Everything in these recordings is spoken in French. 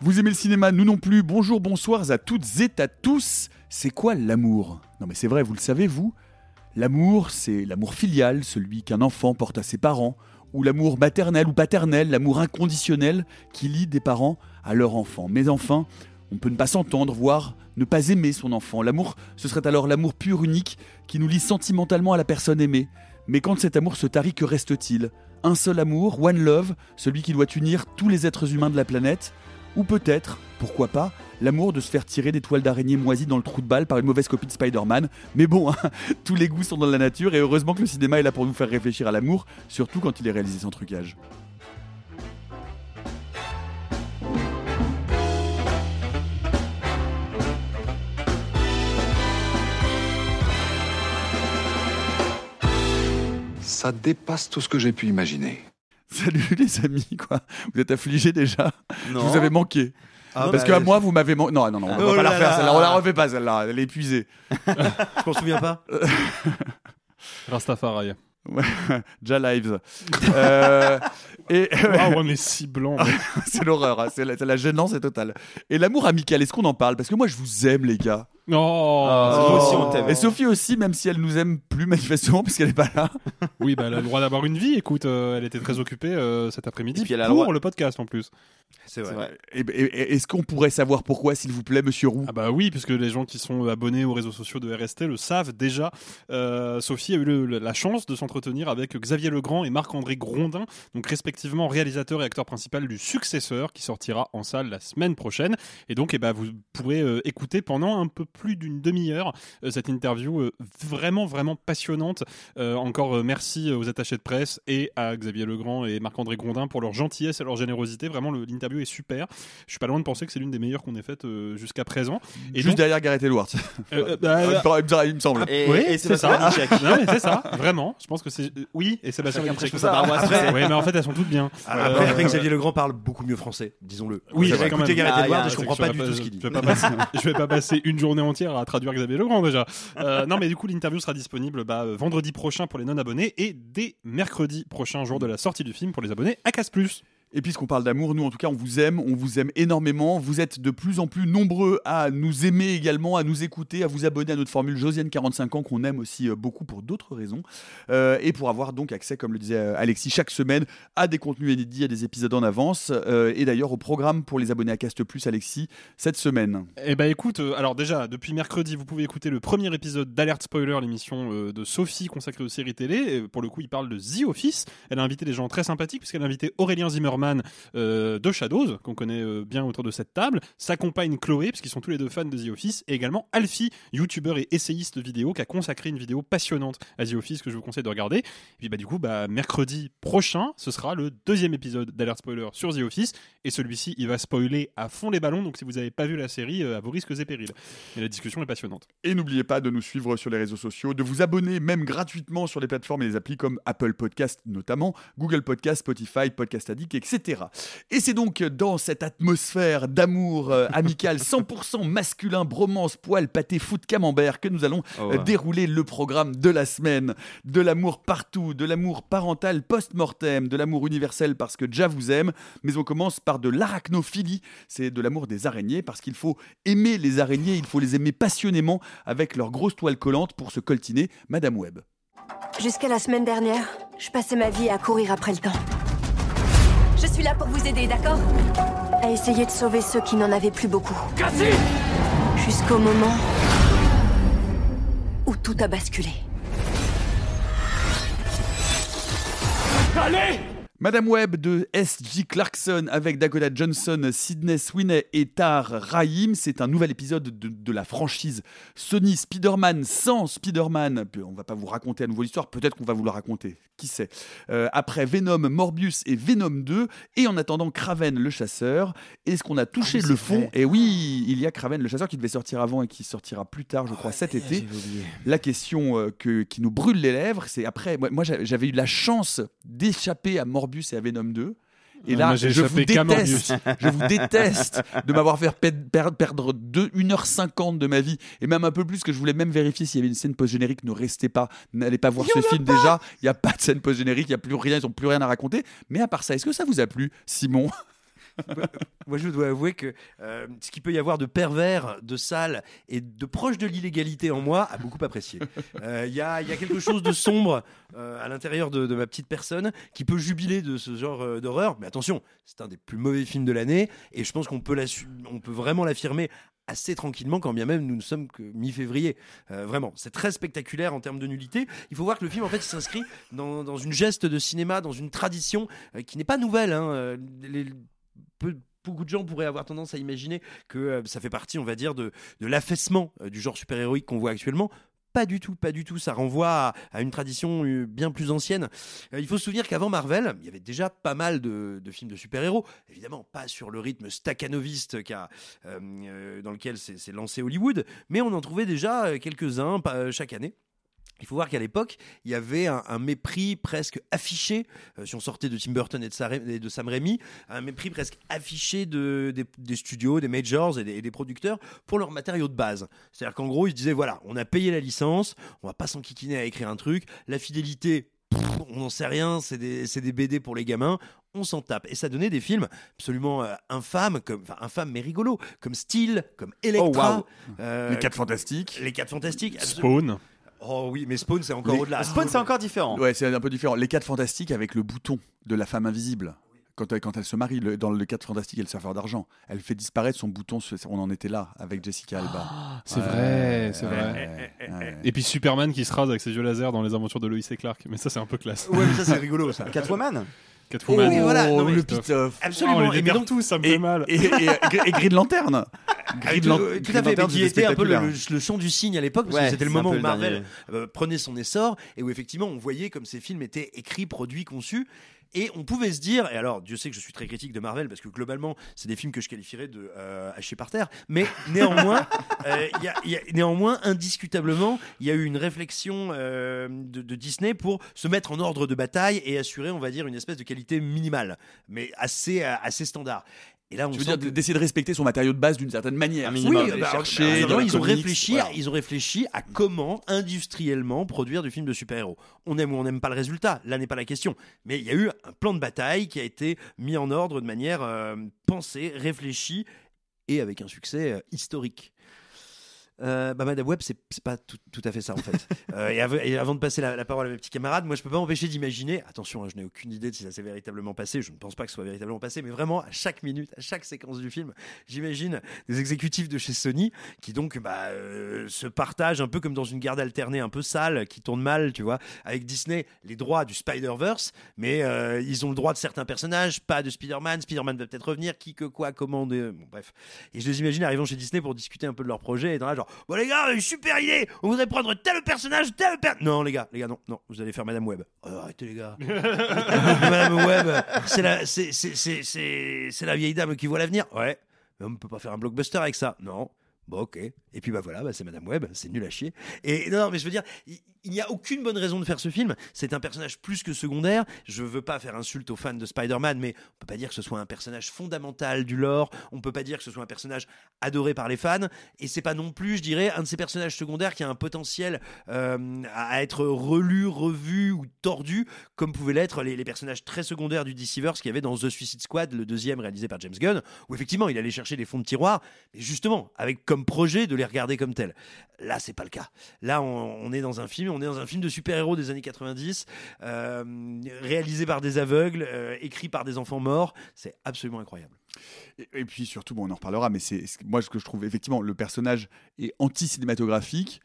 Vous aimez le cinéma, nous non plus. Bonjour, bonsoir à toutes et à tous. C'est quoi l'amour? Non mais c'est vrai, vous le savez, vous L'amour, c'est l'amour filial, celui qu'un enfant porte à ses parents, ou l'amour maternel ou paternel, l'amour inconditionnel qui lie des parents à leur enfant. Mais enfin, on peut ne pas s'entendre, voire ne pas aimer son enfant. L'amour, ce serait alors l'amour pur unique qui nous lie sentimentalement à la personne aimée. Mais quand cet amour se tarit, que reste-t-il? Un seul amour, one love, celui qui doit unir tous les êtres humains de la planète ou peut-être, pourquoi pas, l'amour de se faire tirer des toiles d'araignée moisies dans le trou de balle par une mauvaise copie de Spider-Man. Mais bon, hein, tous les goûts sont dans la nature et heureusement que le cinéma est là pour nous faire réfléchir à l'amour, surtout quand il est réalisé sans trucage. Ça dépasse tout ce que j'ai pu imaginer. Salut les amis, quoi. Vous êtes affligés déjà Non. Je vous avez manqué. Ah, Parce bah, que à moi, vous m'avez manqué. Non, non, non, on va Oh pas la refaire celle-là. On la refait pas celle-là. Elle est épuisée. Je m'en souviens pas. Rastafari. Ja Lives. Euh, et Ah ouais, mais si blanc. c'est l'horreur, hein, c'est la, la gênance est totale. Et l'amour amical, est-ce qu'on en parle? Parce que moi, je vous aime, les gars. Oh, Nous aussi, on t'aime. Et Sophie aussi, même si elle nous aime plus manifestement parce qu'elle est pas là. Oui, bah, elle a le droit d'avoir une vie. Écoute, euh, elle était très occupée euh, cet après-midi Et puis elle a le pour droit- le podcast en plus. C'est vrai. Et- et- et- Est-ce qu'on pourrait savoir pourquoi, s'il vous plaît, Monsieur Roux Ah bah oui, puisque les gens qui sont abonnés aux réseaux sociaux de RST le savent déjà. Euh, Sophie a eu le- le- la chance de s'entretenir avec Xavier Legrand et Marc-André Grondin, donc respectivement réalisateur et acteur principal du Successeur, qui sortira en salle la semaine prochaine. Et donc, eh ben, vous pourrez euh, écouter pendant un peu plus d'une demi-heure euh, cette interview euh, vraiment, vraiment passionnante. Euh, encore euh, merci aux attachés de presse et à Xavier Legrand et Marc-André Grondin pour leur gentillesse et leur générosité. Vraiment, l'interview est super. Je suis pas loin de penser que c'est l'une des meilleures qu'on ait faites euh, jusqu'à présent. Et Juste donc- derrière Gareth Edwards. euh, euh, bah, il, me- il me semble. Et, oui, et c'est ça. C'est ça, vraiment. Je pense que c'est. Oui, et Sébastien. Après- Oui, mais en fait, elles sont toutes bien. Après, Euh, après, Xavier Legrand parle beaucoup mieux français, disons-le. Oui, quand écouté. Gareth Ah, Edwards et je comprends pas du tout ce qu'il dit. Je vais pas passer une journée à traduire Xavier Legrand déjà. Euh, non, mais du coup, l'interview sera disponible bah, euh, vendredi prochain pour les non-abonnés et dès mercredi prochain, jour de la sortie du film pour les abonnés à Casse Plus. Et puisqu'on parle d'amour, nous en tout cas on vous aime, on vous aime énormément. Vous êtes de plus en plus nombreux à nous aimer également, à nous écouter, à vous abonner à notre formule Josiane 45 ans qu'on aime aussi euh, beaucoup pour d'autres raisons. Euh, et pour avoir donc accès, comme le disait euh, Alexis, chaque semaine à des contenus inédits, à des épisodes en avance. Et d'ailleurs au programme pour les abonnés à Cast Plus, Alexis, cette semaine. Eh ben écoute, alors déjà, depuis mercredi, vous pouvez écouter le premier épisode d'Alert Spoiler, l'émission de Sophie consacrée aux séries télé. Et pour le coup, il parle de The Office. Elle a invité des gens très sympathiques, puisqu'elle a invité Aurélien Euh, de Shadows, qu'on connaît euh, bien autour de cette table, sa compagne Chloé, puisqu'ils sont tous les deux fans de The Office, et également Alfie, youtubeur et essayiste vidéo, qui a consacré une vidéo passionnante à The Office que je vous conseille de regarder. Et puis bah du coup, bah, mercredi prochain, ce sera le deuxième épisode d'Alert Spoiler sur The Office, et celui-ci, il va spoiler à fond les ballons, donc si vous n'avez pas vu la série, euh, à vos risques et périls. Et la discussion est passionnante. Et n'oubliez pas de nous suivre sur les réseaux sociaux, de vous abonner même gratuitement sur les plateformes et les applis comme Apple Podcast notamment, Google Podcast, Spotify, Podcast Addict, etc. Et c'est donc dans cette atmosphère d'amour euh, amical 100% masculin, bromance, poil, pâté, foot, camembert que nous allons Oh, euh, ouais. dérouler le programme de la semaine. De l'amour partout, de l'amour parental post-mortem, de l'amour universel parce que Ja vous aime, mais on commence par de l'arachnophilie, c'est de l'amour des araignées parce qu'il faut aimer les araignées, il faut les aimer passionnément avec leurs grosses toiles collantes pour se coltiner Madame Webb. Jusqu'à la semaine dernière, je passais ma vie à courir après le temps. Je suis là pour vous aider, d'accord À essayer de sauver ceux qui n'en avaient plus beaucoup. Cassie Jusqu'au moment où tout a basculé. Allez Madame Webb de S.J. Clarkson avec Dakota Johnson, Sidney Sweeney et Tar Rahim. C'est un nouvel épisode de, de la franchise Sony Spider-Man sans Spider-Man. On va pas vous raconter à nouveau l'histoire, peut-être qu'on va vous la raconter, qui sait. Euh, après Venom, Morbius et Venom 2, et en attendant Kraven le chasseur. Est-ce qu'on a touché Ah le fond? vrai. Et oui, il y a Kraven le chasseur qui devait sortir avant et qui sortira plus tard, je crois, cet été. La question euh, que, qui nous brûle les lèvres, c'est après, moi, moi, j'a- j'avais eu la chance d'échapper à Morbius et à Venom 2. Et Ouais, là, moi, je vous déteste, je vous déteste de m'avoir fait per- per- perdre deux- 1h50 de ma vie, et même un peu plus, que je voulais même vérifier s'il y avait une scène post-générique. Ne restez pas, n'allez pas voir ce film déjà. Il n'y a pas de scène post-générique, il n'y a plus rien, ils n'ont plus rien à raconter. Mais à part ça, est-ce que ça vous a plu, Simon? Moi, je dois avouer que euh, ce qu'il peut y avoir de pervers, de sale et de proche de l'illégalité en moi a beaucoup apprécié. Euh, Il y, a, y a quelque chose de sombre euh, à l'intérieur de, ma petite personne qui peut jubiler de ce genre d'horreur. Mais attention, c'est un des plus mauvais films de l'année et je pense qu'on peut, peut vraiment l'affirmer assez tranquillement quand bien même nous ne sommes que mi-février. Vraiment, c'est très spectaculaire en termes de nullité. Il faut voir que le film en fait s'inscrit dans, dans une geste de cinéma, dans une tradition qui n'est pas nouvelle. hein. Beaucoup de gens pourraient avoir tendance à imaginer que euh, ça fait partie, on va dire, de, de l'affaissement euh, du genre super-héroïque qu'on voit actuellement. Pas du tout, pas du tout. Ça renvoie à, une tradition euh, bien plus ancienne. Il faut se souvenir qu'avant Marvel, il y avait déjà pas mal de, de films de super-héros. Évidemment, pas sur le rythme staccanoviste dans lequel s'est lancé Hollywood, mais on en trouvait déjà quelques-uns chaque année. Il faut voir qu'à l'époque, il y avait un, un mépris presque affiché, euh, si on sortait de Tim Burton et de, Sa- et de Sam Raimi, un mépris presque affiché de, des, des studios, des majors et des, et des producteurs pour leurs matériaux de base. C'est-à-dire qu'en gros, ils se disaient voilà, on a payé la licence, on va pas s'enquiquiner à écrire un truc, la fidélité. pff, On n'en sait rien, c'est des, BD pour les gamins, on s'en tape. Et ça donnait des films absolument euh, infâmes, comme, enfin infâmes mais rigolos, comme Steel, comme Electra. Oh, euh, Les 4 Fantastiques. Les 4 Fantastiques. Spawn. Oh oui, mais Spawn, c'est encore Les- au-delà. Spawn, c'est encore différent. Ouais, c'est un peu différent. Les 4 Fantastiques avec le bouton de la femme invisible. Quand elle, quand elle se marie le- dans le 4 Fantastiques et le surfeur d'argent, elle fait disparaître son bouton. On en était là avec Jessica Alba. C'est vrai, c'est vrai. Ouais, ouais. Et puis Superman qui se rase avec ses yeux laser dans les aventures de Lois et Clark. Mais ça, c'est un peu classe. Ouais, mais ça, c'est rigolo, ça. Catwoman Catwoman. oui, voilà. Non, mais le pit-off. Absolument. Oh, on Et les mais démerde donc- tous, ça me Et, fait mal. et, et, et Green Lantern. Avec Green Lan- tout à fait, mais qui c'était était un peu le, le- champ du signe à l'époque, parce Ouais, que c'était le moment où Marvel dernier. euh, prenait son essor et où effectivement on voyait comme ces films étaient écrits, produits, conçus. Et on pouvait se dire, et alors Dieu sait que je suis très critique de Marvel parce que globalement c'est des films que je qualifierais de euh, hacher par terre, mais néanmoins, euh, il y a- il y a- néanmoins indiscutablement, il y a eu une réflexion euh, de, de Disney pour se mettre en ordre de bataille et assurer, on va dire, une espèce de qualité minimale, mais assez assez standard. Et là, on Tu veux dire que- d'essayer de respecter son matériau de base d'une certaine manière. Oui, bah, chercher bah, ont réfléchi, voilà. ils ont réfléchi à comment industriellement produire du film de super-héros. On aime ou on n'aime pas le résultat, là n'est pas la question. Mais il y a eu un plan de bataille qui a été mis en ordre de manière euh, pensée, réfléchie et avec un succès euh, historique. Euh, bah, Madame Webb, c'est pas tout, tout à fait ça en fait. Euh, et, av- et avant de passer la, la parole à mes petits camarades, moi je peux pas m'empêcher d'imaginer, attention, hein, je n'ai aucune idée de si ça s'est véritablement passé, je ne pense pas que ce soit véritablement passé, mais vraiment à chaque minute, à chaque séquence du film, j'imagine des exécutifs de chez Sony qui donc bah, euh, se partagent un peu comme dans une garde alternée un peu sale, qui tourne mal, tu vois, avec Disney les droits du Spider-Verse, mais euh, ils ont le droit de certains personnages, pas de Spider-Man, Spider-Man va peut-être revenir, qui que quoi, comment, de... bon, bref. Et je les imagine arrivant chez Disney pour discuter un peu de leur projet et dans là genre bon les gars une super idée. On voudrait prendre tel personnage tel per. Non les gars les gars non non vous allez faire Madame Web. Oh, arrêtez les gars. Madame Web c'est la c'est c'est c'est c'est c'est la vieille dame qui voit l'avenir. Ouais mais on ne peut pas faire un blockbuster avec ça. Non. Bon, ok. Et puis bah voilà, bah, c'est Madame Web, c'est nul à chier. Et non, mais je veux dire, il il n'y a aucune bonne raison de faire ce film. C'est un personnage plus que secondaire. Je veux pas faire insulte aux fans de Spider-Man, mais on peut pas dire que ce soit un personnage fondamental du lore. On peut pas dire que ce soit un personnage adoré par les fans. Et c'est pas non plus, je dirais, un de ces personnages secondaires qui a un potentiel euh, à être relu, revu ou tordu, comme pouvaient l'être les, personnages très secondaires du DCverse qu'il y avait dans The Suicide Squad, le deuxième réalisé par James Gunn, où effectivement il allait chercher des fonds de tiroir, mais justement avec comme projet de les regarder comme tels. Là, c'est pas le cas. Là, on, est dans un film, on est dans un film de super-héros des années 90, euh, réalisé par des aveugles, euh, écrit par des enfants morts. C'est absolument incroyable. Et, puis surtout, bon, on en reparlera, mais c'est moi ce que je trouve effectivement, le personnage est anti-cinématographique.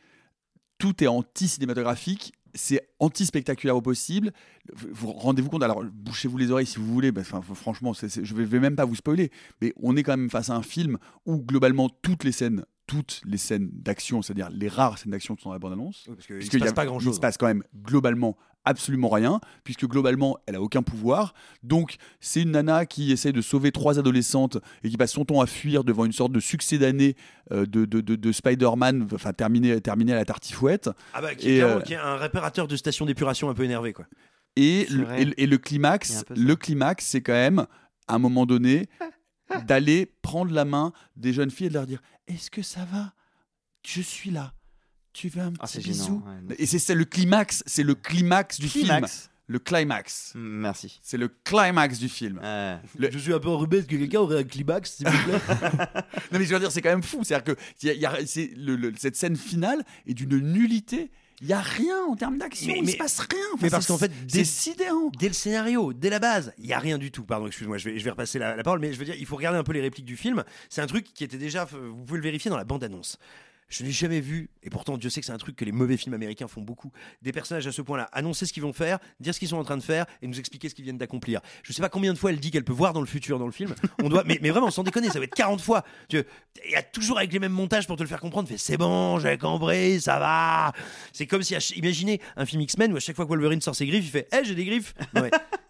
Tout est anti-cinématographique. C'est anti-spectaculaire au possible. Vous vous rendez-vous compte Alors, bouchez-vous les oreilles si vous voulez. franchement, je vais, vais même pas vous spoiler. Mais on est quand même face à un film où globalement toutes les scènes, toutes les scènes d'action, c'est-à-dire les rares scènes d'action qui sont dans la bande-annonce, parce qu'il parce se passe a- pas Il grand-chose. se passe quand même globalement absolument rien, puisque globalement, elle a aucun pouvoir. Donc, c'est une nana qui essaye de sauver trois adolescentes et qui passe son temps à fuir devant une sorte de succès d'année euh, de, de, de- de Spider-Man, enfin terminé, terminé à la tartifouette. Ah bah, qui est, Et, clairement- euh, qui est un réparateur de station d'épuration un peu énervé, quoi. Et, le, et le- et le Il climax, le climax, c'est quand même, à un moment donné, d'aller prendre la main des jeunes filles et de leur dire Est-ce que ça va? Je suis là. Tu veux un Ah, petit c'est bisou? ouais. Et c'est le climax, c'est le climax du Climax. film. Le climax. Merci. C'est le climax du film. Euh, Le- Je suis un peu enrhumé, est-ce que quelqu'un aurait un climax, s'il vous plaît Non mais je veux dire, c'est quand même fou. C'est-à-dire que il y a- il y a- c'est le- le- cette scène finale est d'une nullité. Il y a rien en termes d'action. Mais- Il mais- se passe rien. Enfin, mais parce qu'en fait, c'est dès- sidérant. Dès le scénario, dès la base, il y a rien du tout. Pardon, excuse-moi, je vais, je vais repasser la, la parole, mais je veux dire, il faut regarder un peu les répliques du film. C'est un truc qui était déjà, vous pouvez le vérifier dans la bande-annonce. Je n'ai jamais vu, et pourtant Dieu sait que c'est un truc que les mauvais films américains font beaucoup, des personnages à ce point-là annoncer ce qu'ils vont faire, dire ce qu'ils sont en train de faire et nous expliquer ce qu'ils viennent d'accomplir. Je sais pas combien de fois elle dit qu'elle peut voir dans le futur dans le film. On doit, mais, mais vraiment, sans déconner, ça va être 40 fois. Il y a toujours avec les mêmes montages pour te le faire comprendre. Fait c'est bon, j'ai compris, ça va. C'est comme si, imaginez un film X-Men où à chaque fois que Wolverine sort ses griffes, il fait, hé, j'ai des griffes.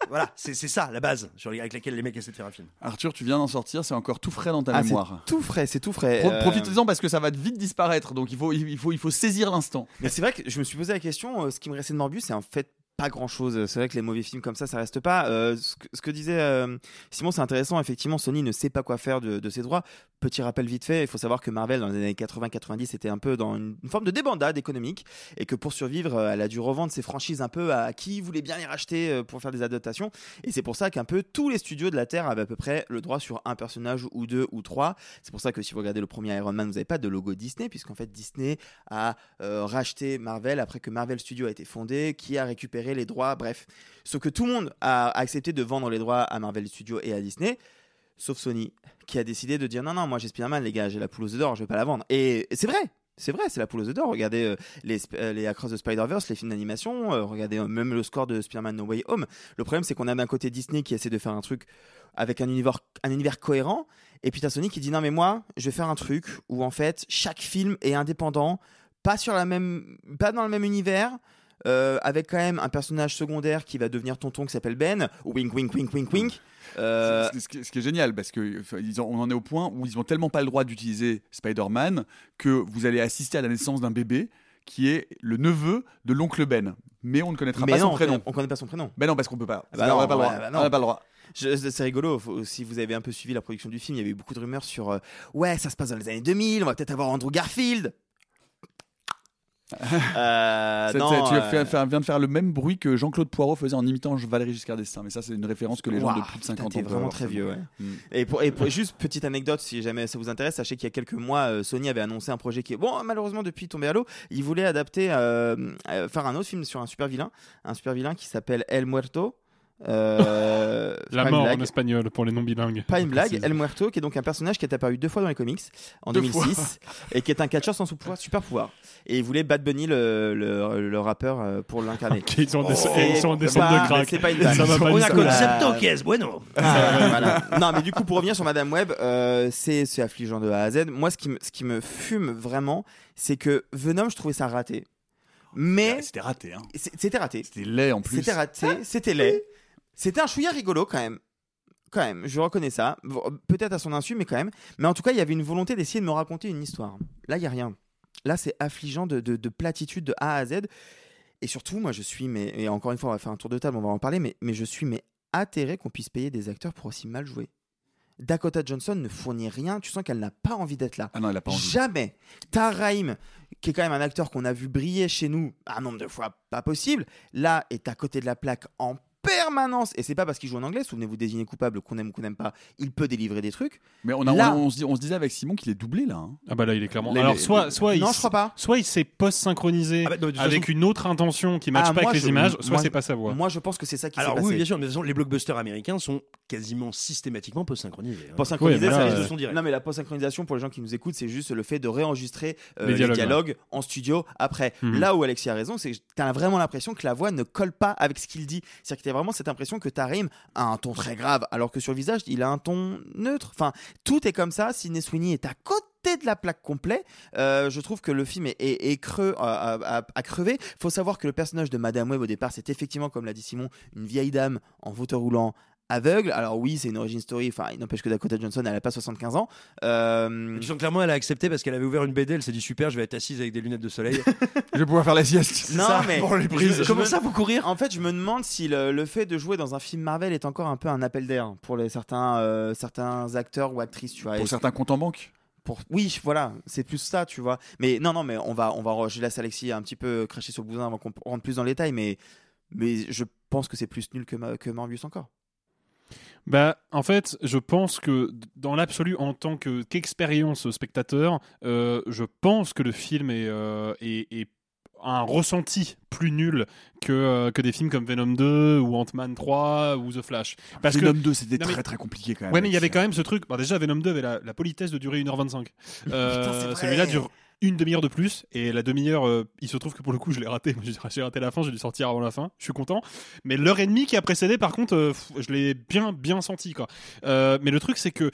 Voilà, c'est c'est ça la base sur les- avec laquelle les mecs essaient de faire un film. Arthur, tu viens d'en sortir. C'est encore tout frais dans ta ah, c'est mémoire. tout frais, c'est tout frais. Pro- Euh, Profitez-en parce que ça va vite disparaître. Donc il faut, il faut, il faut saisir l'instant. Mais c'est vrai que je me suis posé la question, euh, ce qui me restait de Morbius, c'est en fait pas grand chose. C'est vrai que les mauvais films comme ça, ça reste pas. Euh, ce, que, disait euh, Simon, c'est intéressant. Effectivement, Sony ne sait pas quoi faire de ses droits. Petit rappel vite fait, il faut savoir que Marvel, dans les années 80-90, était un peu dans une, forme de débandade économique et que pour survivre, euh, elle a dû revendre ses franchises un peu à qui voulait bien les racheter euh, pour faire des adaptations. Et c'est pour ça qu'un peu tous les studios de la Terre avaient à peu près le droit sur un personnage ou deux ou trois. C'est pour ça que si vous regardez le premier Iron Man, vous n'avez pas de logo Disney, puisqu'en fait Disney a euh, racheté Marvel après que Marvel Studios a été fondé, qui a récupéré les droits, bref. Sauf que tout le monde a accepté de vendre les droits à Marvel Studios et à Disney, sauf Sony, qui a décidé de dire non, non, moi j'ai Spider-Man, les gars, j'ai la poule aux d'or, je vais pas la vendre. Et c'est vrai! C'est vrai, c'est la poule aux d'or. Regardez euh, les, euh, les Across the Spider-Verse, les films d'animation, euh, regardez euh, même le score de Spider-Man No Way Home. Le problème, c'est qu'on a d'un côté Disney qui essaie de faire un truc avec un univers, un univers cohérent, et puis t'as Sony qui dit non, mais moi, je vais faire un truc où en fait, chaque film est indépendant, pas, sur la même, pas dans le même univers. avec quand même un personnage secondaire qui va devenir tonton qui s'appelle Ben, wink wink wink wink wink. Euh, Ce, qui- ce qui est génial, parce que enfin, ils ont- on en est au point où ils ont tellement pas le droit d'utiliser Spider-Man que vous allez assister à la naissance d'un bébé qui est le neveu de l'oncle Ben. Mais on ne connaîtra mais pas non, son prénom. on connaît pas son prénom. Ben non, parce qu'on peut pas. Ah bah on non, n'a pas bah On n'a pas le droit. C'est rigolo, faut- si vous avez un peu suivi la production du film, il y avait eu beaucoup de rumeurs sur euh, ouais, ça se passe dans les années 2000, on va peut-être avoir Andrew Garfield. Euh, Ça- non, ça- tu euh, as fait- fait- viens de faire le même bruit que Jean-Claude Poirot faisait en imitant Valérie Giscard d'Estaing. Mais ça, c'est une référence que les gens de plus de 50 putain, ans. vraiment avoir. très vieux, ouais. Mm. Et pour, et pour- juste petite anecdote, si jamais ça vous intéresse, sachez qu'il y a quelques mois, euh, Sony avait annoncé un projet qui est bon, malheureusement depuis tombé à l'eau. Il voulait adapter, euh, faire un autre film sur un super vilain, un super vilain qui s'appelle El Muerto. Euh, La mort blague. en espagnol pour les non bilingues. Pas une blague. El Muerto, qui est donc un personnage qui est apparu deux fois dans les comics en Deux 2006 et qui est un catcheur sans pouvoir, super pouvoir. Et il voulait Bad Bunny, le, le, le rappeur, euh, pour l'incarner. Ok, ils sont Oh, ils sont en c'est descente pas- de crack. c'est pas une blague. On a concepto es bueno. Non, mais du coup, pour revenir sur Madame Web, euh, c'est c'est affligeant de A à Z. Moi, ce qui me, ce qui me fume vraiment, c'est que Venom, je trouvais ça raté. Mais Ah, C'était raté. Hein. c'est- c'était raté. C'était laid en plus. C'était raté, c'était laid. C'était un chouïa rigolo quand même. Quand même, je reconnais ça. Peut-être à son insu, mais quand même. Mais en tout cas, il y avait une volonté d'essayer de me raconter une histoire. Là, il n'y a rien. Là, c'est affligeant de, de, de platitude de A à Z. Et surtout, moi, je suis, mais, et encore une fois, on va faire un tour de table, on va en parler, mais, mais je suis mais atterré qu'on puisse payer des acteurs pour aussi mal jouer. Dakota Johnson ne fournit rien, tu sens qu'elle n'a pas envie d'être là. Ah non, elle a pas envie. Jamais. Taraim, qui est quand même un acteur qu'on a vu briller chez nous un nombre de fois pas possible, là est à côté de la plaque en permanence, et c'est pas parce qu'il joue en anglais, souvenez-vous désigner coupable, qu'on aime ou qu'on n'aime pas, il peut délivrer des trucs. Mais on, a, Là- on, on se, dit- on se disait avec Simon qu'il est doublé là. hein. Ah bah là il est clairement. Alors soit soit il Non, s- je crois pas. soit il s'est post-synchronisé Ah bah, avec façon- une autre intention qui matche Ah, pas avec les images, soit c'est pas sa voix. Moi, je pense que c'est ça qui s'est Alors passé. oui, bien sûr, mais de toute façon, les blockbusters américains sont quasiment systématiquement peu synchronisés. hein. Ça là, risque euh, de son direct. Non, mais la post-synchronisation, pour les gens qui nous écoutent, c'est juste le fait de réenregistrer euh, Les les dialogues, en studio après. Mhm. Là où Alexis a raison, c'est que tu as vraiment l'impression que la voix ne colle pas avec ce qu'il dit. C'est-à-dire que tu as vraiment cette impression que Tarim a un ton très grave, alors que sur le visage, il a un ton neutre. Enfin, tout est comme ça. Sidney Sweeney est à côté de la plaque complet. Euh, je trouve que le film est, est- est creux à, à- à- à crever. faut savoir que le personnage de Madame Web, au départ, c'est effectivement, comme l'a dit Simon, une vieille dame en fauteuil roulant aveugle. Alors oui, c'est une origin story. Enfin, il n'empêche que Dakota Johnson, elle n'a pas 75 ans. Euh, Tu sens clairement, elle a accepté parce qu'elle avait ouvert une BD. Elle s'est dit super, je vais être assise avec des lunettes de soleil. Je vais pouvoir faire la sieste. Non, ça, mais pour les prises. je- je Comment me- ça, vous courir? En fait, je me demande si le, le fait de jouer dans un film Marvel est encore un peu un appel d'air pour les, certains, euh, certains acteurs ou actrices, tu vois. Pour certains comptes en banque? pour oui voilà c'est plus ça tu vois mais non non mais on va on va je laisse Alexis un petit peu cracher sur le bousin avant qu'on rentre plus dans le détail mais mais je pense que c'est plus nul que, Ma- que Morbius encore Bah, en fait, je pense que dans l'absolu, en tant que qu'expérience spectateur, euh, je pense que le film est, euh, est, est un ressenti plus nul que, euh, que des films comme Venom 2 ou Ant-Man 3 ou The Flash. Parce Venom que 2, c'était mais- très très compliqué quand même. Ouais, mais il y avait quand même ce truc. Bon, déjà, Venom 2 avait la, la politesse de durer 1h25. Euh. Celui-là dure une demi-heure de plus. Et la demi-heure, euh, il se trouve que pour le coup, je l'ai raté. J'ai raté la fin, j'ai dû sortir avant la fin. Je suis content. Mais l'heure et demie qui a précédé, par contre, euh, je l'ai bien, bien senti. Quoi. Euh, mais le truc, c'est que.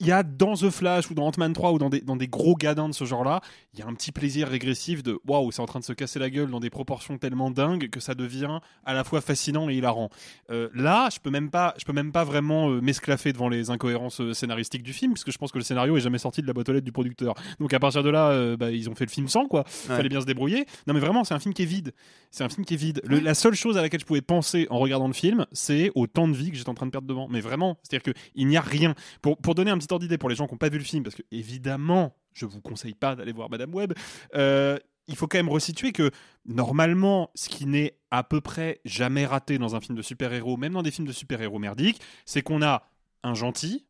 Il y a dans The Flash ou dans Ant-Man 3 ou dans des, dans des gros gadins de ce genre-là, il y a un petit plaisir régressif de waouh, c'est en train de se casser la gueule dans des proportions tellement dingues que ça devient à la fois fascinant et hilarant. Euh, là, je peux même pas, je peux même pas vraiment euh, m'esclaffer devant les incohérences euh, scénaristiques du film, puisque je pense que le scénario est jamais sorti de la boîte aux lettres du producteur. Donc à partir de là, euh, bah, ils ont fait le film sans quoi. Fallait bien se débrouiller. Non mais vraiment, c'est un film qui est vide. C'est un film qui est vide. Le- la seule chose à laquelle je pouvais penser en regardant le film, c'est au temps de vie que j'étais en train de perdre devant. Mais vraiment, c'est-à-dire que il n'y a rien. Pour, pour donner un petit d'idée pour les gens qui n'ont pas vu le film, parce que évidemment, je vous conseille pas d'aller voir Madame Web. euh, il faut quand même resituer que normalement, ce qui n'est à peu près jamais raté dans un film de super-héros, même dans des films de super-héros merdiques, c'est qu'on a un gentil,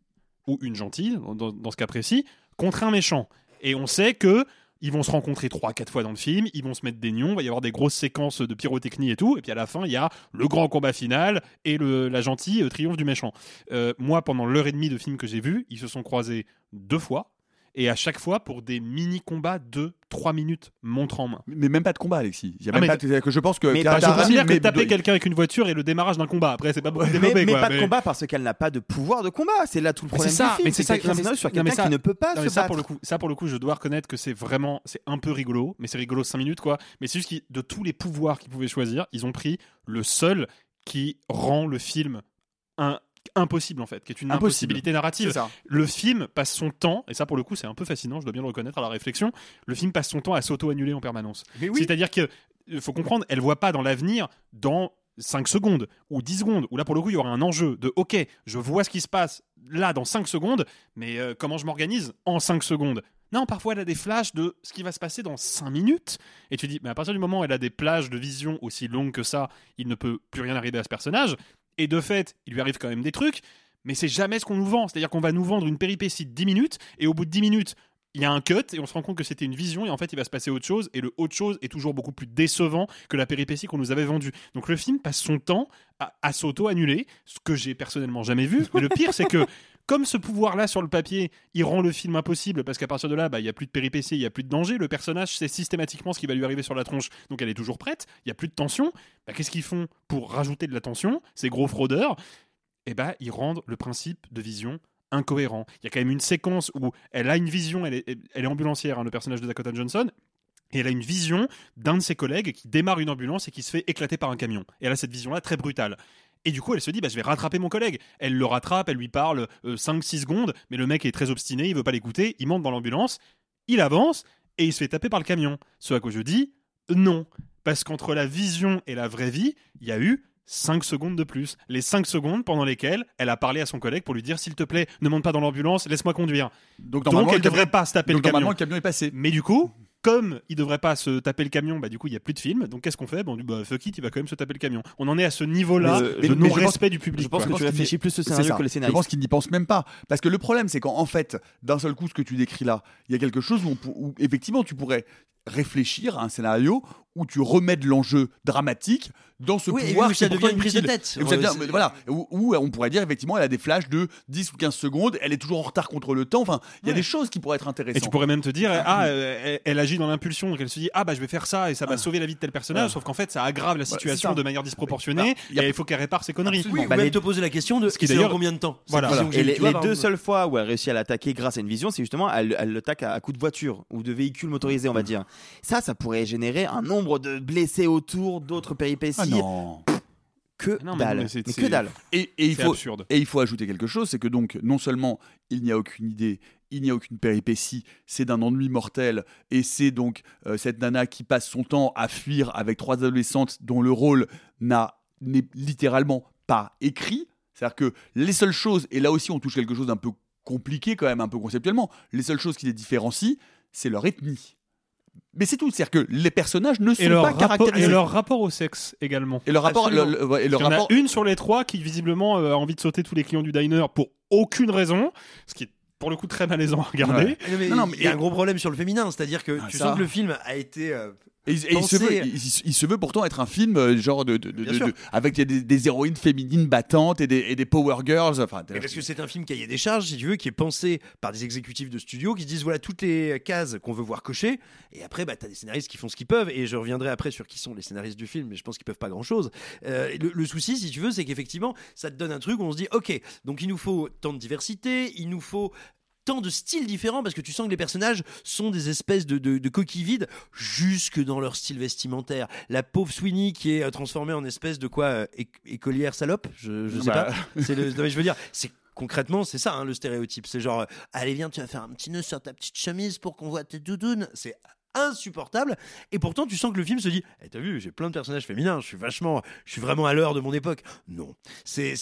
ou une gentille, dans ce cas précis, contre un méchant. Et on sait que ils vont se rencontrer trois, quatre fois dans le film, ils vont se mettre des nions, il va y avoir des grosses séquences de pyrotechnie et tout, et puis à la fin, il y a le grand combat final et la gentille euh, triomphe du méchant. Euh, moi, pendant l'heure et demie de film que j'ai vu, ils se sont croisés deux fois, et à chaque fois pour des mini-combats de 3 minutes, montre en main. Mais même pas de combat, Alexis. Il y a Ah, même mais- pas de- que je pense que. Mais Clara pas- je considère que mais- taper quelqu'un avec une voiture et le démarrage d'un combat. Après, c'est pas beaucoup mais, développé. mais quoi, pas de combat parce qu'elle n'a pas de pouvoir de combat c'est là tout le Mais problème c'est ça, du film mais c'est ça, mais- s'installe sur mais quelqu'un ça- qui ne peut pas Non, mais se ça battre pour le coup, ça pour le coup, je dois reconnaître que c'est vraiment, c'est un peu rigolo, mais c'est rigolo 5 minutes quoi. Mais c'est juste que de tous les pouvoirs qu'ils pouvaient choisir, ils ont pris le seul qui rend le film un impossible en fait, qui est une Impossible. impossibilité narrative. Ça. Le film passe son temps, et ça pour le coup c'est un peu fascinant, je dois bien le reconnaître à la réflexion, le film passe son temps à s'auto-annuler en permanence. Oui. C'est-à-dire que euh, faut comprendre, elle voit pas dans l'avenir dans 5 secondes ou 10 secondes, où là pour le coup il y aura un enjeu de ok, je vois ce qui se passe là dans 5 secondes, mais euh, comment je m'organise en 5 secondes? Non, parfois elle a des flashs de ce qui va se passer dans 5 minutes. Et tu dis, mais à partir du moment où elle a des plages de vision aussi longues que ça, il ne peut plus rien arriver à ce personnage. Et de fait, il lui arrive quand même des trucs, mais c'est jamais ce qu'on nous vend. C'est-à-dire qu'on va nous vendre une péripétie de 10 minutes, et au bout de 10 minutes, il y a un cut, et on se rend compte que c'était une vision, et en fait, il va se passer autre chose, et le autre chose est toujours beaucoup plus décevant que la péripétie qu'on nous avait vendue. Donc le film passe son temps à, à s'auto-annuler, ce que j'ai personnellement jamais vu. Mais le pire, c'est que comme ce pouvoir-là sur le papier, il rend le film impossible parce qu'à partir de là, bah, il y a plus de péripéties, il y a plus de danger. Le personnage sait systématiquement ce qui va lui arriver sur la tronche, donc elle est toujours prête. Il y a plus de tension. Bah, Qu'est-ce qu'ils font pour rajouter de la tension? Ces gros fraudeurs, eh ben, ils rendent le principe de vision incohérent. Il y a quand même une séquence où elle a une vision, elle est, elle est ambulancière, hein, le personnage de Dakota Johnson, et elle a une vision d'un de ses collègues qui démarre une ambulance et qui se fait éclater par un camion. Et elle a cette vision-là très brutale. Et du coup, elle se dit, bah, je vais rattraper mon collègue. Elle le rattrape, elle lui parle 5-6 secondes, mais le mec est très obstiné, il veut pas l'écouter, il monte dans l'ambulance, il avance, et il se fait taper par le camion. Ce à quoi je dis, non. Parce qu'entre la vision et la vraie vie, il y a eu 5 secondes de plus. Les 5 secondes pendant lesquelles elle a parlé à son collègue pour lui dire, s'il te plaît, ne monte pas dans l'ambulance, laisse-moi conduire. Donc, Donc elle le camion- devrait pas se taper donc, le camion. normalement, le camion est passé. Mais du coup, comme il devrait pas se taper le camion, bah du coup il y a plus de film. Donc qu'est-ce qu'on fait? Bon, on dit bah fuck it, il va quand même se taper le camion. On en est à ce niveau-là de je non-respect pense- du public. je pense quoi. que tu réfléchis plus au C'est scénario que les Je scénaristes. pense qu'ils n'y pensent même pas. Parce que le problème, c'est qu'en en fait, d'un seul coup, ce que tu décris là, il y a quelque chose où, on pour- où, effectivement tu pourrais réfléchir à un scénario où tu remets de l'enjeu dramatique dans ce Oui, et pouvoir où qui ça devient une prise de tête. Et où devient- c'est- voilà, où, où on pourrait dire effectivement elle a des flashs de 10 ou 15 secondes, elle est toujours en retard contre le temps. Enfin, il y a des choses qui pourraient être Et intéressantes. tu pourrais même te dire, ah, euh, elle, elle agit dans l'impulsion, donc elle se dit, ah bah je vais faire ça et ça va sauver la vie de tel personnage, Ah. sauf qu'en fait ça aggrave la situation de manière disproportionnée Bah, a- et il faut qu'elle répare ses conneries. Oui, ou Bah, même les- te poser la question de Ce qui en combien de temps Voilà. Et les, deux seules fois où elle réussit à l'attaquer grâce à une vision, c'est justement elle, elle l'attaque à, à coup de voiture ou de véhicule motorisé, on va dire. Ça, ça pourrait générer un nombre de blessés autour, d'autres péripéties. Ah non. Que Non, mais dalle. non, mais que c'est- dalle. Et, et il faut, absurde. Et il faut ajouter quelque chose, c'est que donc non seulement il n'y a aucune idée, il n'y a aucune péripétie, c'est d'un ennui mortel, et c'est donc euh, cette nana qui passe son temps à fuir avec trois adolescentes dont le rôle n'a n'est littéralement pas écrit. C'est-à-dire que les seules choses, et là aussi on touche quelque chose d'un peu compliqué quand même, un peu conceptuellement, les seules choses qui les différencient, c'est leur ethnie. Mais c'est tout, c'est-à-dire que les personnages ne sont Et leur, pas caractérisés. et leur rapport au sexe également. Et leur rapport, le- le- ouais, et leur Il y en a une sur les trois qui visiblement euh, a envie de sauter tous les clients du diner pour aucune raison, ce qui est pour le coup très malaisant à regarder. Ouais. Non, mais Non, non, mais- il y a un gros problème sur le féminin, c'est-à-dire que Ah, tu ça. sens que le film a été euh, Et, il- et il, se veut, il, il- il se veut pourtant être un film euh, genre de, avec des, des héroïnes féminines battantes et des, et des power girls. Enfin, parce que c'est un film cahier des charges, si tu veux, qui est pensé par des exécutifs de studio qui se disent voilà toutes les cases qu'on veut voir cocher. Et après, bah, tu as des scénaristes qui font ce qu'ils peuvent. Et je reviendrai après sur qui sont les scénaristes du film, mais je pense qu'ils peuvent pas grand chose. le, le souci, si tu veux, c'est qu'effectivement, ça te donne un truc où on se dit ok, donc il nous faut tant de diversité, il nous faut tant de styles différents parce que tu sens que les personnages sont des espèces de, de- de coquilles vides jusque dans leur style vestimentaire. La pauvre Sweeney qui est euh, transformée en espèce de quoi euh, éc- écolière salope, je, je sais Bah. pas. C'est le, non, mais je veux dire, c'est concrètement, c'est ça hein, le stéréotype. C'est genre, euh, allez viens, tu vas faire un petit nœud sur ta petite chemise pour qu'on voit tes doudounes. C'est insupportable et pourtant tu sens que le film se dit Eh, t'as vu j'ai plein de personnages féminins je suis vachement je suis vraiment à l'heure de mon époque non c'est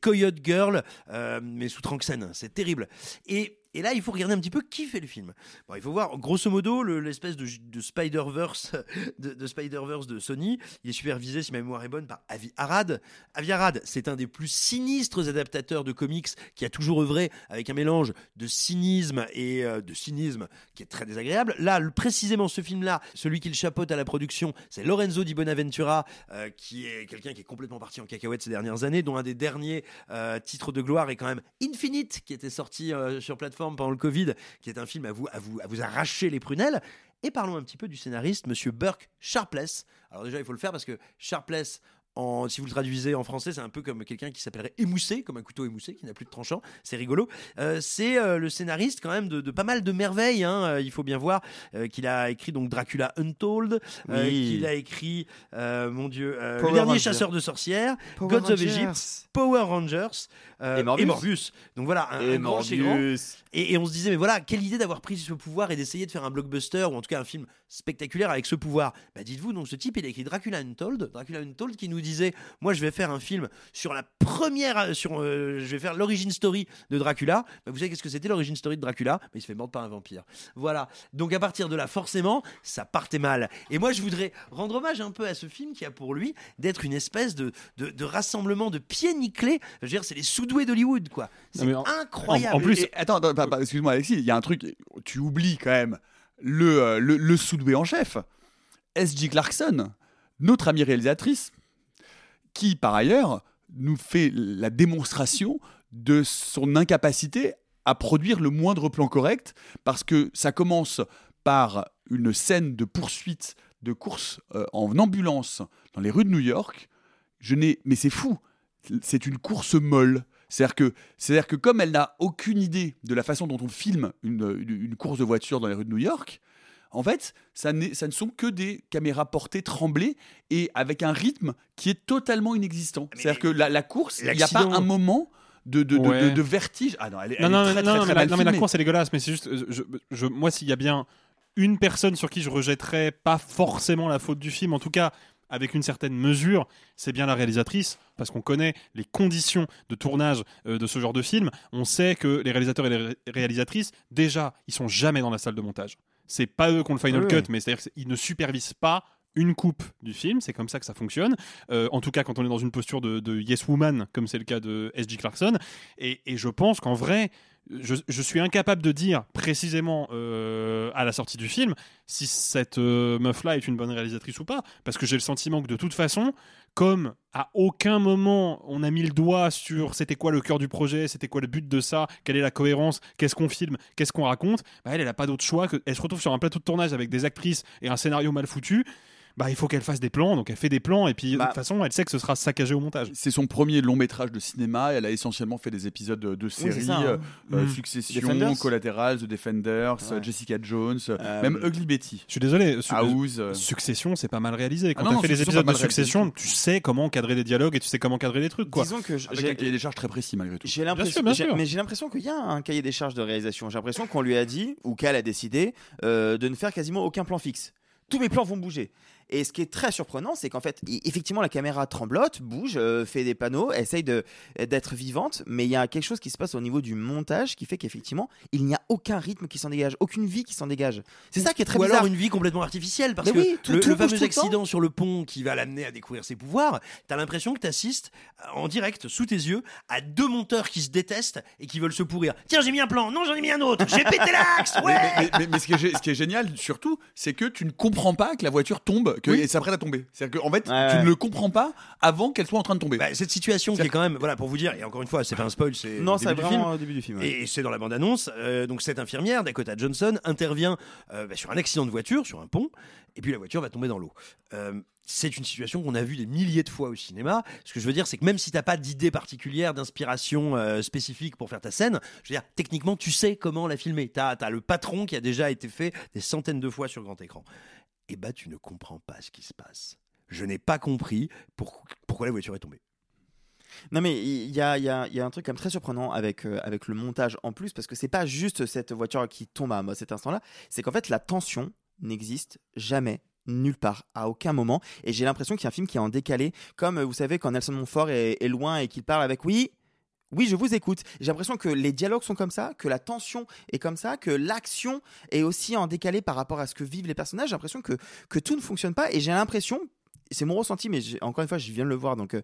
Coyote Girl euh, mais sous Tranxène c'est terrible et et là, il faut regarder un petit peu qui fait le film. Bon, il faut voir, grosso modo, le- l'espèce de, de Spider-Verse de, de Spider-Verse de Sony. Il est supervisé, si ma mémoire est bonne, par Avi Arad. Avi Arad, c'est un des plus sinistres adaptateurs de comics qui a toujours œuvré avec un mélange de cynisme et euh, de cynisme qui est très désagréable. Là, précisément, ce film-là, celui qui le chapeaute à la production, c'est Lorenzo Di Bonaventura, euh, qui est quelqu'un qui est complètement parti en cacahuète ces dernières années, dont un des derniers euh, titres de gloire est quand même Infinite, qui était sorti sur plateforme pendant le Covid, qui est un film à vous, à vous, à vous arracher les prunelles. Et parlons un petit peu du scénariste, Monsieur Burke Sharpless. Alors déjà, il faut le faire parce que Sharpless, en, si vous le traduisez en français, c'est un peu comme quelqu'un qui s'appellerait émoussé, comme un couteau émoussé qui n'a plus de tranchant. C'est rigolo. Euh, c'est euh, le scénariste quand même de, de pas mal de merveilles. hein. Euh, Il faut bien voir qu'il a écrit donc Dracula Untold, Oui. qu'il a écrit, mon Dieu, le dernier Rangers. chasseur de sorcières, Power Gods of. Egypt, Power Rangers Et Morbius. Donc voilà, un, Et un grand. Et, et on se disait, mais voilà, quelle idée d'avoir pris ce pouvoir et d'essayer de faire un blockbuster ou en tout cas un film spectaculaire avec ce pouvoir. Bah dites-vous, donc ce type, il a écrit Dracula Untold, Dracula Untold qui nous disait, moi je vais faire un film sur la première, sur, euh, je vais faire l'origine story de Dracula. Bah, vous savez qu'est-ce que c'était l'origine story de Dracula? Bah, Il se fait mordre par un vampire. Voilà. Donc à partir de là, forcément, ça partait mal. Et moi, je voudrais rendre hommage un peu à ce film qui a pour lui d'être une espèce de, de, de rassemblement de pieds nickelés. Je veux dire, c'est les sous-doués d'Hollywood, quoi. C'est mais incroyable. en- en plus- Et- attends, attends, excuse-moi Alexis, il y a un truc, tu oublies quand même le, euh, le, le soudoué en chef, S.J. Clarkson, notre amie réalisatrice, qui par ailleurs nous fait la démonstration de son incapacité à produire le moindre plan correct, parce que ça commence par une scène de poursuite de course euh, en ambulance dans les rues de New York. Je n'ai, mais c'est fou, c'est une course molle. C'est-à-dire que, c'est-à-dire que comme elle n'a aucune idée de la façon dont on filme une course de voiture dans les rues de New York, en fait, ça, ça ne sont que des caméras portées tremblées et avec un rythme qui est totalement inexistant. C'est-à-dire que la, la course, il n'y a pas un moment de, de, Ouais. de- de vertige. Ah non, elle, est- Non, elle non, est très, non, très, non, très mais, la, mal non, mais la course elle est dégueulasse, mais c'est juste, euh, je, je- moi s'il y a bien une personne sur qui je rejetterais pas forcément la faute du film, en tout cas avec une certaine mesure, c'est bien la réalisatrice, parce qu'on connaît les conditions de tournage euh, de ce genre de film. On sait que les réalisateurs et les ré- réalisatrices, déjà, ils sont jamais dans la salle de montage. C'est pas eux qui ont le final Oui, cut, mais c'est-à-dire qu'ils ne supervisent pas une coupe du film, c'est comme ça que ça fonctionne. Euh, en tout cas, quand on est dans une posture de, de Yes Woman, comme c'est le cas de S.J. Clarkson. Et, et je pense qu'en vrai, je, suis incapable de dire précisément euh, à la sortie du film si cette euh, meuf-là est une bonne réalisatrice ou pas, parce que j'ai le sentiment que de toute façon, comme à aucun moment on a mis le doigt sur c'était quoi le cœur du projet, c'était quoi le but de ça, quelle est la cohérence, qu'est-ce qu'on filme, qu'est-ce qu'on raconte, bah elle, elle a pas d'autre choix que elle se retrouve sur un plateau de tournage avec des actrices et un scénario mal foutu. Bah, il faut qu'elle fasse des plans, donc elle fait des plans, et puis de Bah. toute façon, elle sait que ce sera saccagé au montage. C'est son premier long métrage de cinéma. Elle a essentiellement fait des épisodes de, de séries, ça, hein. euh, euh, Mm. Succession, Defenders. Collateral, The Defenders, Ouais. euh, Jessica Jones, euh, Euh, même Ugly Betty. Je suis désolé, su- House. euh, Succession, c'est pas mal réalisé. Quand Ah t'as fait les Succession, épisodes de. Succession, tu sais comment cadrer les dialogues et tu sais comment cadrer les trucs, quoi. Disons que j'ai- un cahier des charges très précis malgré tout. J'ai sûr, l'impression, bien j'ai- sûr. mais j'ai l'impression qu'il y a un cahier des charges de réalisation. J'ai l'impression qu'on lui a dit ou qu'elle a décidé euh, de ne faire quasiment aucun plan fixe. Tous mes plans vont bouger. Et ce qui est très surprenant, c'est qu'en fait, effectivement, la caméra tremblote, bouge, euh, fait des panneaux, essaye de d'être vivante, mais il y a quelque chose qui se passe au niveau du montage qui fait qu'effectivement, il n'y a aucun rythme qui s'en dégage, aucune vie qui s'en dégage. C'est ça qui est très Ou bizarre. alors une vie complètement artificielle, parce Mais que oui, tout- le, tout le fameux tout le temps. accident sur le pont qui va l'amener à découvrir ses pouvoirs, t'as l'impression que t'assistes en direct, sous tes yeux, à deux monteurs qui se détestent et qui veulent se pourrir. Tiens, j'ai mis un plan, non, j'en ai mis un autre, j'ai pété l'axe, ouais Mais, mais- mais- mais ce, qui est, gé- ce qui est génial, surtout, c'est que tu ne comprends pas que la voiture tombe, que Oui. s'apprête à tomber. C'est-à-dire qu'en fait, Ouais, tu ne le comprends pas avant qu'elle soit en train de tomber. Bah, cette situation qui est quand même, voilà, pour vous dire, et encore une fois, c'est pas un spoil, c'est Non, c'est vraiment film. au début du film. ouais. Et c'est dans la bande-annonce. euh, donc cette infirmière, Dakota Johnson, intervient euh, bah, sur un accident de voiture, sur un pont, et puis la voiture va tomber dans l'eau. Euh, c'est une situation qu'on a vue des milliers de fois au cinéma. Ce que je veux dire, c'est que même si t'as pas d'idée particulière, d'inspiration euh, spécifique pour faire ta scène, je veux dire, techniquement, tu sais comment la filmer. T'as as le patron qui a déjà été fait des centaines de fois sur grand écran. Et bah, tu ne comprends pas ce qui se passe. Je n'ai pas compris pour- pourquoi la voiture est tombée. Non mais il y a, un truc comme très surprenant avec, euh, avec le montage en plus parce que c'est pas juste cette voiture qui tombe à cet instant-là, c'est qu'en fait la tension n'existe jamais nulle part à aucun moment et j'ai l'impression qu'il y a un film qui est en décalé comme euh, vous savez quand Nelson Montfort est, est loin et qu'il parle avec oui oui, je vous écoute. J'ai l'impression que les dialogues sont comme ça, que la tension est comme ça, que l'action est aussi en décalé par rapport à ce que vivent les personnages. J'ai l'impression que, tout ne fonctionne pas et j'ai l'impression, c'est mon ressenti, mais encore une fois, je viens de le voir, donc euh,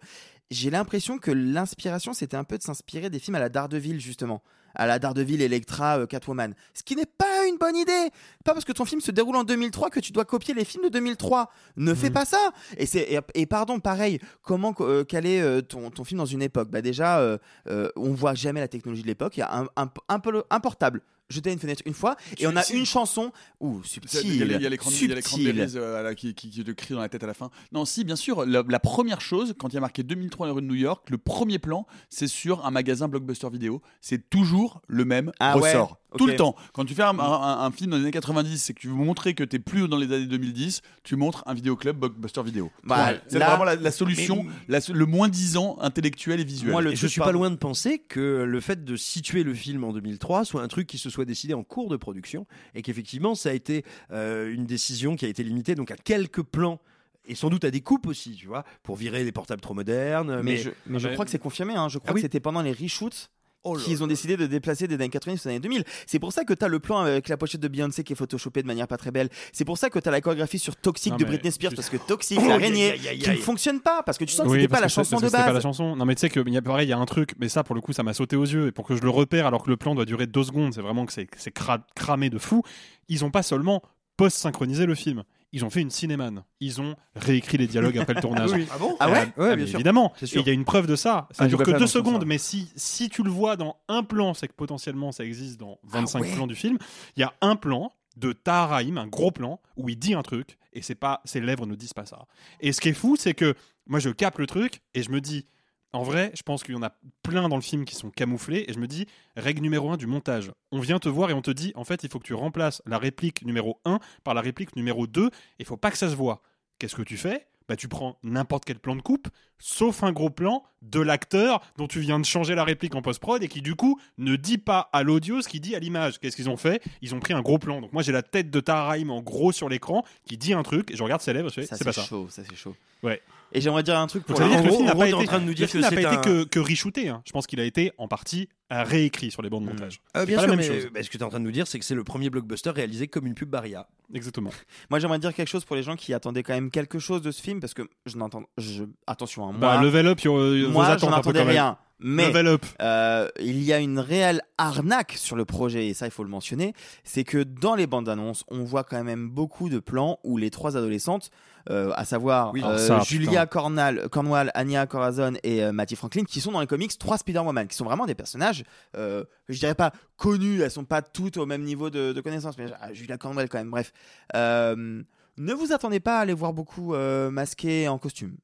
j'ai l'impression que l'inspiration, c'était un peu de s'inspirer des films à la Daredevil, justement. À la Daredevil, Electra, euh, Catwoman. Ce qui n'est pas une bonne idée. Pas parce que ton film se déroule en 2003 que tu dois copier les films de 2003. Ne fais pas ça. Et, c'est, et, et pardon, pareil, comment euh, caler euh, ton, ton film dans une époque? Bah Déjà, euh, euh, on voit jamais la technologie de l'époque. Il y a un, un, un, un portable. Jeter une fenêtre une fois et on a une chanson. A- subtil. Il y a l'écran de euh, qui, qui, qui te crie dans la tête à la fin. Non, si, bien sûr. La, la première chose, quand il y a marqué 2003 à la rue de New York, le premier plan, c'est sur un magasin blockbuster vidéo. C'est toujours le même Ah ressort. Tout le temps. Quand tu fais un, un- un film dans les années 90 et que tu veux montrer que tu es plus dans les années 2010, tu montres un vidéoclub blockbuster vidéo. Bah, Ouais. c'est là- vraiment la, la solution, Mais- la- le moins disant intellectuel et visuel. Moi, le Et je suis pas loin de penser que le fait de situer le film en 2003 soit un truc qui se soit décidé en cours de production et qu'effectivement ça a été euh, une décision qui a été limitée donc à quelques plans et sans doute à des coupes aussi, tu vois, pour virer les portables trop modernes. Mais, Mais, je, mais je Ah, mais- crois que c'est confirmé. hein. Je crois Ah oui. que c'était pendant les reshoots Oh qu'ils ont décidé de déplacer des années 90 aux années 2000. C'est pour ça que tu as le plan avec la pochette de Beyoncé qui est photoshopée de manière pas très belle. C'est pour ça que tu as la chorégraphie sur Toxic Non, de Britney Spears parce que Toxic, Oh, l'araignée, qui ne fonctionne pas parce que tu sens que Oui, c'était pas la chanson de pas la base. chanson. Non, mais tu sais que y a pareil, il y a un truc, mais ça pour le coup, ça m'a sauté aux yeux. Et pour que je le repère, alors que le plan doit durer deux secondes, c'est vraiment que c'est c'est cra- cramé de fou. Ils ont pas seulement post-synchronisé le film. Ils ont fait une cinémane. Ils ont réécrit les dialogues après le tournage. Ah bon Ah ouais Euh, Ouais, ah, bien sûr. Évidemment. Il y a une preuve de ça. Ça Ah, dure que deux secondes, ça. mais si, si tu le vois dans un plan, c'est que potentiellement ça existe dans 25 ouais. plans du film. Il y a un plan de Tahar Rahim, un gros plan, où il dit un truc, et c'est pas, ses lèvres ne disent pas ça. Et ce qui est fou, c'est que moi je capte le truc, et je me dis, en vrai, je pense qu'il y en a plein dans le film qui sont camouflés, et je me dis, règle numéro 1 du montage. On vient te voir et on te dit, en fait, il faut que tu remplaces la réplique numéro 1 par la réplique numéro 2, et il faut pas que ça se voit. Qu'est-ce que tu fais? Bah, tu prends n'importe quel plan de coupe, sauf un gros plan de l'acteur dont tu viens de changer la réplique en post-prod et qui du coup ne dit pas à l'audio ce qu'il dit à l'image. Qu'est-ce qu'ils ont fait? Ils ont pris un gros plan. Donc moi j'ai la tête de Taraim en gros sur l'écran qui dit un truc et je regarde ses lèvres, je fais, Ça c'est pas ça. chaud, ça c'est chaud. Ouais. Et j'aimerais dire un truc Donc pour ça veut la- dire que le en film n'a gros, pas été, en train de nous dire que n'a pas c'est été un- que, que reshooté. hein. Je pense qu'il a été en partie réécrit sur les bandes de montage. Ah, bien pas sûr, la mais chose. bah, ce que tu es en train de nous dire, c'est que c'est le premier blockbuster réalisé comme une pub Barilla. Exactement. Moi j'aimerais dire quelque chose pour les gens qui attendaient quand même quelque chose de ce film parce que je n'entends je... attention hein, Bah, moi level up, vos moi attentes un peu même. rien mais Level up. euh, il y a une réelle arnaque sur le projet et ça il faut le mentionner c'est que dans les bandes annonces on voit quand même beaucoup de plans où les trois adolescentes euh, à savoir Oui, euh, ça, Julia. Cornal, Cornwall, Anya Corazon et euh, Matty Franklin qui sont dans les comics trois Spider-Woman qui sont vraiment des personnages euh, je dirais pas connus elles sont pas toutes au même niveau de, de connaissance mais ah, Julia Cornwall quand même bref Euh, ne vous attendez pas à les voir beaucoup euh, masqués en costume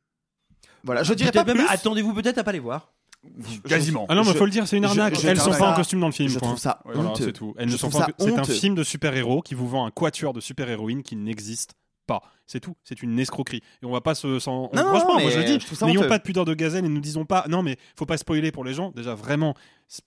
voilà je dirais pas plus attendez-vous peut-être à pas les voir. Quasiment. Ah non, mais Je- faut le dire, c'est une je- arnaque. je Elles sont pas en costume dans le film. je point. trouve ça honteux. c'est tout. Elles Je ne sont trouve pas. ça C'est un film de super-héros qui vous vend un quatuor de super-héroïnes qui n'existe pas. C'est tout. C'est une escroquerie. Et on va pas se. Sans... Non, non, Franchement, mais moi je le dis. je N'ayons pas de pudeur de gazelle et ne nous disons pas. Non, mais faut pas spoiler pour les gens. Déjà, vraiment,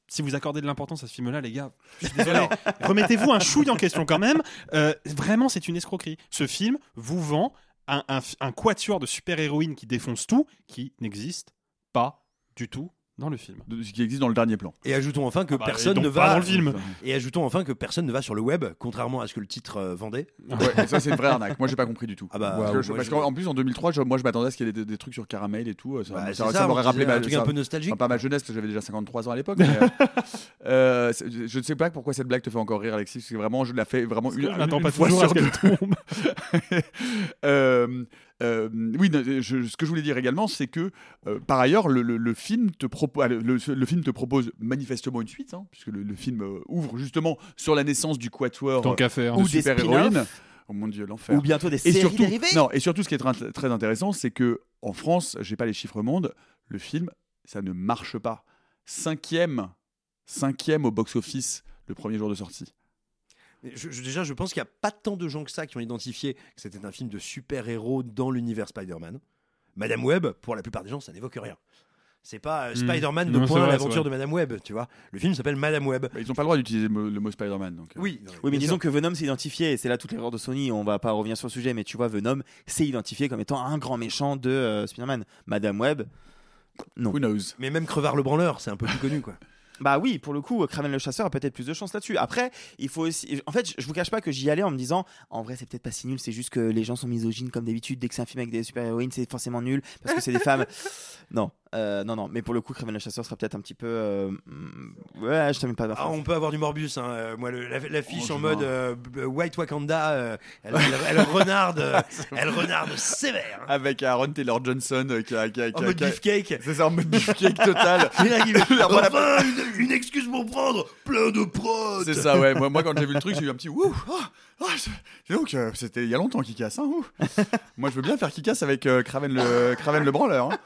si vous accordez de l'importance à ce film-là, les gars, je suis désolé. Remettez-vous un chouille en question quand même. Euh, vraiment, c'est une escroquerie. Ce film vous vend un, quatuor de super-héroïnes qui défonce tout, qui n'existe pas du tout dans le film. De- Ce qui existe dans le dernier plan. Et ajoutons enfin que Ah bah, personne ne va dans le film. Et ajoutons enfin que personne ne va sur le web, contrairement à ce que le titre euh, vendait. Ouais, ça c'est une vraie arnaque. Moi j'ai pas compris du tout. Ah bah, parce que je- moi, parce je- qu'en en plus en 2003, je- moi je m'attendais à ce qu'il y ait des, des trucs sur caramel et tout. Ça, Bah, ça- c'est ça ça, m'aurait rappelé ma, un truc ça- un peu nostalgique. enfin, pas ma jeunesse, parce que j'avais déjà 53 ans à l'époque. mais, euh, euh, je ne sais pas pourquoi cette blague te fait encore rire, Alexis, parce que vraiment je la fais vraiment une, une pas fois sur deux. tombe. Euh, oui, je- ce que je voulais dire également, c'est que euh, par ailleurs, le, le- le film te propose, le, le film te propose manifestement une suite, hein, puisque le, le film ouvre justement sur la naissance du quatuor Tant qu'à faire. de Ou des super-héroïnes. spin-offs. Oh mon dieu, l'enfer. ou bientôt des Et séries surtout, dérivées non, et surtout, ce qui est très, très intéressant, c'est que en France, j'ai pas les chiffres mondes, le film, ça ne marche pas. Cinquième, cinquième au box-office le premier jour de sortie. Mais je- je- déjà, je pense qu'il n'y a pas tant de gens que ça qui ont identifié que c'était un film de super-héros dans l'univers Spider-Man. Madame Web, pour la plupart des gens, ça n'évoque rien. C'est pas euh, Hmm. Spider-Man de point l'aventure de Madame Web, tu vois. Le film s'appelle Madame Web. Bah, ils n'ont pas le droit d'utiliser le mot, le mot Spider-Man. Donc, euh. Oui, Oui, mais disons sûr. que Venom s'est identifié, et c'est là toute l'erreur de Sony, on va pas revenir sur le sujet, mais tu vois, Venom s'est identifié comme étant un grand méchant de euh, Spider-Man. Madame Web, non. Who knows? Mais même Crevard le branleur, c'est un peu plus connu, quoi. Bah oui, pour le coup, Kraven le chasseur a peut-être plus de chance là-dessus. Après, il faut aussi. En fait, je vous cache pas que j'y allais en me disant, en vrai, c'est peut-être pas si nul, c'est juste que les gens sont misogynes comme d'habitude. Dès que c'est un film avec des super-héroïnes, c'est forcément nul parce que c'est des femmes. Non, euh, non, non. Mais pour le coup, Kraven le chasseur sera peut-être un petit peu. euh, Ouais, je t'aime pas. Ah, on peut avoir du Morbus. Hein. Euh, Moi, le- la- l'affiche Oh, en mode euh, White Wakanda, euh, elle, elle, elle renarde, elle renarde sévère. hein. Avec Aaron Taylor Johnson euh, qui a. Qui a- qui En a- mode qui a- beefcake. C'est ça, en mode beefcake total. Enfin, une, une excuse pour prendre plein de prods. C'est ça, ouais. Moi, moi, quand j'ai vu le truc, j'ai eu un petit ouh. ah, c'est- dis donc, euh, c'était il y a longtemps qui casse. Hein, moi, je veux bien faire qui casse avec euh, Kraven le Kraven le branleur. hein.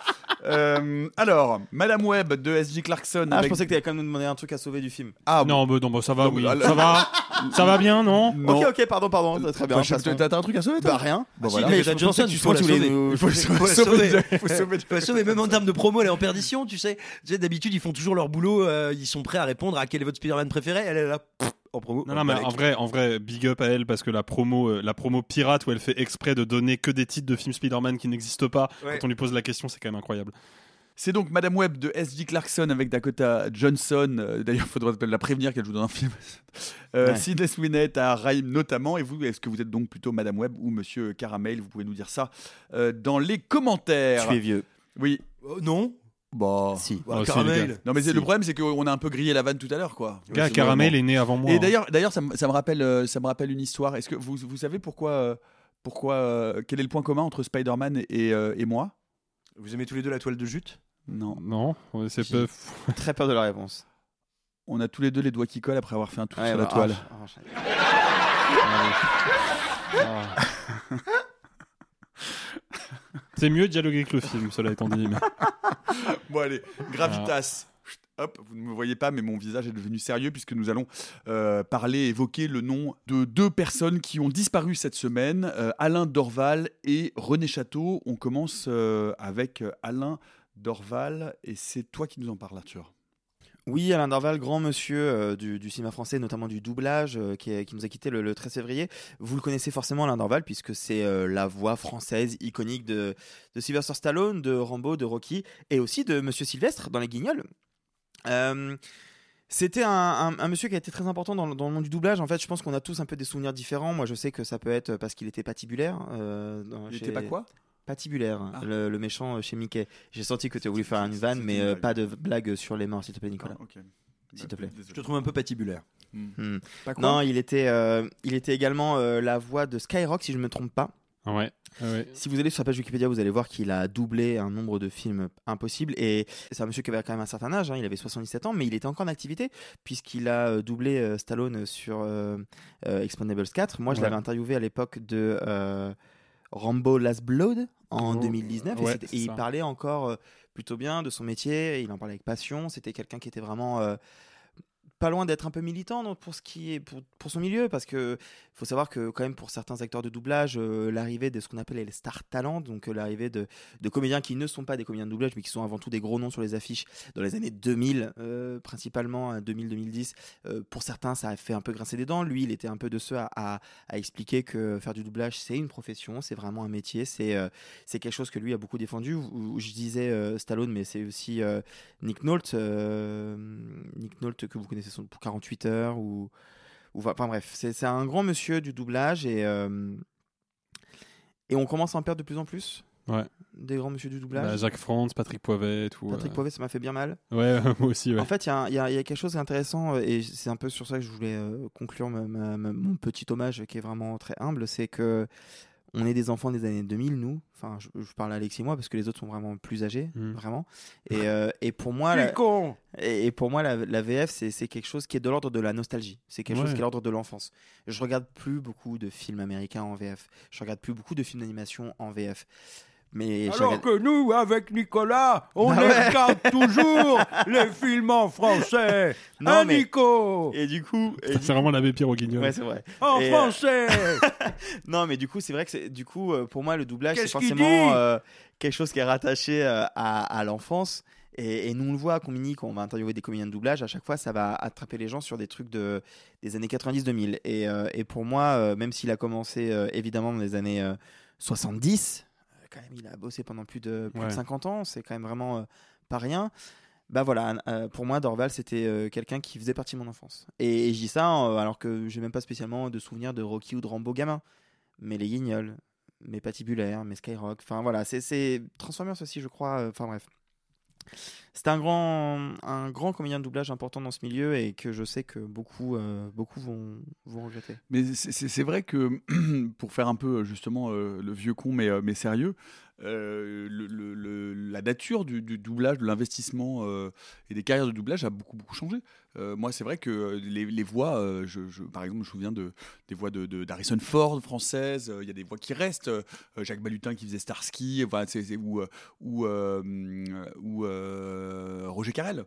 Euh, alors, Madame Web de S.J. Clarkson. Ah, je pensais que t'allais quand même nous demander un truc à sauver du film. Ah, bon. Non, bah, non, bah, ça va, Non, oui. bah, là- Ça va Ça va bien, non Non. Ok, ok, pardon, pardon. Très bien. Passons. T'as un truc à sauver, toi Bah rien. Bon, Si, voilà. pensais Johnson, tu faut la sois tous les sauver. deux. Il faut, la sauver. Il faut la sauver, même en termes de promo, elle est en perdition, tu sais. Tu sais, d'habitude, ils font toujours leur boulot, euh, ils sont prêts à répondre à quel est votre Spider-Man préféré. Elle est là, en promo. Non, non, mais en vrai, en vrai, big up à elle parce que la promo, euh, la promo pirate où elle fait exprès de donner que des titres de films Spider-Man qui n'existent pas, Ouais. quand on lui pose la question, c'est quand même incroyable. C'est donc Madame Web de S.J. Clarkson avec Dakota Johnson. Euh, D'ailleurs, il faudrait la prévenir qu'elle joue dans un film. Euh, Ouais. Sidney Sweeney à Raïm notamment. Et vous, est-ce que vous êtes donc plutôt Madame Web ou Monsieur Caramel? Vous pouvez nous dire ça euh, dans les commentaires. Tu es vieux. Oui. Euh, non. Bah. Si. Ouais, Oh, si, caramel. Non, mais Si. le problème, c'est qu'on a un peu grillé la vanne tout à l'heure, quoi. Gars, Caramel est né avant moi. Et hein. d'ailleurs, d'ailleurs, ça, me- ça me rappelle, euh, ça me rappelle une histoire. Est-ce que vous, vous savez pourquoi, euh, pourquoi, euh, quel est le point commun entre Spider-Man et, et moi? Vous aimez tous les deux la toile de jute? Non. Non, c'est peu. Très peur de la réponse. On a tous les deux les doigts qui collent après avoir fait un tour Ouais, sur bah, la toile. ah, ah, Ah. C'est mieux de dialoguer que le film, cela étant dit. mais- Bon allez, Gravitas. Hop, vous ne me voyez pas, mais mon visage est devenu sérieux puisque nous allons euh, parler, évoquer le nom de deux personnes qui ont disparu cette semaine, euh, Alain Dorval et René Château. On commence euh, avec Alain Dorval et c'est toi qui nous en parles, Arthur. Oui, Alain Dorval, grand monsieur euh, du, du cinéma français, notamment du doublage, euh, qui, est- qui nous a quitté le, le 13 février. Vous le connaissez forcément, Alain Dorval, puisque c'est euh, la voix française iconique de, de Sylvester Stallone, de Rambo, de Rocky, et aussi de Monsieur Sylvestre dans Les Guignols. C'était un, un- un monsieur qui a été très important dans, le- dans le monde du doublage. En fait, je pense qu'on a tous un peu des souvenirs différents. Moi, je sais que ça peut être parce qu'il était patibulaire. euh, dans- Il chez- était pas quoi? Patibulaire, Ah. le, le méchant euh, chez Mickey. J'ai senti que tu as voulu faire une vanne, mais une euh, pas de blague sur les morts, s'il te plaît, Nicolas. Ah, ok. S'il te plaît. Je te trouve un peu patibulaire. Hmm. Pas quoi Non, il était, euh, il était également euh, la voix de Skyrock, si je ne me trompe pas. Ouais. ouais. Si vous allez sur sa page Wikipédia, vous allez voir qu'il a doublé un nombre de films impossible. Et c'est un monsieur qui avait quand même un certain âge, hein, il avait 77 ans, mais il était encore en activité, puisqu'il a doublé euh, Stallone sur euh, euh, Expendables 4. Moi, je Ouais. l'avais interviewé à l'époque de euh, Rambo Last Blood en Oh, 2019, et, ouais, il parlait encore euh, plutôt bien de son métier, il en parlait avec passion. C'était quelqu'un qui était vraiment. Pas loin d'être un peu militant pour ce qui est pour, son milieu parce que faut savoir que quand même pour certains acteurs de doublage euh, l'arrivée de ce qu'on appelle les stars talents donc euh, l'arrivée de, de comédiens qui ne sont pas des comédiens de doublage mais qui sont avant tout des gros noms sur les affiches dans les années 2000 euh, principalement 2000-2010 euh, pour certains ça a fait un peu grincer des dents. Lui il était un peu de ceux à, expliquer que faire du doublage c'est une profession c'est vraiment un métier c'est c'est quelque chose que lui a beaucoup défendu. Je disais Stallone mais c'est aussi Nick Nolte Nick Nolte que vous connaissez pour 48 heures ou ou enfin bref c'est un grand monsieur du doublage et euh, et on commence à en perdre de plus en plus Ouais. des grands monsieur du Bah, doublage Jacques France, Patrick Poivet et tout. Patrick euh. Poivet ça m'a fait bien mal Ouais, moi aussi, ouais. en fait, il y, y y a quelque chose d'intéressant euh, et c'est un peu sur ça que je voulais euh, conclure ma- ma- ma- mon petit hommage qui est vraiment très humble. C'est que on est des enfants des années 2000, nous. Enfin, je, je parle à Alexis et moi parce que les autres sont vraiment plus âgés, Mm. vraiment. Et, euh, et pour moi, la, con et, et pour moi, la, la VF, c'est quelque chose qui est de l'ordre de la nostalgie. C'est quelque chose qui est de l'ordre de l'enfance. Je regarde plus beaucoup de films américains en VF. Je regarde plus beaucoup de films d'animation en VF. Mais Alors que nous, avec Nicolas, on Bah ouais. regarde toujours les films en français. Non, hein, mais- Nico Et du coup, et Putain, du C'est vraiment l'abbé Pierre au guignol. Ouais, c'est vrai. En Et, euh, français Non, mais du coup, c'est vrai que c'est du coup euh, pour moi le doublage c'est forcément euh, quelque chose qui est rattaché euh, à, à l'enfance. Et, et nous on le voit Combini quand on va interviewer des comédiens de doublage, à chaque fois ça va attraper les gens sur des trucs de des années 90-2000. Et, euh, et pour moi, euh, même s'il a commencé euh, évidemment dans les années euh, 70, euh, quand même il a bossé pendant plus de plus de Ouais. 50 ans, c'est quand même vraiment euh, pas rien. Bah voilà, euh, pour moi Dorval c'était euh, quelqu'un qui faisait partie de mon enfance. Et, et je dis ça euh, alors que j'ai même pas spécialement de souvenirs de Rocky ou de Rambo gamin mais les guignols, mes patibulaires, mes Skyrock. Enfin voilà, c'est- Transformers aussi, je crois. Enfin bref. C'était un grand, un grand comédien de doublage important dans ce milieu et que je sais que beaucoup, euh, beaucoup vont, vont regretter. Mais c'est- c'est c'est vrai que, pour faire un peu justement euh, le vieux con, mais, euh, mais sérieux, la nature du, du doublage, de l'investissement et des carrières de doublage a beaucoup, beaucoup changé. Euh, moi, c'est vrai que euh, les, les voix, euh, je, je- par exemple, je me souviens de, des voix de, de- d'Harrison Ford françaises, euh, il y a des voix qui restent, Jacques Balutin qui faisait Starsky, enfin, c'est- c'est- ou, ou, ou Roger Carrel,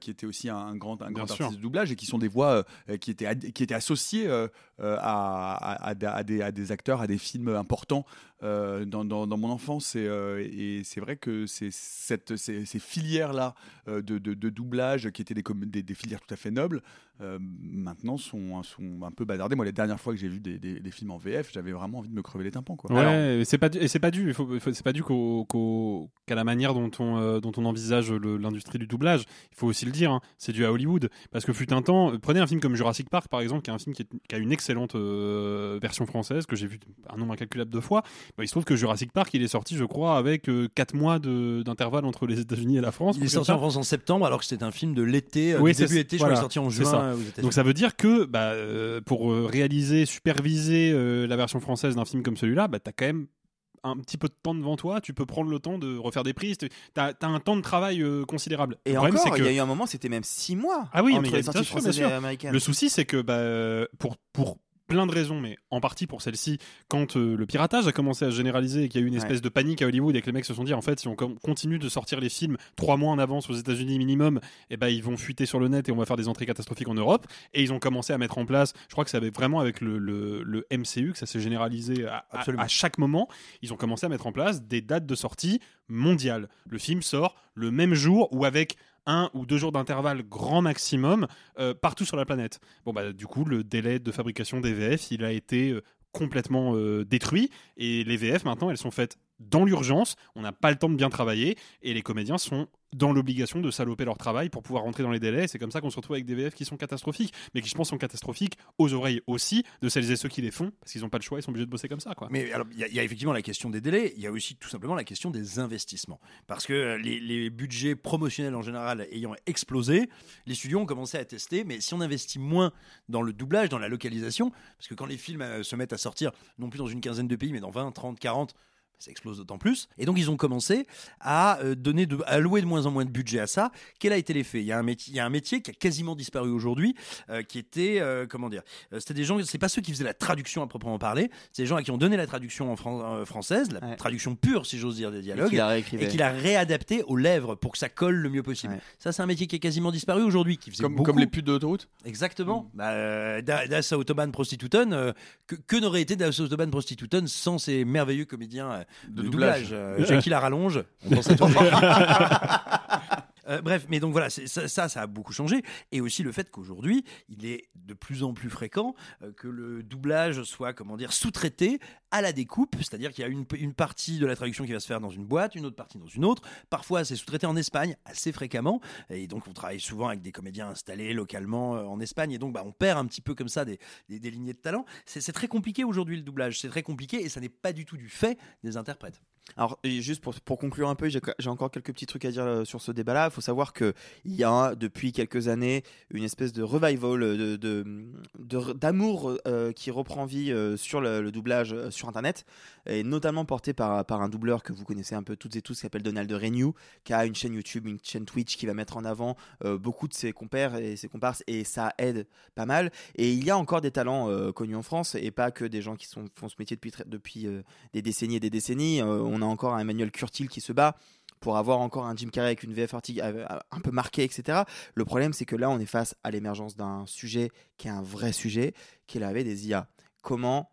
qui était aussi un, un grand, un grand sûr. artiste de doublage et qui sont des voix qui, étaient ad- qui étaient associées à, à- à- à des, à des acteurs, à des films importants dans, dans- dans mon enfance. Et, et c'est vrai que c'est cette, ces, ces filières-là de, de- de doublage, qui étaient des, com- des, des filières tout fait nobles, euh, maintenant sont, sont un peu bazardées. Moi, les dernières fois que j'ai vu des, des- des films en VF, j'avais vraiment envie de me crever les tympans. Quoi. Ouais, Alors, et c'est pas du- et c'est pas dû. il faut- il faut- C'est pas dû qu'au- qu'au- qu'à la manière dont on euh, dont on envisage le- l'industrie du doublage. Il faut aussi le dire. hein, c'est dû à Hollywood parce que fut un temps. Prenez un film comme Jurassic Park par exemple, qui est un film qui, est- qui a une excellente euh, version française que j'ai vu un nombre incalculable de fois. Bah, il se trouve que Jurassic Park, il est sorti, je crois, avec 4 mois de- d'intervalle entre les États-Unis et la France. Il est sorti en France en septembre alors que c'était un film de l'été, euh, Oui, début été, je crois voilà, qu'il est sorti en juin euh, aux États-Unis. Donc ça veut dire que bah, euh, pour euh, réaliser, superviser euh, la version française d'un film comme celui-là, bah, tu as quand même un petit peu de temps devant toi, tu peux prendre le temps de refaire des prises, tu as, un temps de travail euh, considérable. Et Le problème, encore, il que y a eu un moment, c'était même 6 mois Ah oui, mais entre il y a- les sorties françaises et américaines. le souci c'est que bah, pour, pour plein de raisons, mais en partie pour celle-ci, quand euh, le piratage a commencé à se généraliser et qu'il y a eu une Ouais. espèce de panique à Hollywood et que les mecs se sont dit, en fait, si on continue de sortir les films trois mois en avance aux États-Unis minimum, eh ben, ils vont fuiter sur le net et on va faire des entrées catastrophiques en Europe. Et ils ont commencé à mettre en place, je crois que c'est vraiment avec le, le- le MCU que ça s'est généralisé à, à- à chaque moment. Ils ont commencé à mettre en place des dates de sortie mondiales. Le film sort le même jour ou avec un ou deux jours d'intervalle grand maximum euh, partout sur la planète. Bon bah du coup le délai de fabrication des VF il a été euh, complètement euh, détruit et les VF maintenant elles sont faites dans l'urgence, on n'a pas le temps de bien travailler et les comédiens sont dans l'obligation de saloper leur travail pour pouvoir rentrer dans les délais. C'est comme ça qu'on se retrouve avec des VF qui sont catastrophiques, mais qui je pense sont catastrophiques aux oreilles aussi de celles et ceux qui les font parce qu'ils n'ont pas le choix, ils sont obligés de bosser comme ça. Mais alors, il y, a- effectivement la question des délais, il y a aussi tout simplement la question des investissements. Parce que euh, les, les budgets promotionnels en général ayant explosé, les studios ont commencé à tester, mais si on investit moins dans le doublage, dans la localisation, parce que quand les films euh, se mettent à sortir, non plus dans une quinzaine de pays, mais dans 20, 30, 40, ça explose d'autant plus. Et donc, ils ont commencé à euh, donner de, à allouer de moins en moins de budget à ça. Quel a été l'effet? Il, y a un métier- il y a un métier qui a quasiment disparu aujourd'hui, euh, qui était, euh, comment dire, c'était des gens, c'est pas ceux qui faisaient la traduction à proprement parler, c'est des gens à qui ont donné la traduction en fran- euh, française, la Ouais. traduction pure, si j'ose dire, des dialogues, et qui l'a réadapté aux lèvres pour que ça colle le mieux possible. Ouais. Ça, c'est un métier qui est quasiment disparu aujourd'hui, qui faisait Comme, beaucoup. comme les putes de l'autoroute Exactement. Bah, euh, Da- Das Autobahn Prostituten, euh, que, que n'aurait été Das Autobahn Prostituten sans ces merveilleux comédiens euh, de, De doublage, doublage. euh, Jackie la rallonge. On pense à toi. Euh, bref, mais donc voilà, ça, ça, a beaucoup changé. Et aussi le fait qu'aujourd'hui, il est de plus en plus fréquent euh, que le doublage soit, comment dire, sous-traité à la découpe. C'est-à-dire qu'il y a une, partie de la traduction qui va se faire dans une boîte, une autre partie dans une autre. Parfois, c'est sous-traité en Espagne, assez fréquemment. Et donc, on travaille souvent avec des comédiens installés localement euh, en Espagne. Et donc, bah, on perd un petit peu comme ça des, des, lignées de talent. C'est très compliqué aujourd'hui le doublage. C'est très compliqué et ça n'est pas du tout du fait des interprètes. Alors, juste pour, pour conclure un peu, j'ai encore quelques petits trucs à dire euh, sur ce débat-là. Il faut savoir qu'il y a depuis quelques années une espèce de revival, de- de- de- d'amour euh, qui reprend vie euh, sur le, doublage euh, sur Internet, et notamment porté par, par un doubleur que vous connaissez un peu toutes et tous, qui s'appelle Donald Renew, qui a une chaîne YouTube, une chaîne Twitch qui va mettre en avant euh, beaucoup de ses compères et ses comparses, et ça aide pas mal. Et il y a encore des talents euh, connus en France, et pas que des gens qui font ce métier depuis, depuis euh, des décennies et des décennies. Euh, on a encore un Emmanuel Curtil qui se bat pour avoir encore un Jim Carrey avec une VF euh, un peu marquée, etc. Le problème, c'est que là, on est face à l'émergence d'un sujet qui est un vrai sujet, qui est l'arrivée des IA. Comment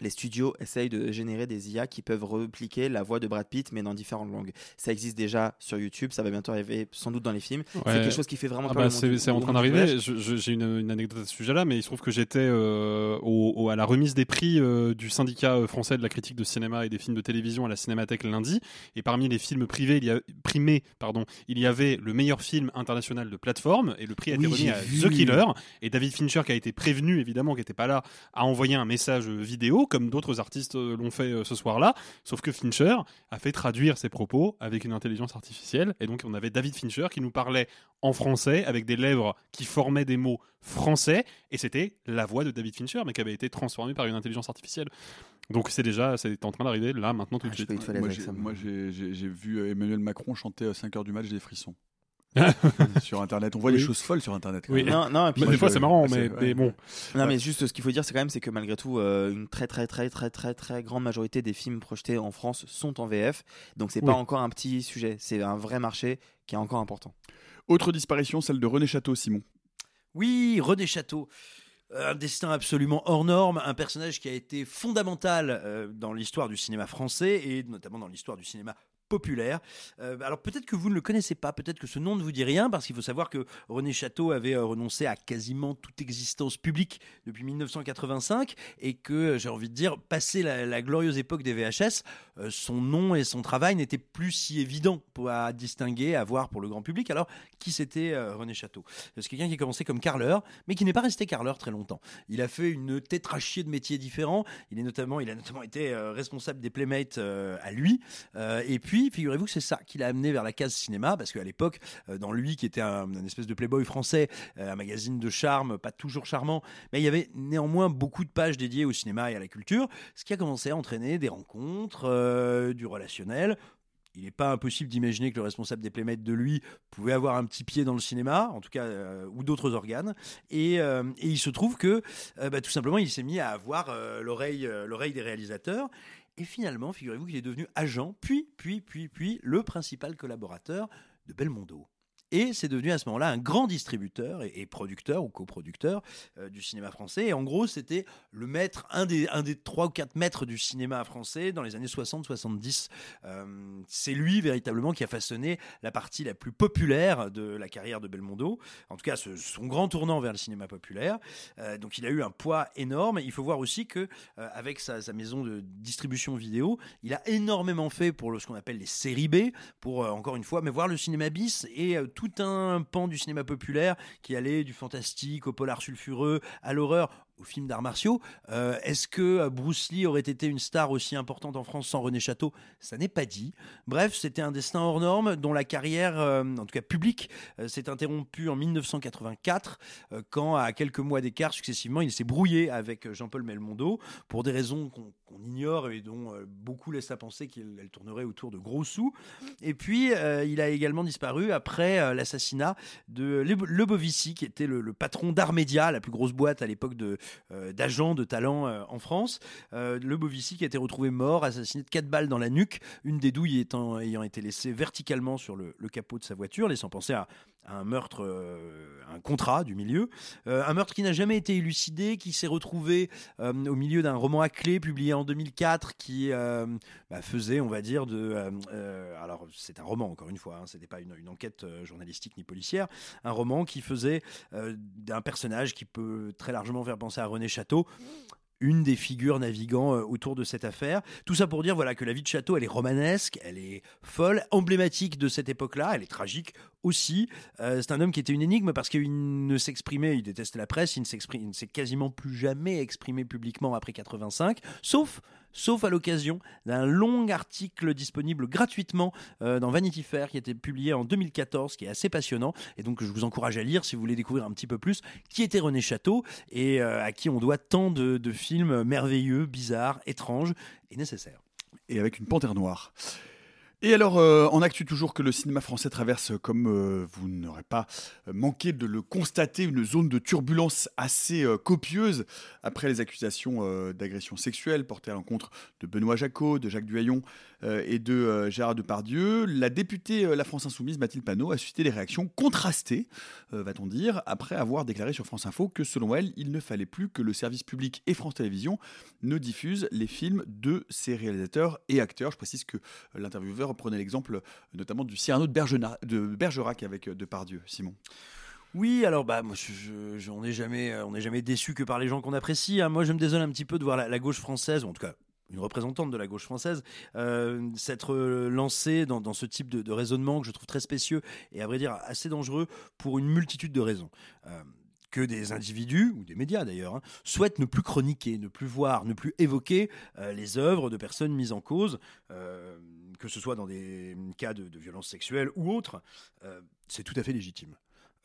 les studios essayent de générer des IA qui peuvent repliquer la voix de Brad Pitt, mais dans différentes langues. Ça existe déjà sur YouTube, ça va bientôt arriver sans doute dans les films. C'est quelque chose qui fait vraiment Ah bah, c'est en train d'arriver. J'ai une, une anecdote à ce sujet-là, mais il se trouve que j'étais euh, au- au- à la remise des prix euh, du syndicat euh, français de la critique de cinéma et des films de télévision à la Cinémathèque lundi. Et parmi les films privés, il y a, primés, pardon, il y avait le meilleur film international de plateforme et le prix a été Oui, remis à vu. The Killer. Et David Fincher, qui a été prévenu évidemment, qui n'était pas là, a envoyé un message vidéo, comme d'autres artistes euh, l'ont fait euh, ce soir-là. Sauf que Fincher a fait traduire ses propos avec une intelligence artificielle. Et donc, on avait David Fincher qui nous parlait en français avec des lèvres qui formaient des mots français. Et c'était la voix de David Fincher, mais qui avait été transformée par une intelligence artificielle. Donc, c'est déjà, c'est en train d'arriver là, maintenant, tout de Ah, suite. Moi, j'ai vu euh, Emmanuel Macron chanter à 5h du match des frissons. sur Internet. On voit Oui. des choses folles sur Internet. quand Oui. même. Non, non, et puis- Bah, des fois, c'est marrant, mais, bon. Non, mais juste ce qu'il faut dire, c'est quand même, c'est que malgré tout, euh, une très très très très très très grande majorité des films projetés en France sont en VF. Donc c'est Oui. pas encore un petit sujet, c'est un vrai marché qui est encore important. Autre disparition, celle de René Château, Simon. Oui, René Château. Euh, Un destin absolument hors norme, un personnage qui a été fondamental euh, dans l'histoire du cinéma français et notamment dans l'histoire du cinéma populaire. Euh, alors peut-être que vous ne le connaissez pas, peut-être que ce nom ne vous dit rien, parce qu'il faut savoir que René Château avait euh, renoncé à quasiment toute existence publique depuis 1985 et que, euh, j'ai envie de dire, passé la, glorieuse époque des VHS, son nom et son travail n'étaient plus si évidents à distinguer, à voir pour le grand public. Alors, qui c'était René Château? C'est quelqu'un qui a commencé comme carleur, mais qui n'est pas resté carleur très longtemps. Il a fait une tétrachie de métiers différents. Il, est notamment, il a notamment été responsable des Playmates à lui. Et puis, figurez-vous que c'est ça qui l'a amené vers la case cinéma, parce qu'à l'époque, euh, dans lui, qui était un, espèce de playboy français, euh, un magazine de charme, pas toujours charmant, mais il y avait néanmoins beaucoup de pages dédiées au cinéma et à la culture, ce qui a commencé à entraîner des rencontres, euh, du relationnel, il n'est pas impossible d'imaginer que le responsable des Playmates de lui pouvait avoir un petit pied dans le cinéma, en tout cas, ou d'autres organes. Et, il se trouve que, bah, tout simplement, il s'est mis à avoir l'oreille des réalisateurs. Et finalement, figurez-vous qu'il est devenu agent, puis, puis, puis, puis, le principal collaborateur de Belmondo. Et c'est devenu à ce moment-là un grand distributeur et, producteur ou coproducteur euh, du cinéma français. Et en gros, c'était le maître, un des, un des trois ou quatre maîtres du cinéma français dans les années 60-70. Euh, c'est lui véritablement qui a façonné la partie la plus populaire de la carrière de Belmondo. En tout cas, son grand tournant vers le cinéma populaire. Euh, donc, il a eu un poids énorme. Il faut voir aussi que avec sa, sa, maison de distribution vidéo, il a énormément fait pour ce qu'on appelle les séries B, pour encore une fois, mais voir le cinéma bis et tout un pan du cinéma populaire qui allait du fantastique au polar sulfureux à l'horreur au film d'arts martiaux. Euh, est-ce que euh, Bruce Lee aurait été une star aussi importante en France sans René Château? Ça n'est pas dit. Bref, c'était un destin hors norme dont la carrière, euh, en tout cas publique, s'est interrompue en 1984 quand, à quelques mois d'écart successivement, il s'est brouillé avec Jean-Paul Melmondo pour des raisons qu'on ignore et dont beaucoup laissent à penser qu'elle tournerait autour de gros sous. Et puis, il a également disparu après l'assassinat de Lebovici, qui était le, le patron d'Armédia, la plus grosse boîte à l'époque de, d'agents de talent euh, en France. Euh, le Bovici qui a été retrouvé mort, assassiné de 4 balles dans la nuque, une des douilles étant, ayant été laissée verticalement sur le, capot de sa voiture, laissant penser à, un meurtre, un contrat du milieu. un meurtre qui n'a jamais été élucidé, qui s'est retrouvé au milieu d'un roman à clé publié en 2004 qui bah, faisait, on va dire, de. alors, c'est un roman, encore une fois, hein, ce n'était pas une, enquête journalistique ni policière, un roman qui faisait d'un personnage qui peut très largement faire penser à René Château une des figures naviguant euh, autour de cette affaire. Tout ça pour dire voilà que la vie de Château, elle est romanesque, elle est folle, emblématique de cette époque-là, elle est tragique aussi. Euh, c'est un homme qui était une énigme parce qu'il ne s'exprimait, il détestait la presse, il ne s'est quasiment plus jamais exprimé publiquement après 85, sauf sauf à l'occasion d'un long article disponible gratuitement euh, dans Vanity Fair qui a été publié en 2014, qui est assez passionnant. Et donc, je vous encourage à lire si vous voulez découvrir un petit peu plus qui était René Château et euh, à qui on doit tant de films merveilleux, bizarres, étranges et nécessaires. Et avec une panthère noire. Et alors, euh, on actu toujours que le cinéma français traverse, comme euh, vous n'aurez pas euh, manqué de le constater, une zone de turbulence assez copieuse après les accusations d'agression sexuelle portées à l'encontre de Benoît Jacot, de Jacques Duhaillon et de Gérard Depardieu. La députée La France Insoumise, Mathilde Panot, a suscité des réactions contrastées, va-t-on dire, après avoir déclaré sur France Info que selon elle, il ne fallait plus que le service public et France Télévisions ne diffusent les films de ses réalisateurs et acteurs. Je précise que l'intervieweur Prenez l'exemple notamment du Cyrano de, Bergerac avec euh, Depardieu, Simon. Oui, alors bah je, on n'est jamais, euh, on n'est jamais déçu que par les gens qu'on apprécie. Hein. Moi, je me désole un petit peu de voir la, gauche française, en tout cas une représentante de la gauche française, euh, s'être lancée dans, ce type de, raisonnement que je trouve très spécieux et à vrai dire assez dangereux pour une multitude de raisons que des individus, ou des médias d'ailleurs, hein, souhaitent ne plus chroniquer, ne plus voir, ne plus évoquer euh, les œuvres de personnes mises en cause, euh, que ce soit dans des cas de, de violences sexuelles ou autres. Euh, c'est tout à fait légitime.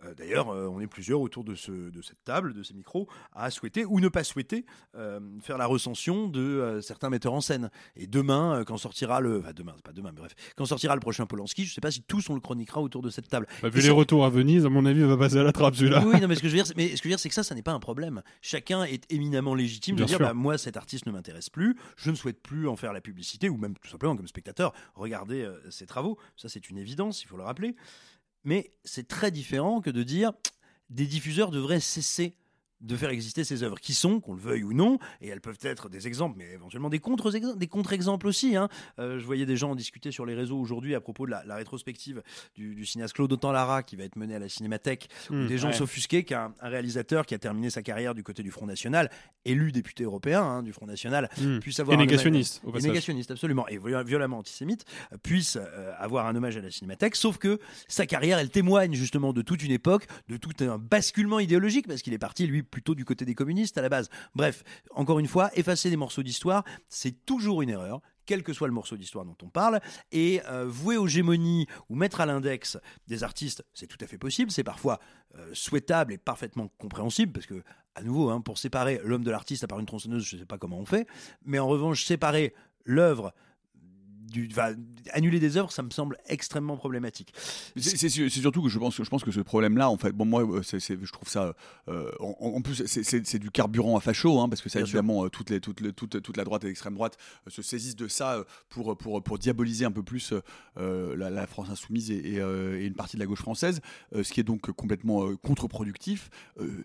Euh, d'ailleurs, euh, on est plusieurs autour de, ce, de cette table, de ces micros, à souhaiter ou ne pas souhaiter euh, faire la recension de certains metteurs en scène. Et demain, quand sortira le, enfin demain, c'est pas demain, bref, quand sortira le prochain Polanski, je sais pas si tous on le chroniquera autour de cette table. Bah, vu les retours à Venise, à mon avis, il va passer à la trappe celui-là. Oui, non, mais ce que je veux dire, mais ce que je veux dire, c'est que ça, ça n'est pas un problème. Chacun est éminemment légitime de dire, bah, moi, cet artiste ne m'intéresse plus, je ne souhaite plus en faire la publicité, ou même tout simplement comme spectateur, regarder ses travaux. Ça, c'est une évidence, il faut le rappeler. Mais c'est très différent que de dire des diffuseurs devraient cesser de faire exister ces œuvres, qui sont, qu'on le veuille ou non, et elles peuvent être des exemples, mais éventuellement des contre-exemples des aussi. Hein. Euh, je voyais des gens en discuter sur les réseaux aujourd'hui à propos de la, rétrospective du, cinéaste Claude Autant-Lara qui va être menée à la Cinémathèque, où hmm, des gens s'offusquaient qu'un réalisateur qui a terminé sa carrière du côté du Front National, élu député européen hein, du Front National, hmm. puisse avoir... Et négationniste, un négationniste, absolument, et violemment antisémite, puisse euh, avoir un hommage à la Cinémathèque, sauf que sa carrière, elle témoigne justement de toute une époque, de tout un basculement idéologique, parce qu'il est parti, lui, plutôt du côté des communistes à la base. Bref, encore une fois, effacer des morceaux d'histoire, c'est toujours une erreur quel que soit le morceau d'histoire dont on parle, et euh, vouer aux gémonies ou mettre à l'index des artistes, c'est tout à fait possible, c'est parfois euh, souhaitable et parfaitement compréhensible, parce que, à nouveau, hein, pour séparer l'homme de l'artiste à part une tronçonneuse, je ne sais pas comment on fait, mais en revanche, séparer l'œuvre du, annuler des œuvres, ça me semble extrêmement problématique. C'est c'est su- c'est surtout que je pense, que je pense que ce problème-là, en fait, bon, moi, euh, je trouve ça. euh, en, en plus, c'est- du carburant à facho, hein, parce que ça, Bien évidemment, euh, toutes les, toutes les- toute, toute la droite et l'extrême droite se saisissent de ça pour, pour, pour diaboliser un peu plus euh, la, la France insoumise et, et, et une partie de la gauche française, ce qui est donc complètement contre-productif.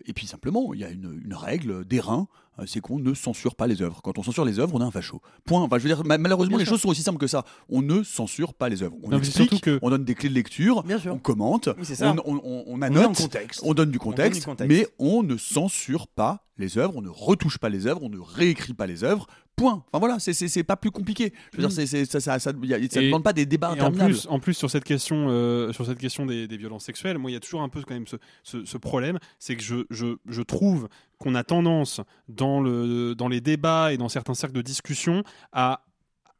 Et puis simplement, il y a une, une règle d'airain, c'est qu'on ne censure pas les œuvres. Quand on censure les œuvres, on est un facho. Point. Enfin, je veux dire, ma- malheureusement, Bien les sûr. choses sont aussi simples que ça. On ne censure pas les œuvres. On Non, explique, que- on donne des clés de lecture, on commente, Oui, on, on, on, annote, contexte. donne du contexte. mais on ne censure pas les œuvres, on ne retouche pas les œuvres, on ne réécrit pas les œuvres. Point. Enfin voilà, c'est- pas plus compliqué. Je veux dire, c'est- c'est- ça, ça, ça, y a- ça Et- demande pas des débats en plus, en plus sur cette question, euh, sur cette question des, des violences sexuelles, moi il y a toujours un peu quand même ce, ce- ce problème, c'est que je, je, je trouve qu'on a tendance dans, le, dans les débats et dans certains cercles de discussion à,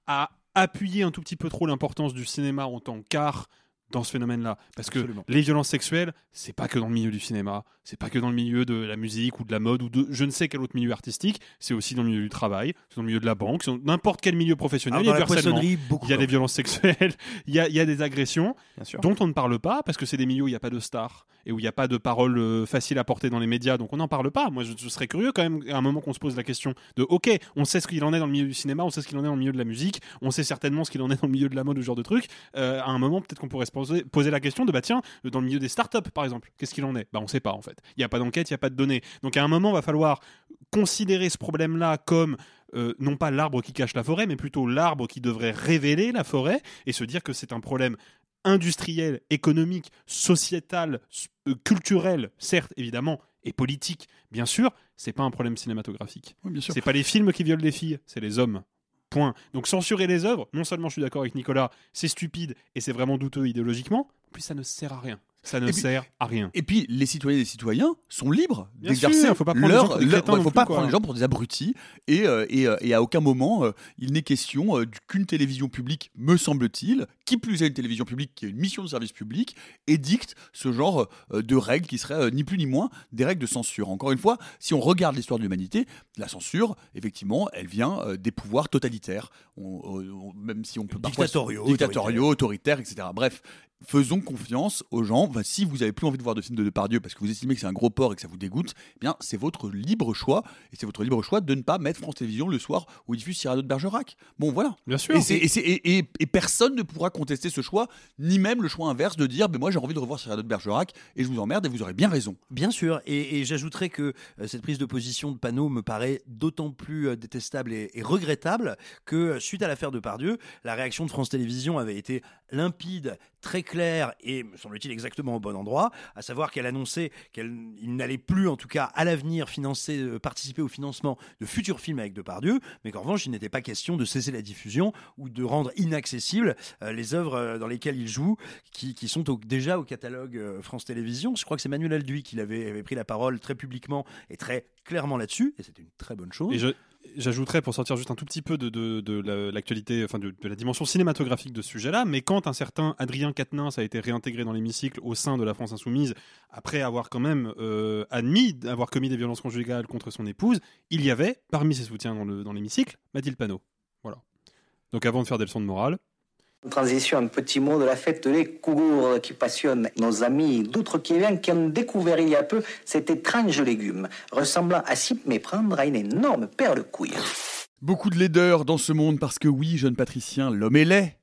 à appuyer un tout petit peu trop l'importance du cinéma en tant qu'art dans ce phénomène-là. Parce Absolument. que les violences sexuelles, c'est pas que dans le milieu du cinéma, c'est pas que dans le milieu de la musique ou de la mode ou de je ne sais quel autre milieu artistique, c'est aussi dans le milieu du travail, c'est dans le milieu de la banque, c'est dans n'importe quel milieu professionnel. Alors, il y a du. Il y des violences sexuelles, il y a, il y a des agressions dont on ne parle pas parce que c'est des milieux où il n'y a pas de stars et où il n'y a pas de paroles euh, faciles à porter dans les médias, donc on n'en parle pas. Moi, je, je serais curieux quand même à un moment qu'on se pose la question de OK, on sait ce qu'il en est dans le milieu du cinéma, on sait ce qu'il en est dans le milieu de la musique, on sait certainement ce qu'il en est dans le milieu de la mode, ou ce genre de truc. Euh, à un moment, peut-être qu'on pourrait se poser, la question de bah tiens, dans le milieu des startups par exemple, qu'est-ce qu'il en est? Bah on sait pas en fait. Il n'y a pas d'enquête, il n'y a pas de données. Donc à un moment, il va falloir considérer ce problème-là comme euh, non pas l'arbre qui cache la forêt, mais plutôt l'arbre qui devrait révéler la forêt et se dire que c'est un problème industriel, économique, sociétal, s- euh, culturel, certes évidemment, et politique, bien sûr, c'est pas un problème cinématographique. Oui, bien sûr. C'est pas les films qui violent les filles, c'est les hommes. Point. Donc censurer les œuvres, non seulement je suis d'accord avec Nicolas, c'est stupide et c'est vraiment douteux idéologiquement, en plus ça ne sert à rien. Ça ne Et puis- sert à rien. Et puis, les citoyennes et les citoyens sont libres d'exercer sûr, faut pas prendre les gens leur. leur- ouais, faut plus, pas prendre les gens pour des abrutis. Et, euh, et, euh, et à aucun moment, euh, il n'est question euh, qu'une télévision publique, me semble-t-il, qui plus est une télévision publique qui a une mission de service public, édicte ce genre euh, de règles qui seraient euh, ni plus ni moins des règles de censure. Encore une fois, si on regarde l'histoire de l'humanité, la censure, effectivement, elle vient euh, des pouvoirs totalitaires. On- on- même si on peut parfois- Dictatoriaux, dictatoriaux, autoritaires, etc. Bref, faisons confiance aux gens. Enfin, si vous avez plus envie de voir de films de Depardieu parce que vous estimez que c'est un gros porc et que ça vous dégoûte, eh bien c'est votre libre choix et c'est votre libre choix de ne pas mettre France Télévisions le soir où il diffuse Cyrano de Bergerac. Bon, voilà. Bien sûr. Et, c'est- et c'est- et- et- et personne ne pourra contester ce choix, ni même le choix inverse de dire, ben moi j'ai envie de revoir Cyrano de Bergerac et je vous emmerde et vous aurez bien raison. Bien sûr, et, et j'ajouterais que euh, cette prise de position de panneau me paraît d'autant plus euh, détestable et, et regrettable que suite à l'affaire de Pardieu, la réaction de France Télévisions avait été limpide, très claire et me semble-t-il exactement au bon endroit, à savoir qu'elle annonçait qu'elle n'allait plus en tout cas à l'avenir financer, euh, participer au financement de futurs films avec Depardieu, mais qu'en revanche il n'était pas question de cesser la diffusion ou de rendre inaccessibles euh, les œuvres euh, dans lesquelles il joue, qui, sont déjà au catalogue France Télévisions. Je crois que c'est Manuel Alduy qui avait, pris la parole très publiquement et très clairement là-dessus, et c'était une très bonne chose. J'ajouterais, pour sortir juste un tout petit peu de, de- de la- l'actualité, enfin de, la dimension cinématographique de ce sujet-là, mais quand un certain Adrien Quatennens a été réintégré dans l'hémicycle au sein de la France Insoumise, après avoir quand même euh, admis avoir commis des violences conjugales contre son épouse, il y avait, parmi ses soutiens dans le- dans l'hémicycle, Mathilde Panot. Voilà. Donc avant de faire des leçons de morale, transition, un petit mot de la fête des Cougourdes qui passionne nos amis d'outre-Québec qui ont découvert il y a peu cet étrange légume, ressemblant à s'y méprendre à une énorme paire de couilles. Beaucoup de laideur dans ce monde parce que oui, jeune patricien, l'homme est laid.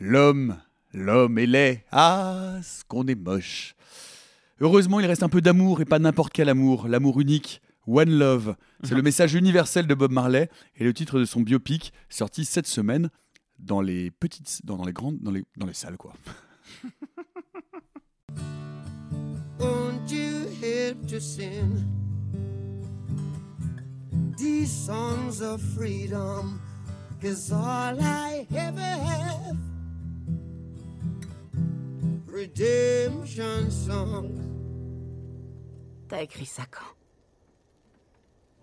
L'homme, l'homme est laid. Ah, ce qu'on est moche. Heureusement, il reste un peu d'amour et pas n'importe quel amour, l'amour unique. One Love, c'est le message universel de Bob Marley et le titre de son biopic sorti cette semaine dans les petites, dans, dans les grandes, dans les, dans les salles quoi. Won't you help to sing these songs of freedom? Is all I ever have. Redemption songs. T'as écrit ça quand?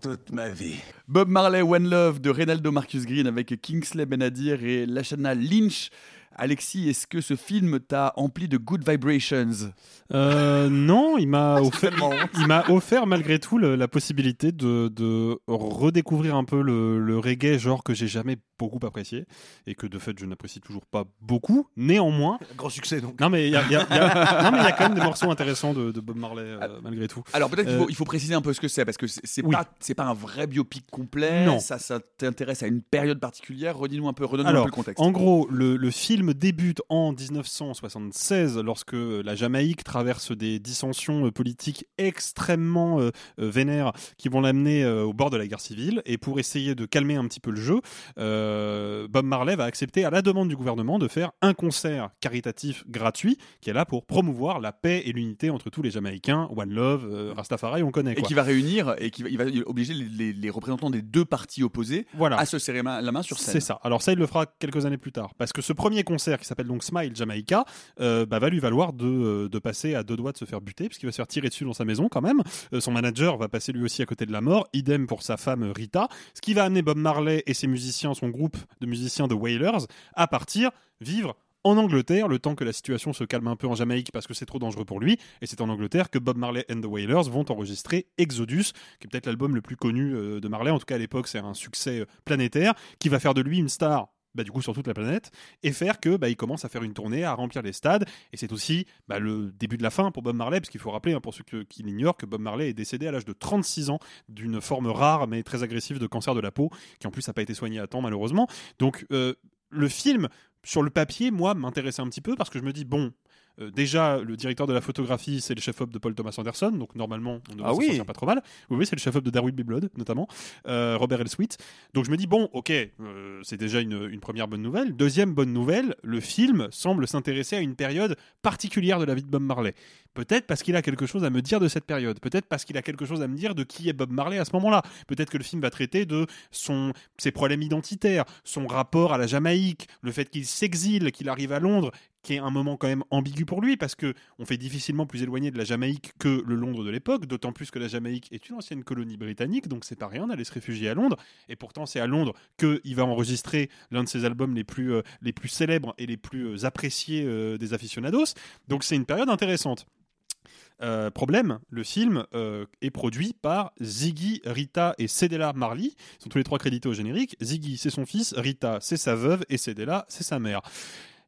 Toute ma vie. Bob Marley One Love de Reynaldo Marcus Green avec Kingsley Benadir et Lashana Lynch Alexis, est-ce que ce film t'a empli de good vibrations? Euh, non, il m'a offert, tellement honte. il m'a offert malgré tout le- la possibilité de, de redécouvrir un peu le, le reggae, genre que j'ai jamais beaucoup apprécié et que de fait je n'apprécie toujours pas beaucoup. Néanmoins, Grand succès donc. non mais il y a, y y y quand même des morceaux intéressants de, de Bob Marley euh, malgré tout. Alors peut-être qu'il Euh, faut, il faut préciser un peu ce que c'est, parce que c'est Oui. pas, c'est pas un vrai biopic complet, Non. ça, ça t'intéresse à une période particulière, redis-nous un peu, redonne-nous un peu le contexte. en gros, le, le film débute en 1976 lorsque la Jamaïque traverse des dissensions euh, politiques extrêmement euh, euh, vénères qui vont l'amener euh, au bord de la guerre civile. Et pour essayer de calmer un petit peu le jeu, euh, Bob Marley va accepter à la demande du gouvernement de faire un concert caritatif gratuit qui est là pour promouvoir la paix et l'unité entre tous les Jamaïcains, One Love, euh, Rastafari, on connaît. et qui va réunir, et qui va, il va obliger les, les- les représentants des deux partis opposés Voilà. à se serrer ma- la main sur scène. C'est ça. Alors ça, il le fera quelques années plus tard. Parce que ce premier concert, qui s'appelle donc Smile Jamaica, euh, bah, va lui valoir de, euh, de passer à deux doigts de se faire buter, puisqu'il va se faire tirer dessus dans sa maison quand même. Euh, son manager va passer lui aussi à côté de la mort. Idem pour sa femme euh, Rita. Ce qui va amener Bob Marley et ses musiciens, son de musiciens de Wailers, à partir vivre en Angleterre, le temps que la situation se calme un peu en Jamaïque parce que c'est trop dangereux pour lui. Et c'est en Angleterre que Bob Marley and the Wailers vont enregistrer Exodus, qui est peut-être l'album le plus connu euh, de Marley. En tout cas, à l'époque, c'est un succès euh, planétaire qui va faire de lui une star. Bah, du coup sur toute la planète et faire que bah, il commence à faire une tournée à remplir les stades et c'est aussi bah, le début de la fin pour Bob Marley parce qu'il faut rappeler hein, pour ceux qui l'ignorent que Bob Marley est décédé à l'âge de 36 ans d'une forme rare mais très agressive de cancer de la peau qui en plus n'a pas été soigné à temps malheureusement. Donc euh, le film sur le papier, moi, m'intéressait un petit peu parce que je me dis, bon, euh, déjà, le directeur de la photographie, c'est le chef-op de Paul Thomas Anderson, donc normalement, on devrait Ah oui. pas trop mal. Oui, oui, c'est le chef-op de Darwin B. Blood, notamment, euh, Robert Elswit. Donc je me dis, bon, ok, euh, c'est déjà une, une première bonne nouvelle. Deuxième bonne nouvelle, le film semble s'intéresser à une période particulière de la vie de Bob Marley. Peut-être parce qu'il a quelque chose à me dire de cette période. Peut-être parce qu'il a quelque chose à me dire de qui est Bob Marley à ce moment-là. Peut-être que le film va traiter de son, ses problèmes identitaires, son rapport à la Jamaïque, le fait qu'il s'exile, qu'il arrive à Londres, qui est un moment quand même ambigu pour lui parce que on fait difficilement plus éloigné de la Jamaïque que le Londres de l'époque, d'autant plus que la Jamaïque est une ancienne colonie britannique, donc c'est pas rien d'aller se réfugier à Londres. Et pourtant, c'est à Londres qu'il va enregistrer l'un de ses albums les plus, euh, les plus célèbres et les plus euh, appréciés euh, des aficionados. Donc c'est une période intéressante. Problème, le film est produit par Ziggy, Rita et Cedella Marley. Ils sont tous les trois crédités au générique. Ziggy, c'est son fils, Rita, c'est sa veuve, et Cedella, c'est sa mère.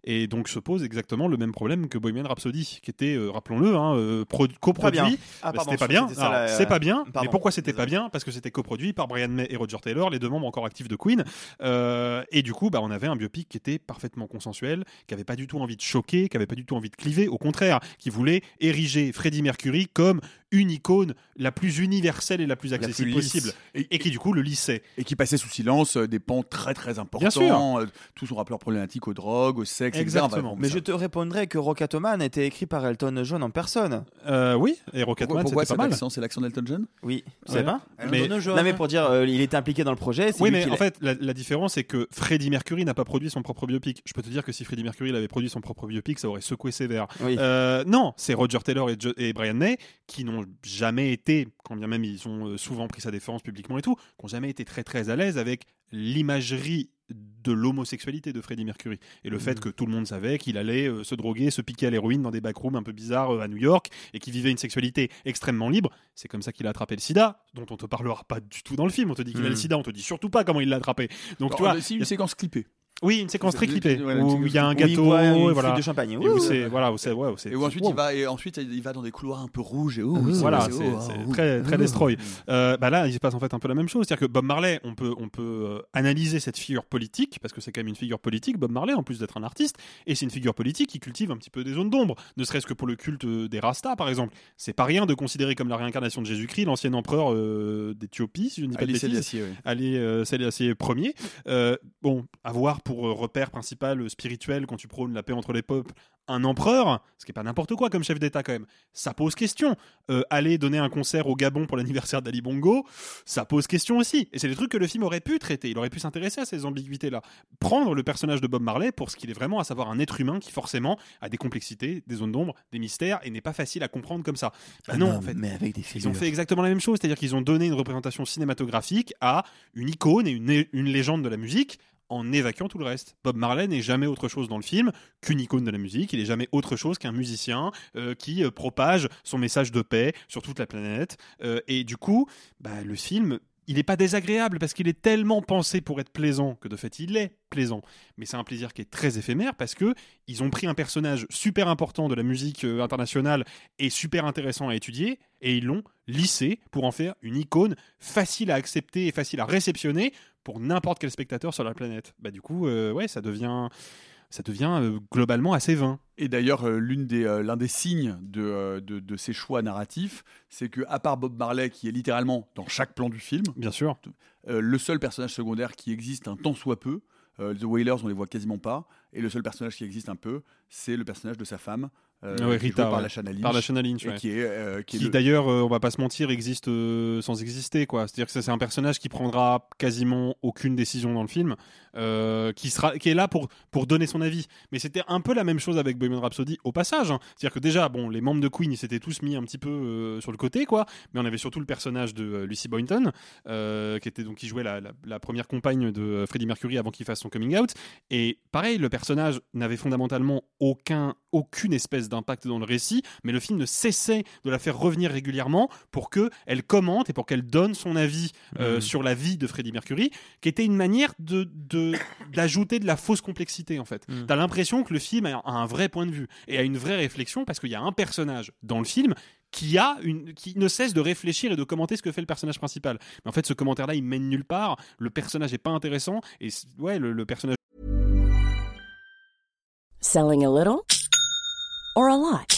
Et donc se pose exactement le même problème que Bohemian Rhapsody, qui était, euh, rappelons-le, hein, euh, coproduit. Ah, Bah, c'était pas bien. C'est pas bien. Pardon. Mais pourquoi c'était pas bien? Parce que c'était coproduit par Brian May et Roger Taylor, les deux membres encore actifs de Queen. Euh, et du coup, bah, on avait un biopic qui était parfaitement consensuel, qui avait pas du tout envie de choquer, qui avait pas du tout envie de cliver. Au contraire, qui voulait ériger Freddie Mercury comme une icône la plus universelle et la plus accessible plus possible. Et, qui du coup le lissait. Et qui passait sous silence euh, des pans très très importants. Bien sûr. euh, Tout son rapport problématique aux drogues, au sexe, etc. Exactement. Mais ça- je te répondrai que Rockatoman était écrit par Elton John en personne. Euh, oui, et pourquoi c'était pas mal. C'est l'accent d'Elton John? Oui, vous Ouais. savez pas Mais- Non mais pour dire, euh, il était impliqué dans le projet. c'est Oui, mais en fait, la, la différence, c'est que Freddie Mercury n'a pas produit son propre biopic. Je peux te dire que si Freddie Mercury avait produit son propre biopic, ça aurait secoué sévère. Oui. Euh, non, c'est Roger Taylor et, Jo- et Brian May qui n'ont jamais été, quand bien même ils ont euh, souvent pris sa défense publiquement et tout, qui n'ont jamais été très très à l'aise avec l'imagerie de l'homosexualité de Freddie Mercury et le fait que tout le monde savait qu'il allait euh, se droguer, se piquer à l'héroïne dans des backrooms un peu bizarres euh, à New York et qu'il vivait une sexualité extrêmement libre. C'est comme ça qu'il a attrapé le sida, dont on te parlera pas du tout dans le film. On te dit qu'il a Mm. le sida, on te dit surtout pas comment il l'a attrapé. Donc tu vois, y une a- séquence clippée. Oui, une séquence très clippée où il y a un gâteau, boit une et voilà. de champagne. Et où c'est voilà, où c'est ouais, où c'est Et où ensuite wow. il va et ensuite il va dans des couloirs un peu rouges et oh, Voilà, c'est- oh, très, très oh. destroy. Euh, bah là, il se passe en fait un peu la même chose. C'est-à-dire que Bob Marley, on peut, on peut euh, analyser cette figure politique, parce que c'est quand même une figure politique, Bob Marley, en plus d'être un artiste, et c'est une figure politique qui cultive un petit peu des zones d'ombre, ne serait-ce que pour le culte euh, des Rastas, par exemple. C'est pas rien de considérer comme la réincarnation de Jésus-Christ l'ancien empereur euh, d'Éthiopie, si je ne dis pas de bêtises. Euh, Selassie Ier. Bon, avoir pour euh, repère principal euh, spirituel quand tu prônes la paix entre les peuples un empereur, ce qui est pas n'importe quoi comme chef d'État quand même, ça pose question. Euh, aller donner un concert au Gabon pour l'anniversaire d'Ali Bongo, ça pose question aussi. Et c'est des trucs que le film aurait pu traiter. Il aurait pu s'intéresser à ces ambiguïtés-là. Prendre le personnage de Bob Marley pour ce qu'il est vraiment, à savoir un être humain qui forcément a des complexités, des zones d'ombre, des mystères et n'est pas facile à comprendre comme ça. Bah non, en fait. mais avec des Ils ont fait exactement la même chose, c'est-à-dire qu'ils ont donné une représentation cinématographique à une icône et une, une légende de la musique en évacuant tout le reste. Bob Marley n'est jamais autre chose dans le film qu'une icône de la musique, il est jamais autre chose qu'un musicien euh, qui euh, propage son message de paix sur toute la planète. Euh, et du coup, bah, le film il n'est pas désagréable parce qu'il est tellement pensé pour être plaisant que de fait il est plaisant. Mais c'est un plaisir qui est très éphémère parce que ils ont pris un personnage super important de la musique euh, internationale et super intéressant à étudier et ils l'ont lissé pour en faire une icône facile à accepter et facile à réceptionner pour n'importe quel spectateur sur la planète. Bah du coup, euh, ouais, ça devient ça devient euh, globalement assez vain. Et d'ailleurs, euh, l'une des, euh, l'un des signes de, euh, de, de ces choix narratifs, c'est que, à part Bob Marley, qui est littéralement dans chaque plan du film, bien sûr, euh, le seul personnage secondaire qui existe un tant soit peu, euh, The Wailers, on les voit quasiment pas, et le seul personnage qui existe un peu, c'est le personnage de sa femme. euh, ouais, Rita, par ouais. la Lashana Lynch, Par Lashana Lynch, et ouais. qui est, euh, qui est qui le- d'ailleurs, euh, on va pas se mentir, existe euh, sans exister, quoi. C'est-à-dire que c'est un personnage qui prendra quasiment aucune décision dans le film, euh, qui sera, qui est là pour pour donner son avis. Mais c'était un peu la même chose avec Bohemian Rhapsody au passage. hein. C'est-à-dire que déjà, bon, les membres de Queen, ils s'étaient tous mis un petit peu euh, sur le côté, quoi. Mais on avait surtout le personnage de euh, Lucy Boynton, qui était donc qui jouait la, la- la première compagne de Freddie Mercury avant qu'il fasse son coming out. Et pareil, le personnage n'avait fondamentalement aucun aucune espèce d'impact dans le récit, mais le film ne cessait de la faire revenir régulièrement pour que elle commente et pour qu'elle donne son avis Mhm. sur la vie de Freddie Mercury, qui était une manière de de- d'ajouter de, la fausse complexité en fait. Mhm. T'as l'impression que le film a un vrai point de vue et a une vraie réflexion parce qu'il y a un personnage dans le film qui a une qui ne cesse de réfléchir et de commenter ce que fait le personnage principal. Mais en fait, ce commentaire-là, il mène nulle part. Le personnage est pas intéressant et ouais, le, le personnage Selling a little or a lot?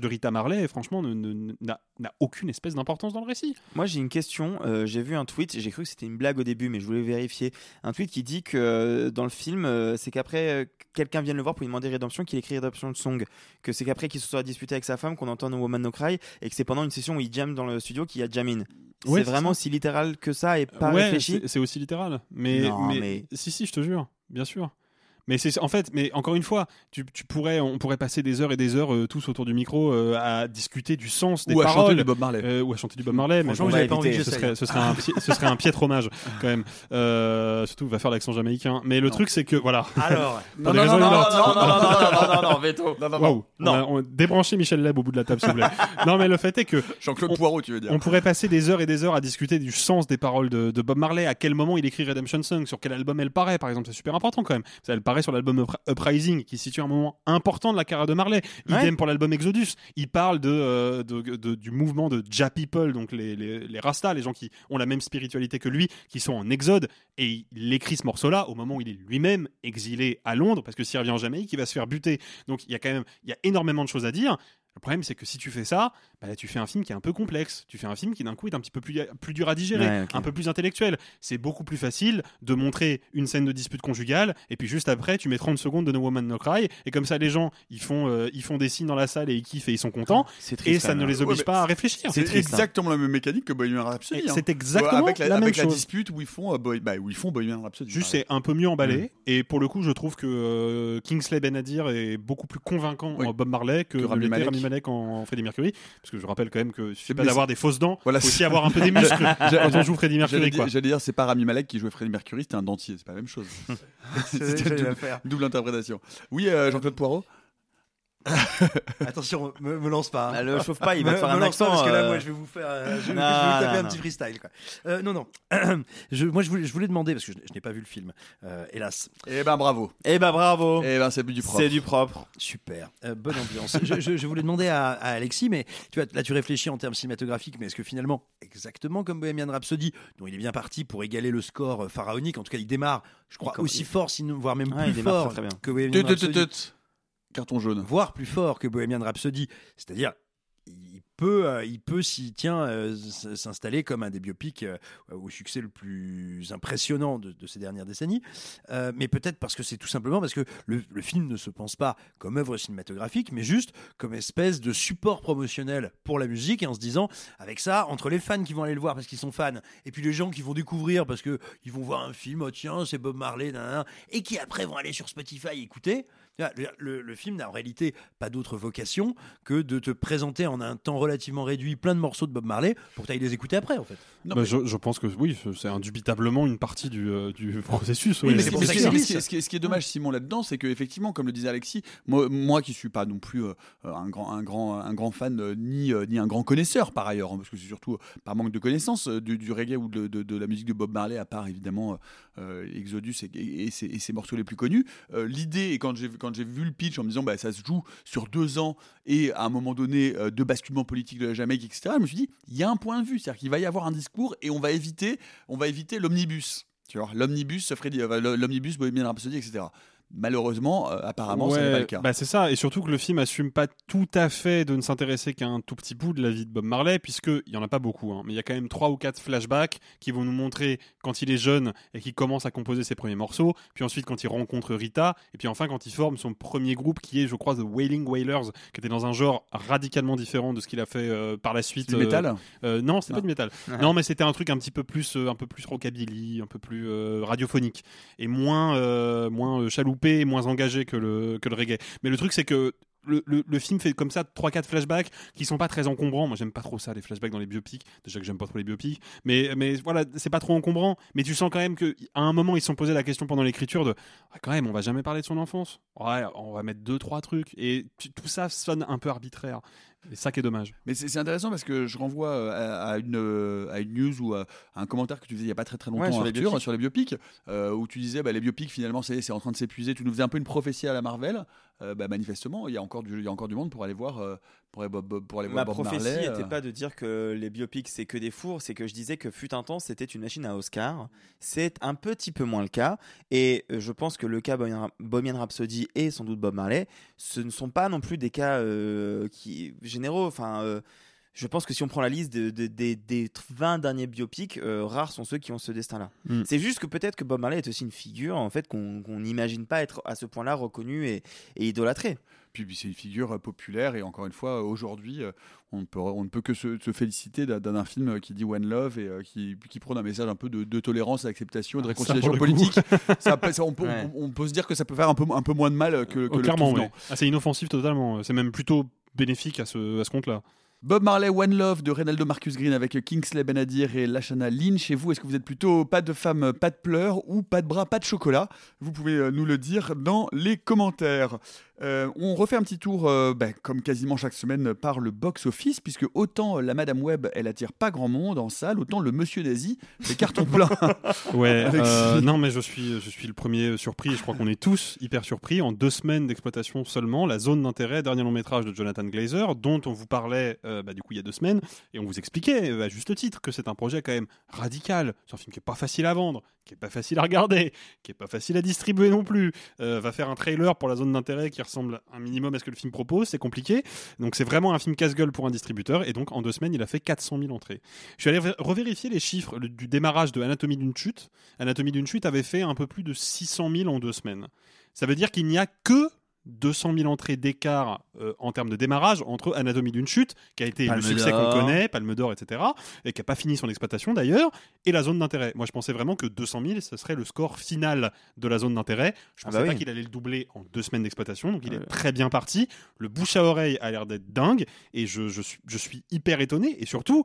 de Rita Marley, franchement, n'a aucune espèce d'importance dans le récit. Moi, j'ai une question. Euh, j'ai vu un tweet, j'ai cru que c'était une blague au début, mais je voulais vérifier. Un tweet qui dit que euh, dans le film, euh, c'est qu'après, quelqu'un vienne le voir pour lui demander Redemption, qu'il écrit Redemption Song. Que c'est qu'après qu'il se soit disputé avec sa femme, qu'on entend No Woman No Cry, et que c'est pendant une session où il jam dans le studio qu'il y a Jamin. Ouais, c'est vraiment ça. si littéral que ça et pas ouais, réfléchi. c'est- c'est aussi littéral. Mais, Non, mais, mais- si, si, je te jure, bien sûr. Mais c'est en fait, mais encore une fois, tu, tu pourrais, on pourrait passer des heures et des heures euh, tous autour du micro euh, à discuter du sens des Ou à chanter paroles, du Bob Marley. Euh, ou à chanter du Bob Marley. Mais bon, j'avais pas envie que ce serait, ce serait un, pi- ce serait un piètre hommage quand même. Euh, surtout, va faire l'accent jamaïcain. Mais le truc, c'est que voilà. Alors. Non, non, non, non, non, non, non, non, non, non, non, veto. Non, non, non. Waouh. On a- on- Débranchez Michel Leb au bout de la table, s'il vous plaît. non, mais le fait est que Jean-Claude Poirot, tu veux dire. on pourrait passer des heures et des heures à discuter du sens des paroles de, de Bob Marley, à quel moment il écrit Redemption Song, sur quel album elle paraît, par exemple. C'est super important quand même. Ça, Elle paraît sur l'album Up- Uprising, qui situe un moment important de la carrière de Marley. Idem Ouais. pour l'album Exodus. Il parle de, euh, de- de- du mouvement de Ja People, donc les, les, les Rastas, les gens qui ont la même spiritualité que lui, qui sont en exode. Et il écrit ce morceau-là au moment où il est lui-même exilé à Londres, parce que s'il revient en Jamaïque, il va se faire buter. Donc il y a quand même il y a énormément de choses à dire. Le problème, c'est que si tu fais ça, bah, là, tu fais un film qui est un peu complexe. Tu fais un film qui, d'un coup, est un petit peu plus, plus dur à digérer, Ouais, un peu plus intellectuel. C'est beaucoup plus facile de montrer une scène de dispute conjugale, et puis juste après, tu mets 30 secondes de No Woman No Cry, et comme ça, les gens, ils font, euh, ils font des signes dans la salle et ils kiffent et ils sont contents, C'est triste, et ça ne même. les oblige Ouais, pas à réfléchir. C'est triste, hein. exactement la même mécanique que Bohemian Rhapsody. Hein. c'est exactement avec la, la même avec la chose. dispute où ils font, euh, Boy- bah, où ils font Bohemian Rhapsody. Juste, pareil. c'est un peu mieux emballé. Mm. Et pour le coup, je trouve que euh, Kingsley Benadir est beaucoup plus convaincant Oui. en Bob Marley que, Que Rami Malek. Malek en Freddie Mercury. Parce que je rappelle quand même que C'est pas d'avoir des fausses dents, Voilà, faut aussi avoir un peu des muscles quand on joue Freddie J'allais Mercury. j'allais dire, c'est pas Rami Malek qui jouait Freddie Mercury, c'était un dentier, c'est pas la même chose. C'est- C'était double, double interprétation. Oui, euh, Jean-Claude Poirot Attention, me, me lance pas. hein. Bah, le chauffe pas, il va Me- te faire me un lance pas, accent, parce que là, euh. moi, je vais vous faire, euh, je, je vais vous Non, taper non, un non. petit freestyle. Quoi. Euh, non, non. je, moi, je voulais, je voulais demander parce que je, je n'ai pas vu le film, euh, hélas. Eh ben bravo. Eh ben bravo. Eh ben c'est du propre. C'est du propre. Super, Euh, bonne ambiance. je, je- je voulais demander à, à Alexis, mais tu vois, là tu réfléchis en termes cinématographiques, mais est-ce que finalement, exactement comme Bohemian Rhapsody, dont il est bien parti pour égaler le score euh, pharaonique, en tout cas il démarre, je crois, aussi fort, sinon, voire même plus fort que Bohemian Rhapsody. Carton jaune. voire plus fort que Bohemian Rhapsody, c'est-à-dire il peut, euh, il peut s'y tient euh, s'installer comme un des biopics euh, au succès le plus impressionnant de, ces dernières décennies. Mais peut-être parce que c'est tout simplement parce que le, film ne se pense pas comme œuvre cinématographique, mais juste comme espèce de support promotionnel pour la musique, et en se disant, avec ça, entre les fans qui vont aller le voir parce qu'ils sont fans, et puis les gens qui vont découvrir parce que ils vont voir un film, oh tiens, c'est Bob Marley, et qui après vont aller sur Spotify écouter. Vois, Le, film n'a en réalité pas d'autre vocation que de te présenter en un temps relativement réduit plein de morceaux de Bob Marley pour que tu ailles les écouter après, en fait. Bah, je, je pense que oui, c'est indubitablement une partie du, euh, du processus. Oui, ouais. mais c'est pour ce ça que ce qui- est- ce qui est dommage, Simon, là-dedans, c'est que effectivement, comme le disait Alexis, moi, moi qui suis pas non plus euh, un grand, un grand, un grand fan euh, ni, euh, ni un grand connaisseur par ailleurs, hein, parce que c'est surtout euh, par manque de connaissances euh, du, du reggae ou de, de- de la musique de Bob Marley, à part évidemment euh, Exodus et, et- et ses, et ses morceaux les plus connus. Euh, L'idée, et quand j'ai quand j'ai vu le pitch en me disant, bah, ça se joue sur deux ans et à un moment donné euh, de basculement politique de la Jamaïque, etc. Je me suis dit, il y a un point de vue, c'est-à-dire qu'il va y avoir un discours et on va éviter, on va éviter l'omnibus. L'omnibus dire, euh, l'omnibus Bohemian Rhapsody, etc. Malheureusement, euh, apparemment, ce n'est pas le cas. Bah c'est ça, et surtout que le film assume pas tout à fait de ne s'intéresser qu'à un tout petit bout de la vie de Bob Marley, puisque il y en a pas beaucoup, hein, mais il y a quand même trois ou quatre flashbacks qui vont nous montrer quand il est jeune et qu'il commence à composer ses premiers morceaux, puis ensuite quand il rencontre Rita, et puis enfin quand il forme son premier groupe qui est, je crois, The Wailing Wailers, qui était dans un genre radicalement différent de ce qu'il a fait euh, par la suite. C'est du métal euh, Non, c'est pas du métal. Non, mais c'était un truc un petit peu plus, euh, un peu plus rockabilly, un peu plus euh, radiophonique et moins, euh, moins euh, moins engagé que le que le reggae. Mais le truc c'est que le, le, le film fait comme ça 3-4 flashbacks qui sont pas très encombrants. Moi, j'aime pas trop ça, les flashbacks dans les biopics. Déjà que j'aime pas trop les biopics. Mais, mais voilà, c'est pas trop encombrant. Mais tu sens quand même qu'à un moment, ils se sont posé la question pendant l'écriture de Ah, quand même, on va jamais parler de son enfance. Ouais, on va mettre deux, trois trucs. Et tout ça sonne un peu arbitraire. Et ça qui est dommage. Mais c'est intéressant parce que je renvoie euh, à, à une, euh, à une news ou à, à un commentaire que tu faisais il n'y a pas très très longtemps Ouais, sur les Arthur, biopics. sur les biopics, euh, où tu disais bah, les biopics finalement c'est c'est en train de s'épuiser. Tu nous faisais un peu une prophétie à la Marvel. Euh, bah, manifestement, il y a encore du, il y a encore du monde pour aller voir, euh, pour aller, Bob- pour aller Ma voir Bob prophétie Marley. n'était euh. pas de dire que les biopics c'est que des fours, c'est que je disais que fut un temps c'était une machine à Oscar. C'est un petit peu moins le cas. Et euh, je pense que le cas Bohemian Rhapsody et sans doute Bob Marley, ce ne sont pas non plus des cas qui, généraux. Enfin, je pense que si on prend la liste de- de- des- des 20 derniers biopics, euh, rares sont ceux qui ont ce destin-là. Mm. C'est juste que peut-être que Bob Marley est aussi une figure en fait qu'on n'imagine pas être à ce point-là reconnu et, et idolâtré. Puis, puis c'est une figure euh, populaire et encore une fois, euh, aujourd'hui, on, ne peut, on ne peut que se, se féliciter d'un- film qui dit One Love et euh, qui, qui prône un message un peu de, de tolérance, d'acceptation, de Ah, ça, réconciliation politique. Ça peut- ça, on, peut, Ouais. on, on peut se dire que ça peut faire un peu, un peu moins de mal que, que Oh, le clairement, ouais. Ah, c'est inoffensif totalement. C'est même plutôt bénéfique à ce, à ce compte-là. Bob Marley, One Love de Reynaldo Marcus Green avec Kingsley Benadir et Lashana Lynch. Chez vous, est-ce que vous êtes plutôt pas de femme, pas de pleurs ou pas de bras, pas de chocolat? Vous pouvez euh, nous le dire dans les commentaires. Euh, on refait un petit tour, euh, ben, comme quasiment chaque semaine, par le box-office, puisque autant la Madame Web, elle attire pas grand monde en salle, autant le Monsieur d'Asie, c'est carton plein. Ouais, euh, non, mais je suis, je suis le premier surpris. Je crois qu'on est tous hyper surpris. En deux semaines d'exploitation seulement, la zone d'intérêt, dernier long métrage de Jonathan Glazer, dont on vous parlait euh, bah, du coup il y a deux semaines, et on vous expliquait euh, à juste titre que c'est un projet quand même radical. C'est un film qui est pas facile à vendre, qui est pas facile à regarder, qui est pas facile à distribuer non plus. Euh, va faire un trailer pour la zone d'intérêt qui ressemble un minimum à ce que le film propose, c'est compliqué. Donc c'est vraiment un film casse-gueule pour un distributeur, et donc en deux semaines il a fait 400 000 entrées. Je suis allé re- revérifier les chiffres du démarrage de Anatomie d'une chute. Anatomie d'une chute avait fait un peu plus de 600 000 en deux semaines. Ça veut dire qu'il n'y a que 200 000 entrées d'écart euh, en termes de démarrage entre Anatomie d'une chute, qui a été Palme le succès qu'on connaît, Palme d'Or, etc., et qui n'a pas fini son exploitation d'ailleurs, et la zone d'intérêt. Moi, je pensais vraiment que 200 000, ce serait le score final de la zone d'intérêt. Je Ah pensais bah pas oui. qu'il allait le doubler en deux semaines d'exploitation, donc il Ouais. est très bien parti. Le bouche à oreille a l'air d'être dingue, et je, je suis, je suis hyper étonné, et surtout,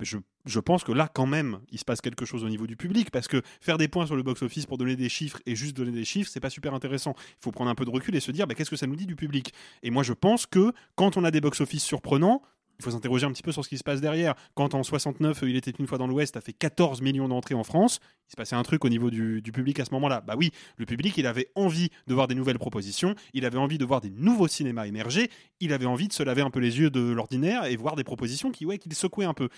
je, pense que là, quand même, il se passe quelque chose au niveau du public, parce que faire des points sur le box-office pour donner des chiffres et juste donner des chiffres, c'est pas super intéressant. Il faut prendre un peu de recul et se dire, bah, qu'est-ce que ça nous dit du public? Et moi, je pense que quand on a des box-office surprenants, il faut s'interroger un petit peu sur ce qui se passe derrière. Quand en 69, il était une fois dans l'Ouest, a fait 14 millions d'entrées en France, il se passait un truc au niveau du, du public à ce moment-là. Bah oui, le public, il avait envie de voir des nouvelles propositions, il avait envie de voir des nouveaux cinémas émerger, il avait envie de se laver un peu les yeux de l'ordinaire et voir des propositions qui, ouais, qui le secouaient un peu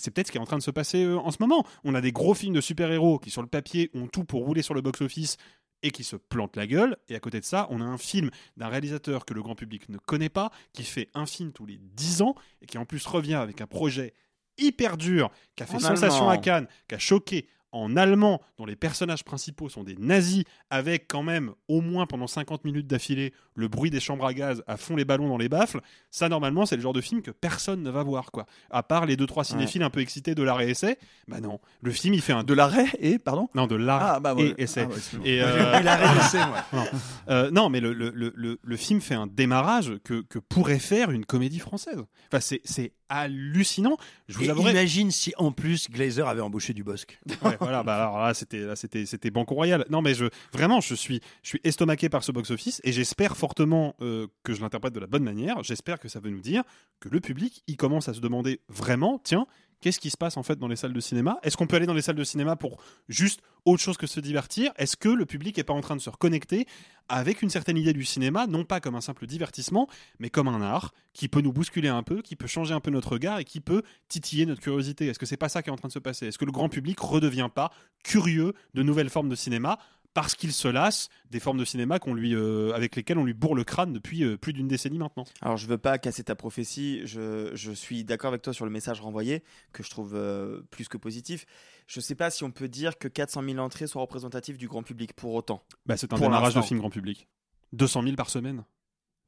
c'est peut-être ce qui est en train de se passer euh, en ce moment. On a des gros films de super-héros qui, sur le papier, ont tout pour rouler sur le box-office et qui se plantent la gueule. Et à côté de ça, on a un film d'un réalisateur que le grand public ne connaît pas, qui fait un film tous les 10 ans et qui en plus revient avec un projet hyper dur, qui a fait En sensation allemand. à Cannes, qui a choqué en allemand, dont les personnages principaux sont des nazis, avec quand même au moins pendant 50 minutes d'affilée le bruit des chambres à gaz à fond les ballons dans les baffles, ça normalement c'est le genre de film que personne ne va voir quoi. À part les deux trois cinéphiles un peu excités de l'arrêt essai, bah non, le film il fait un De l'arrêt et pardon? Non de l'arrêt Ah, bah, ouais. et essai. Ah, ouais, excuse-moi. Et, J'ai euh, l'arrêt non. Euh, non, mais le, le, le, le, le film fait un démarrage que, que pourrait faire une comédie française. Enfin, c'est hallucinant. Je vous avouerai. imagine si en plus Glazer avait embauché du Bosque. Ouais, voilà, bah alors là, c'était, là, c'était, c'était Banco Royal. Non, mais je, vraiment, je suis, je suis estomaqué par ce box-office et j'espère fortement euh, que je l'interprète de la bonne manière. J'espère que ça veut nous dire que le public, il commence à se demander vraiment, tiens, qu'est-ce qui se passe en fait dans les salles de cinéma? Est-ce qu'on peut aller dans les salles de cinéma pour juste autre chose que se divertir? Est-ce que le public est pas en train de se reconnecter avec une certaine idée du cinéma, non pas comme un simple divertissement, mais comme un art qui peut nous bousculer un peu, qui peut changer un peu notre regard et qui peut titiller notre curiosité? Est-ce que c'est pas ça qui est en train de se passer? Est-ce que le grand public redevient pas curieux de nouvelles formes de cinéma parce qu'il se lasse des formes de cinéma qu'on lui, euh, avec lesquelles on lui bourre le crâne depuis euh, plus d'une décennie maintenant. Alors, je veux pas casser ta prophétie. Je, je suis d'accord avec toi sur le message renvoyé, que je trouve euh, plus que positif. Je sais pas si on peut dire que 400 000 entrées soient représentatives du grand public pour autant. Bah, c'est un Pour démarrage de film grand public. 200 000 par semaine.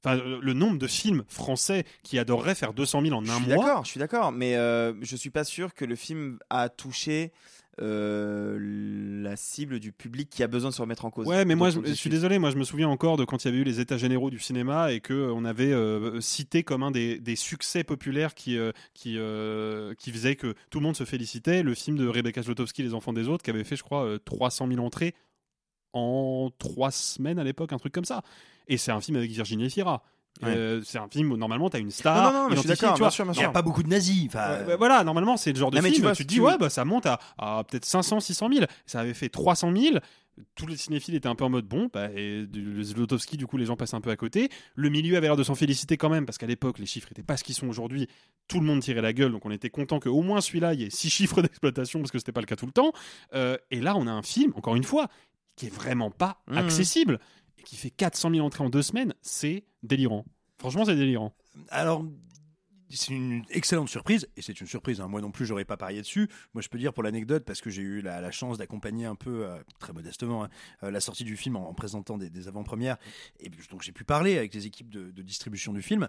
Enfin, le nombre de films français qui adoreraient faire 200 000 en Je un suis mois. d'accord, je suis d'accord, mais euh, je suis pas sûr que le film a touché euh, la cible du public qui a besoin de se remettre en cause. Ouais, mais moi, je, je suis désolé. Moi, je me souviens encore de quand il y avait eu les États généraux du cinéma et que euh, on avait euh, cité comme un des, des succès populaires qui qui qui faisait que tout le monde se félicitait. Le film de Rebecca Zlotowski, Les Enfants des autres, qui avait fait, je crois, euh, 300 000 entrées en trois semaines à l'époque, un truc comme ça. Et c'est un film avec Virginie Euh, c'est un film où normalement tu as une star. Non, non, non, mais je suis d'accord, Il n'y a pas beaucoup de nazis. Ouais, voilà, normalement, c'est le genre de mais film. tu Tu, vois, te dis, ouais, bah, ça monte à, à peut-être 500, 600 000. Ça avait fait 300 000. Tous les cinéphiles étaient un peu en mode bon, bah, et Zlotowski, du coup, les gens passent un peu à côté. Le milieu avait l'air de s'en féliciter quand même, parce qu'à l'époque, les chiffres n'étaient pas ce qu'ils sont aujourd'hui. Tout le monde tirait la gueule, donc on était content qu'au moins celui-là, il y ait 6 chiffres d'exploitation, parce que c'était pas le cas tout le temps. Euh, et là, on a un film, encore une fois, qui est vraiment pas Mhm. accessible, qui fait 400 000 entrées en deux semaines. C'est délirant. Franchement, c'est délirant. Alors, c'est une excellente surprise, et c'est une surprise. hein. Moi non plus, j'aurais pas parié dessus. Moi, je peux dire pour l'anecdote, parce que j'ai eu la, chance d'accompagner un peu, euh, très modestement, hein, euh, la sortie du film en, en présentant des, avant-premières, et donc j'ai pu parler avec les équipes de, de distribution du film,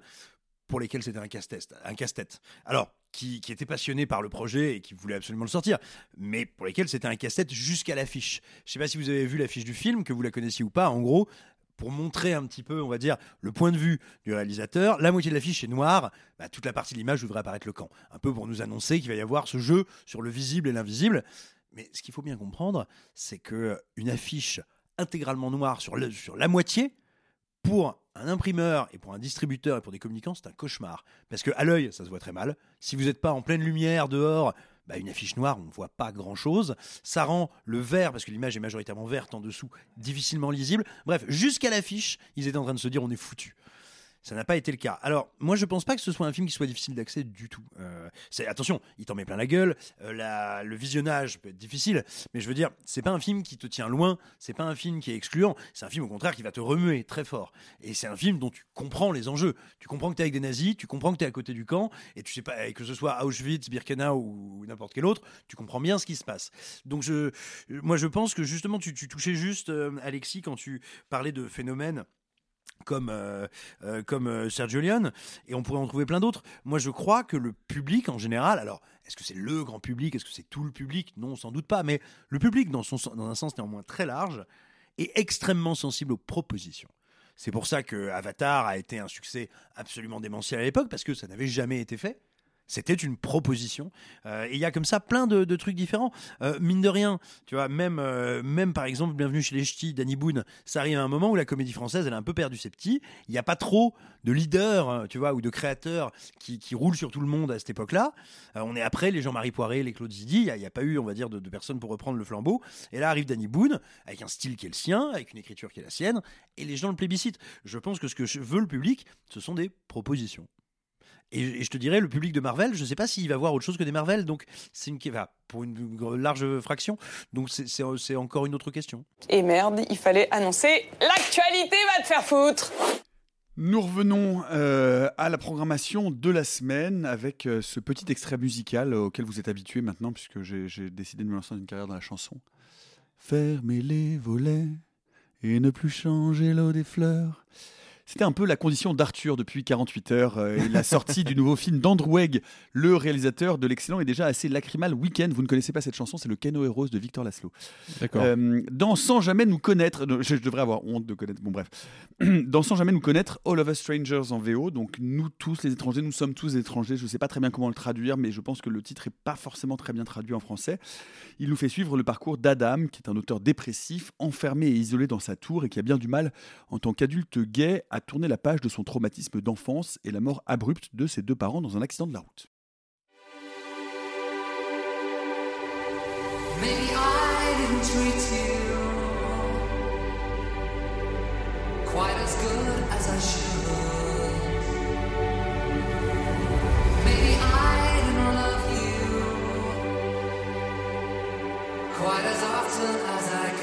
pour lesquelles c'était un casse-tête. Un casse-tête. Alors, qui, qui étaient passionnés par le projet et qui voulaient absolument le sortir, mais pour lesquels c'était un casse-tête jusqu'à l'affiche. Je sais pas si vous avez vu l'affiche du film, que vous la connaissiez ou pas. En gros, pour montrer un petit peu, on va dire, le point de vue du réalisateur. La moitié de l'affiche est noire, bah, toute la partie de l'image devrait apparaître le camp. Un peu pour nous annoncer qu'il va y avoir ce jeu sur le visible et l'invisible. Mais ce qu'il faut bien comprendre, c'est que une affiche intégralement noire sur, sur la moitié, pour un imprimeur et pour un distributeur et pour des communicants, c'est un cauchemar. Parce que à l'œil, ça se voit très mal. Si vous n'êtes pas en pleine lumière dehors, bah, une affiche noire, on ne voit pas grand-chose. Ça rend le vert, parce que l'image est majoritairement verte en dessous, difficilement lisible. Bref, jusqu'à l'affiche, ils étaient en train de se dire on est foutu. Ça n'a pas été le cas. Alors, moi, je pense pas que ce soit un film qui soit difficile d'accès du tout. Euh, attention, il t'en met plein la gueule. euh, le visionnage peut être difficile, mais je veux dire, c'est pas un film qui te tient loin. C'est pas un film qui est excluant. C'est un film au contraire qui va te remuer très fort. Et c'est un film dont tu comprends les enjeux. Tu comprends que t'es avec des nazis, tu comprends que t'es à côté du camp, et tu sais pas et que ce soit Auschwitz, Birkenau ou n'importe quel autre, tu comprends bien ce qui se passe. Donc je, moi, je pense que justement, tu, tu touchais juste, euh, Alexis, quand tu parlais de phénomènes comme, euh, euh, comme euh, Sergio Leone, et on pourrait en trouver plein d'autres. Moi, je crois que le public en général, alors, est-ce que c'est le grand public, est-ce que c'est tout le public? Non, sans doute pas, mais le public, dans, son, dans un sens néanmoins très large, est extrêmement sensible aux propositions. C'est pour ça que Avatar a été un succès absolument démentiel à l'époque, parce que ça n'avait jamais été fait. C'était une proposition. Euh, il y a comme ça plein de, trucs différents. Euh, mine de rien, tu vois, même, euh, même par exemple, Bienvenue chez les Ch'tis, Danny Boone, ça arrive à un moment où la comédie française, elle a un peu perdu ses petits. Il n'y a pas trop de leaders, tu vois, ou de créateurs qui, roulent sur tout le monde à cette époque-là. On est après les Jean-Marie Poiré, les Claude Zidi. Il n'y a pas eu, on va dire, de, de personnes pour reprendre le flambeau. Et là arrive Danny Boone, avec un style qui est le sien, avec une écriture qui est la sienne, et les gens le plébiscitent. Je pense que ce que veut le public, ce sont des propositions. Et, je te dirais, le public de Marvel, je ne sais pas s'il va voir autre chose que des Marvel, donc c'est une enfin, pour une large fraction. Donc c'est- encore une autre question. Et merde, il fallait annoncer l'actualité va te faire foutre Nous revenons euh, à la programmation de la semaine avec euh, ce petit extrait musical auquel vous êtes habitués maintenant, puisque j'ai décidé de me lancer dans une carrière dans la chanson. Fermez les volets et ne plus changer l'eau des fleurs. C'était un peu la condition d'Arthur depuis 48 heures euh, et la sortie du nouveau film d'Andrew Egg, le réalisateur de l'excellent et déjà assez lacrymal Weekend. Vous ne connaissez pas cette chanson, c'est le Keno Heroes de Victor Laszlo. D'accord. Euh, dans Sans jamais nous connaître, je, je devrais avoir honte de connaître, bon bref. Dans Sans jamais nous connaître, All of Us Strangers en VO, donc nous tous les étrangers, nous sommes tous étrangers. Je ne sais pas très bien comment le traduire, mais je pense que le titre est pas forcément très bien traduit en français. Il nous fait suivre le parcours d'Adam, qui est un auteur dépressif, enfermé et isolé dans sa tour et qui a bien du mal, en tant qu'adulte gay, à tourner la page de son traumatisme d'enfance et la mort abrupte de ses deux parents dans un accident de la route. Maybe I didn't treat you quite as good as I should. Maybe I didn't love you quite as often as I could.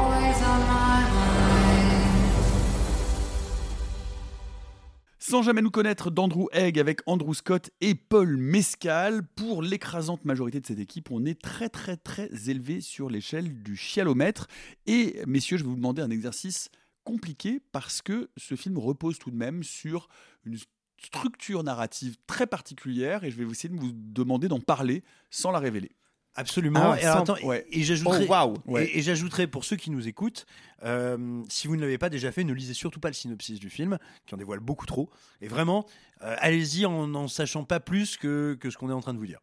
Sans jamais nous connaître d'Andrew Egg avec Andrew Scott et Paul Mescal, pour l'écrasante majorité de cette équipe, on est très très très élevé sur l'échelle du chialomètre. Et messieurs, je vais vous demander un exercice compliqué parce que ce film repose tout de même sur une structure narrative très particulière et je vais essayer de vous demander d'en parler sans la révéler. Absolument. Ah, et, alors, sans- attends, ouais. et, et j'ajouterais, Oh, waouh. Ouais. et, et j'ajouterais pour ceux qui nous écoutent, euh, si vous ne l'avez pas déjà fait, ne lisez surtout pas le synopsis du film, qui en dévoile beaucoup trop. Et vraiment, euh, allez-y en n'en sachant pas plus que, que ce qu'on est en train de vous dire.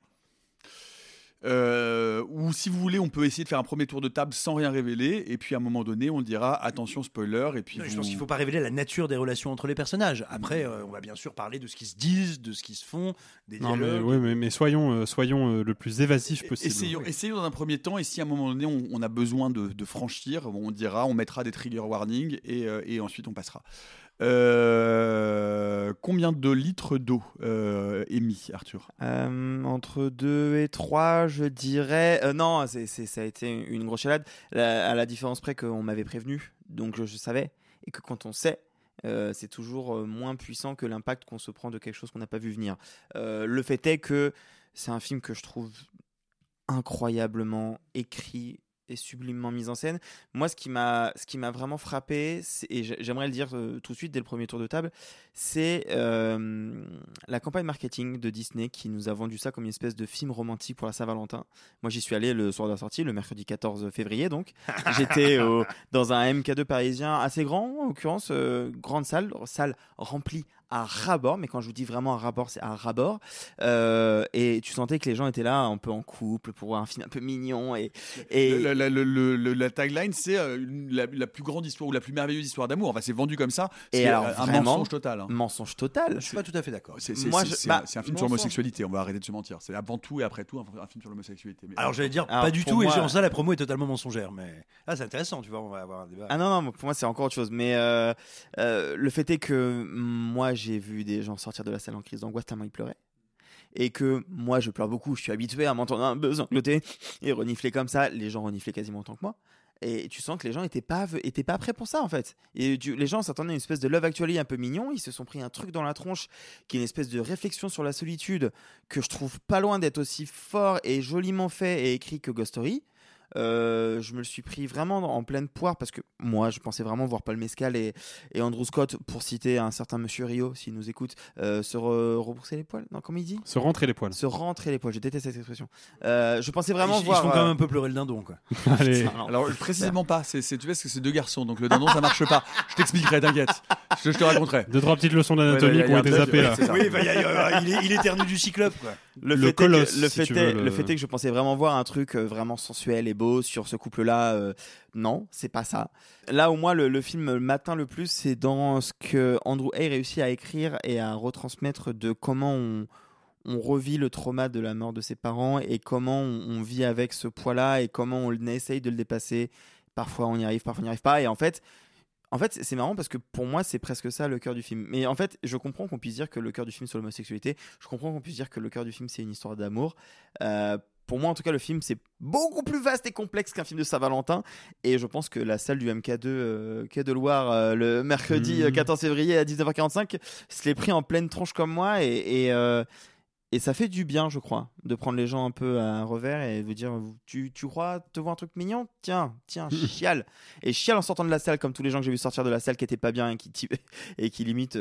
Euh, ou si vous voulez, on peut essayer de faire un premier tour de table sans rien révéler, et puis à un moment donné, on dira attention spoiler, et puis Non, Je pense qu'il ne faut pas révéler la nature des relations entre les personnages. Après, euh, on va bien sûr parler de ce qui se disent, de ce qui se font, des Non, mais, dialogues. ouais, mais, mais soyons, euh, soyons euh, le plus évasif possible. Essayons, essayons dans un premier temps, et si à un moment donné on, on a besoin de, de franchir, on dira, on mettra des trigger warnings et, euh, et ensuite on passera. Euh, combien de litres d'eau euh, émis, Arthur? Euh, entre 2 et 3, je dirais. euh, non, ça a été une grosse chalade. La- à la différence près qu'on m'avait prévenu, donc je, savais. Et que quand on sait, c'est toujours moins puissant que l'impact qu'on se prend de quelque chose qu'on n'a pas vu venir. Le fait est que c'est un film que je trouve incroyablement écrit et sublimement mis en scène. Moi, ce qui m'a, ce qui m'a vraiment frappé, et j'ai- j'aimerais le dire euh, tout de suite dès le premier tour de table, c'est euh, la campagne marketing de Disney qui nous a vendu ça comme une espèce de film romantique pour la Saint-Valentin. Moi, j'y suis allé le soir de la sortie, le mercredi 14 février, donc. J'étais dans un MK2 parisien assez grand, en l'occurrence, euh, grande salle, salle remplie à ras-bord, mais quand je vous dis vraiment à ras-bord, c'est à ras-bord. Euh, et tu sentais que les gens étaient là un peu en couple pour voir un film un peu mignon. Et, et... Le- le- la tagline, c'est euh, la, la plus grande histoire ou la plus merveilleuse histoire d'amour. Enfin, c'est vendu comme ça. Et C'est alors, un vraiment, mensonge total. hein. Mensonge total. Je suis pas tout à fait d'accord. C'est c'est- Moi, c'est- je- c'est bah, un, c'est un film sur l'homosexualité, on va arrêter de se mentir. C'est avant tout et après tout un, un film sur l'homosexualité. Mais- Alors j'allais dire Alors, pas du tout, moi- et en ça la promo est totalement mensongère. Mais là c'est intéressant, tu vois, on va avoir un débat. Ah non, non, pour moi c'est encore autre chose. Mais euh, euh, le fait est que moi j'ai vu des gens sortir de la salle en crise d'angoisse tellement ils pleuraient. Et que moi je pleure beaucoup, je suis habitué à m'entendre un peu sangloter et renifler comme ça. Les gens reniflaient quasiment autant que moi. Et tu sens que les gens étaient pas, étaient pas prêts pour ça en fait. Et tu- les gens s'attendaient à une espèce de love actually un peu mignon. Ils se sont pris un truc dans la tronche qui est une espèce de réflexion sur la solitude que je trouve pas loin d'être aussi fort et joliment fait et écrit que Ghost Story. Euh, je me le suis pris vraiment en pleine poire parce que moi, je pensais vraiment voir Paul Mescal et, et Andrew Scott, pour citer un certain monsieur Rio, s'il nous écoute, euh, se re- rebourser les poils. Non, comment il dit? Se rentrer les poils. Se rentrer les poils. Je déteste cette expression. Euh, je pensais vraiment ils, voir. ils font quand même un peu pleurer le dindon, quoi. Allez. Putain. Alors précisément pas, c'est, tu vois, parce que c'est deux garçons, donc le dindon ça marche pas. Je t'expliquerai, t'inquiète. Je, je te raconterai. Deux, trois petites leçons d'anatomie Ouais, qui ont été zappées là. Oui, bah, y a- y a- il, est, il éternue du cyclope, quoi. Le, Le fait est que- colosse, le, si fait est, le- le fait est que je pensais vraiment voir un truc vraiment sensuel et sur ce couple-là. euh, non, c'est pas ça. Là où moi, le, film m'atteint le plus, c'est dans ce que Andrew Hay réussit à écrire et à retransmettre de comment on, revit le trauma de la mort de ses parents et comment on, on vit avec ce poids-là et comment on essaye de le dépasser. Parfois on y arrive, parfois on n'y arrive pas. Et en fait, en fait, c'est marrant parce que pour moi, c'est presque ça le cœur du film. Mais en fait, je comprends qu'on puisse dire que le cœur du film c'est l'homosexualité. Je comprends qu'on puisse dire que le cœur du film c'est une histoire d'amour. Euh, pour moi, en tout cas, le film c'est beaucoup plus vaste et complexe qu'un film de Saint-Valentin. Et je pense que la salle du MK2 euh, Quai de Loire euh, le mercredi Mhm. euh, 14 février à 19h45 se l'est pris en pleine tronche comme moi et, et, euh, et ça fait du bien, je crois, de prendre les gens un peu à un revers et vous dire tu, tu crois te voir un truc mignon? Tiens, tiens, chiale. Et chiale en sortant de la salle, comme tous les gens que j'ai vu sortir de la salle qui étaient pas bien et qui, et qui limite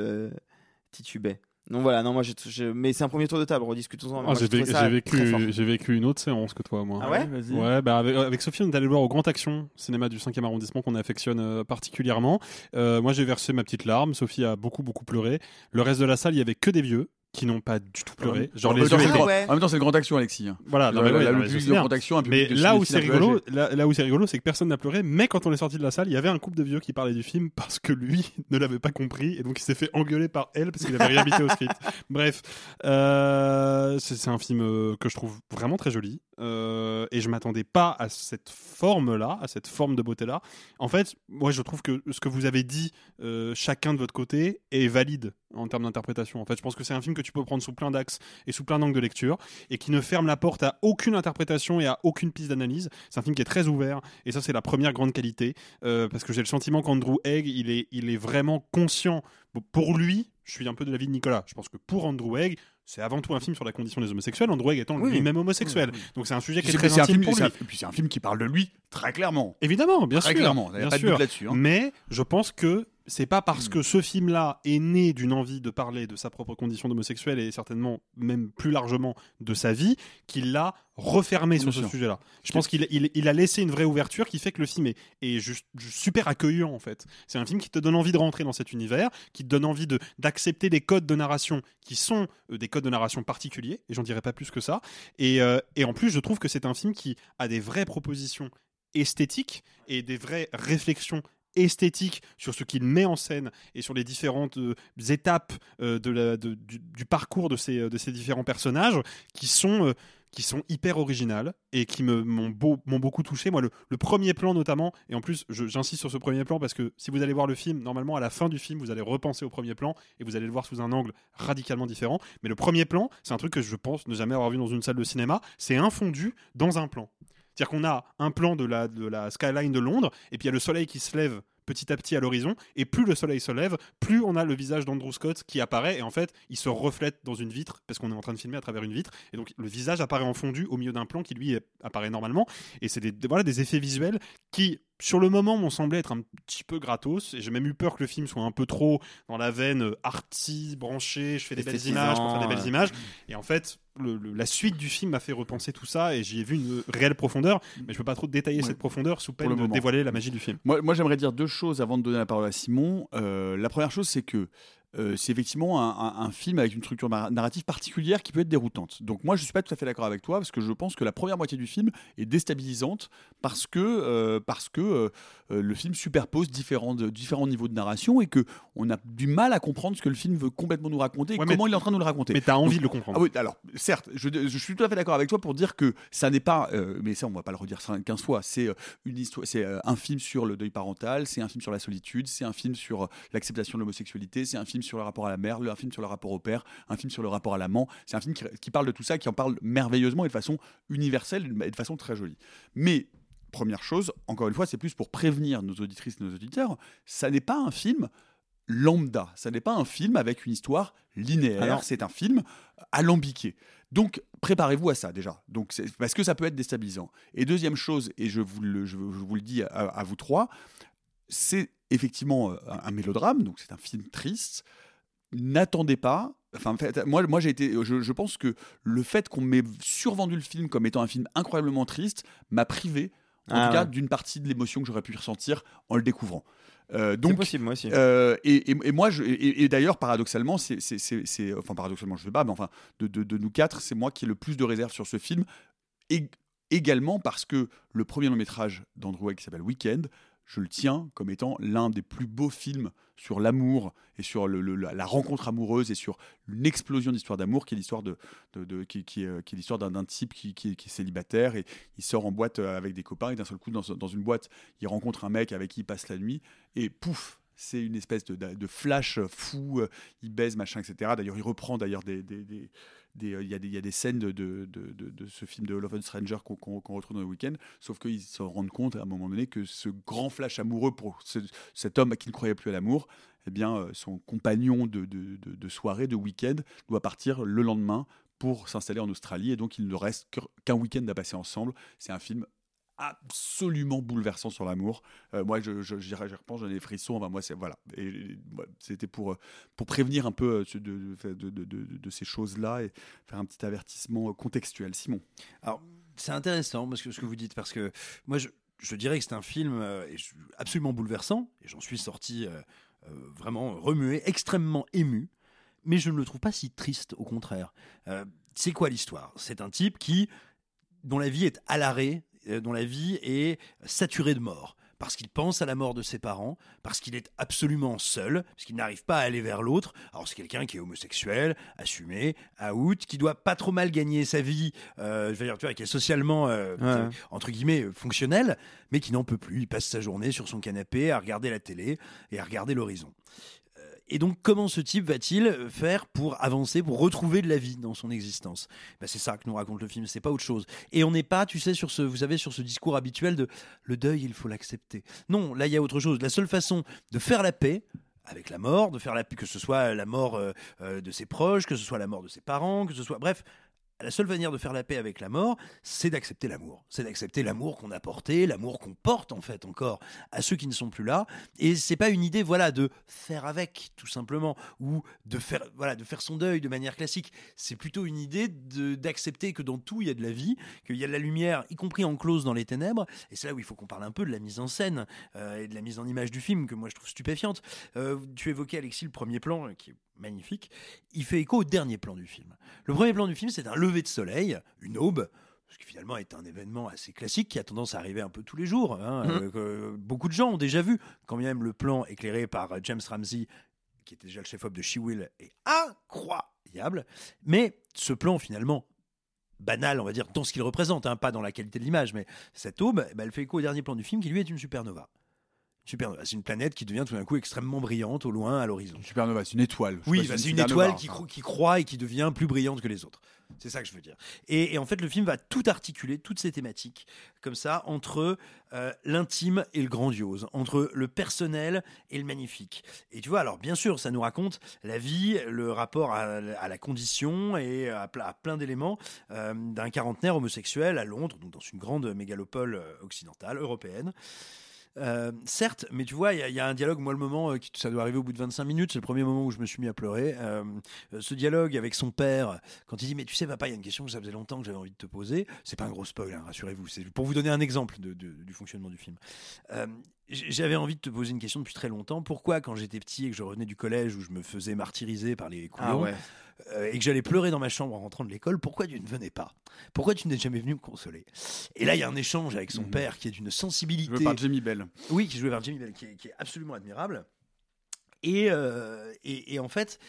titubaient. Donc voilà, non, moi, je- mais c'est un premier tour de table, rediscutons-en. Ah, j'ai vécu, j'ai vécu une autre séance que toi, moi. Ah ouais? Ouais, bah avec, avec Sophie, on est allé le voir au Grand Action, cinéma du 5e arrondissement qu'on affectionne euh, particulièrement. Euh, moi, j'ai versé ma petite larme. Sophie a beaucoup, beaucoup pleuré. Le reste de la salle, il y avait que des vieux qui n'ont pas du tout pleuré. Genre en, les même temps, yeux c'est le étaient- grand- Ouais. en même temps, c'est le grand action, Alexis. hein. Voilà, non, Là, mais là, non, le mais public de sais grand bien. action, un Mais de là où c'est rigolo, âgé. là, là où c'est rigolo, c'est que personne n'a pleuré. Mais quand on est sorti de la salle, il y avait un couple de vieux qui parlait du film parce que lui ne l'avait pas compris et donc il s'est fait engueuler par elle parce qu'il avait rien habité au script. Bref, euh, c'est un film euh, que je trouve vraiment très joli euh, et je m'attendais pas à cette forme-là, à cette forme de beauté-là. En fait, moi je trouve que ce que vous avez dit euh, chacun de votre côté est valide en termes d'interprétation. En fait, je pense que c'est un film que tu peux prendre sous plein d'axes et sous plein d'angles de lecture et qui ne ferme la porte à aucune interprétation et à aucune piste d'analyse. C'est un film qui est très ouvert et ça c'est la première grande qualité euh, parce que j'ai le sentiment qu'Andrew Egg il est, il est vraiment conscient. Pour lui, je suis un peu de l'avis de Nicolas. Je pense que pour Andrew Egg, c'est avant tout un film sur la condition des homosexuels. Andrew Egg étant Oui. lui-même homosexuel. Donc c'est un sujet qui est très intime film, pour lui. un- puis c'est un film qui parle de lui très clairement. Évidemment, bien Très sûr. clairement, il a pas de sûr. doute là-dessus, hein. Mais je pense que c'est pas parce que ce film-là est né d'une envie de parler de sa propre condition d'homosexuel et certainement même plus largement de sa vie qu'il l'a refermé Bien sur ce sujet-là. Je pense qu'il il, il a laissé une vraie ouverture qui fait que le film est, est juste, juste super accueillant en fait. C'est un film qui te donne envie de rentrer dans cet univers, qui te donne envie de d'accepter des codes de narration qui sont euh, des codes de narration particuliers et j'en dirais pas plus que ça. Et, euh, et en plus, je trouve que c'est un film qui a des vraies propositions esthétiques et des vraies réflexions esthétiques sur ce qu'il met en scène et sur les différentes euh, étapes euh, de la- de- du, du parcours de ces, de ces différents personnages qui sont, euh, qui sont hyper originales et qui m'ont beau- m'ont beaucoup touché. Moi, le, premier plan notamment, et en plus, j'insiste sur ce premier plan parce que si vous allez voir le film, normalement, à la fin du film, vous allez repenser au premier plan et vous allez le voir sous un angle radicalement différent. Mais le premier plan, c'est un truc que je pense ne jamais avoir vu dans une salle de cinéma, c'est infondu dans un plan. C'est-à-dire qu'on a un plan de la, de la skyline de Londres, et puis il y a le soleil qui se lève petit à petit à l'horizon, et plus le soleil se lève, plus on a le visage d'Andrew Scott qui apparaît, et en fait, il se reflète dans une vitre, parce qu'on est en train de filmer à travers une vitre, et donc le visage apparaît en fondu au milieu d'un plan qui lui apparaît normalement, et c'est des- voilà, des effets visuels qui, sur le moment, m'ont semblé être un petit peu gratos, et j'ai même eu peur que le film soit un peu trop dans la veine euh, arty, branché, je fais des belles images pour faire des belles images, et en fait, le- le- la suite du film m'a fait repenser tout ça et j'y ai vu une réelle profondeur, mais je peux pas trop détailler Ouais. cette profondeur sous peine de moment. dévoiler la magie du film. Moi, moi j'aimerais dire deux choses avant de donner la parole à Simon. Euh, la première chose, c'est que euh, c'est effectivement un, un- un film avec une structure nar- narrative particulière qui peut être déroutante. Donc moi, je suis pas tout à fait d'accord avec toi parce que je pense que la première moitié du film est déstabilisante parce que euh, parce que euh, le film superpose différents de- différents niveaux de narration et que on a du mal à comprendre ce que le film veut complètement nous raconter et Ouais, comment il est en train de nous le raconter. Mais t'as envie Donc- de le comprendre. Ah oui, alors certes, je, je suis tout à fait d'accord avec toi pour dire que ça n'est pas, mais ça on va pas le redire 15 fois, c'est une histoire, c'est un film sur le deuil parental, c'est un film sur la solitude, c'est un film sur l'acceptation de l'homosexualité, c'est un film sur le rapport à la mère, un film sur le rapport au père, un film sur le rapport à l'amant, c'est un film qui, qui parle de tout ça, qui en parle merveilleusement et de façon universelle et de façon très jolie. Mais Première chose, encore une fois, c'est plus pour prévenir nos auditrices et nos auditeurs, ça n'est pas un film lambda. Ça n'est pas un film avec une histoire linéaire. Alors- c'est un film alambiqué. Donc, préparez-vous à ça déjà. Donc, c'est- parce que ça peut être déstabilisant. Et deuxième chose, et je vous le, je, je vous le dis à, à vous trois, c'est effectivement euh, un, un mélodrame. Donc, c'est un film triste. N'attendez pas. Enfin, en fait, moi, moi j'ai été. Je, je pense que le fait qu'on m'ait survendu le film comme étant un film incroyablement triste m'a privé, en Ah tout cas, ouais. d'une partie de l'émotion que j'aurais pu ressentir en le découvrant. Euh, donc, possible, moi aussi. euh, et, et- et moi, je, et, et d'ailleurs, paradoxalement, c'est, enfin paradoxalement, je sais pas, mais enfin, de, de- de nous quatre, c'est moi qui ai le plus de réserve sur ce film. Et également parce que le premier long métrage d'Andrew qui s'appelle Weekend, je le tiens comme étant l'un des plus beaux films sur l'amour et sur la, rencontre amoureuse et sur une explosion d'histoire d'amour qui est l'histoire d'un, type qui, est- célibataire et il sort en boîte euh, avec des copains et d'un seul coup dans, une boîte il rencontre un mec avec qui il passe la nuit et pouf c'est une espèce de, flash fou, euh, il baise, machin, etc. D'ailleurs, il reprend d'ailleurs des- des, euh, il y, a des- scènes de, ce film de Love and Stranger qu'on retrouve dans le week-end, sauf qu'ils se rendent compte à un moment donné que ce grand flash amoureux pour ce- cet homme qui ne croyait plus à l'amour, eh bien, euh, son compagnon de, soirée, de week-end, doit partir le lendemain pour s'installer en Australie, et donc il ne reste qu'un week-end à passer ensemble. C'est un film absolument bouleversant sur l'amour. Euh, moi, je, je, j'y j'y repense, j'en ai des frissons. Moi, c'est voilà. C'était pour euh, pour prévenir un peu euh, de, ces choses-là et faire un petit avertissement contextuel. Simon. Alors, c'est intéressant parce que ce que vous dites, parce que moi, je, je dirais que c'est un film je- absolument bouleversant, et j'en suis sorti vraiment remué, extrêmement ému, mais je ne le trouve pas si triste, au contraire. C'est quoi l'histoire? C'est un type qui, dont la vie est à l'arrêt, dont la vie est saturée de mort. Parce qu'il pense à la mort de ses parents, parce qu'il est absolument seul, parce qu'il n'arrive pas à aller vers l'autre. Alors c'est quelqu'un qui est homosexuel, assumé, out, qui doit pas trop mal gagner sa vie, euh, je veux dire, tu vois, qui est socialement, euh, Ouais. entre guillemets, euh, fonctionnel, mais qui n'en peut plus. Il passe sa journée sur son canapé à regarder la télé et à regarder l'horizon. Euh, Et donc, comment ce type va-t-il faire pour avancer, pour retrouver de la vie dans son existence? Ben, C'est ça que nous raconte le film, c'est pas autre chose. Et on n'est pas, tu sais, sur ce, vous savez, sur ce discours habituel de le deuil, il faut l'accepter. Non, là, il y a autre chose. La seule façon de faire la paix, avec la mort, de faire la que ce soit la mort euh, euh, de ses proches, que ce soit la mort de ses parents, que ce soit. Bref, la seule manière de faire la paix avec la mort, c'est d'accepter l'amour. C'est d'accepter l'amour qu'on a porté, l'amour qu'on porte en fait encore à ceux qui ne sont plus là. Et c'est pas une idée, voilà, de faire avec tout simplement ou de faire, voilà, de faire son deuil de manière classique. C'est plutôt une idée d'accepter que dans tout il y a de la vie, qu'il y a de la lumière, y compris enclose dans les ténèbres. Et c'est là où il faut qu'on parle un peu de la mise en scène euh, et de la mise en image du film que moi je trouve stupéfiante. Euh, tu évoquais Alexis le premier plan euh, qui est magnifique. Il fait écho au dernier plan du film. Le premier plan du film, c'est un lever de soleil, une aube, ce qui finalement est un événement assez classique qui a tendance à arriver un peu tous les jours. hein, Mhm. euh, que beaucoup de gens ont déjà vu, quand bien même le plan éclairé par James Ramsey, qui était déjà le chef-op de She-Will, est incroyable. Mais ce plan, finalement, banal, on va dire, dans ce qu'il représente, hein, pas dans la qualité de l'image, mais cette aube, eh ben, elle fait écho au dernier plan du film qui lui est une supernova. Supernova, c'est une planète qui devient tout d'un coup extrêmement brillante au loin, à l'horizon. Supernova, c'est une étoile. Je Oui, bah, c'est une étoile qui, cro- qui croît et qui devient plus brillante que les autres. C'est ça que je veux dire. Et, et en fait, le film va tout articuler, toutes ces thématiques, comme ça, entre euh, l'intime et le grandiose, entre le personnel et le magnifique. Et tu vois, alors bien sûr, ça nous raconte la vie, le rapport à, à la condition et à plein d'éléments euh, d'un quarantenaire homosexuel à Londres, donc dans une grande mégalopole euh, occidentale, européenne. Euh, certes, mais tu vois, il y, a- un dialogue, moi le moment, euh, ça doit arriver au bout de 25 minutes, c'est le premier moment où je me suis mis à pleurer. Euh, ce dialogue avec son père, quand il dit, mais tu sais papa, il y a une question que ça faisait longtemps que j'avais envie de te poser, c'est pas un gros spoil, hein, rassurez-vous, c'est pour vous donner un exemple du fonctionnement du film. J'avais envie de te poser une question depuis très longtemps. Pourquoi, quand j'étais petit et que je revenais du collège où je me faisais martyriser par les couillons, Ah ouais. euh, et que j'allais pleurer dans ma chambre en rentrant de l'école, pourquoi tu ne venais pas? Pourquoi tu n'es jamais venu me consoler? Et là, il y a un échange avec son père qui est d'une sensibilité. Joué par Jamie Bell. Oui, qui est joué par Jamie Bell, qui est, qui est absolument admirable. Et, euh, et, et en fait,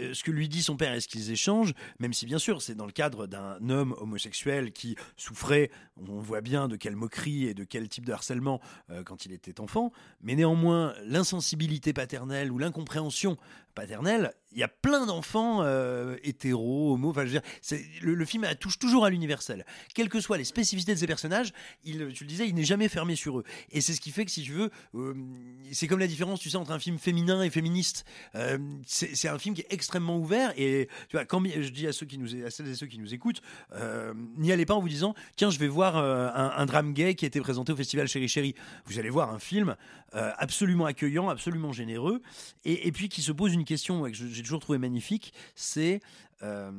euh, ce que lui dit son père et ce qu'ils échangent, même si bien sûr c'est dans le cadre d'un homme homosexuel qui souffrait, on voit bien de quelle moquerie et de quel type de harcèlement euh, quand il était enfant, mais néanmoins l'insensibilité paternelle ou l'incompréhension paternelle, il y a plein d'enfants euh, hétéros, homo. Enfin, je veux dire, le, film touche toujours à l'universel. Quelles que soient les spécificités de ces personnages, tu le disais, il n'est jamais fermé sur eux. Et c'est ce qui fait que, si tu veux, euh, c'est comme la différence, tu sais, entre un film féminin et féministe. Euh, c'est un film qui est extrêmement ouvert. Et tu vois, quand je dis à ceux qui nous, à celles et ceux qui nous écoutent, euh, n'y allez pas en vous disant, tiens, je vais voir euh, un, un drame gay qui a été présenté au festival Chéri Chéri. Vous allez voir un film euh, absolument accueillant, absolument généreux, et, et puis qui se pose une question que j'ai toujours trouvé magnifique, c'est euh,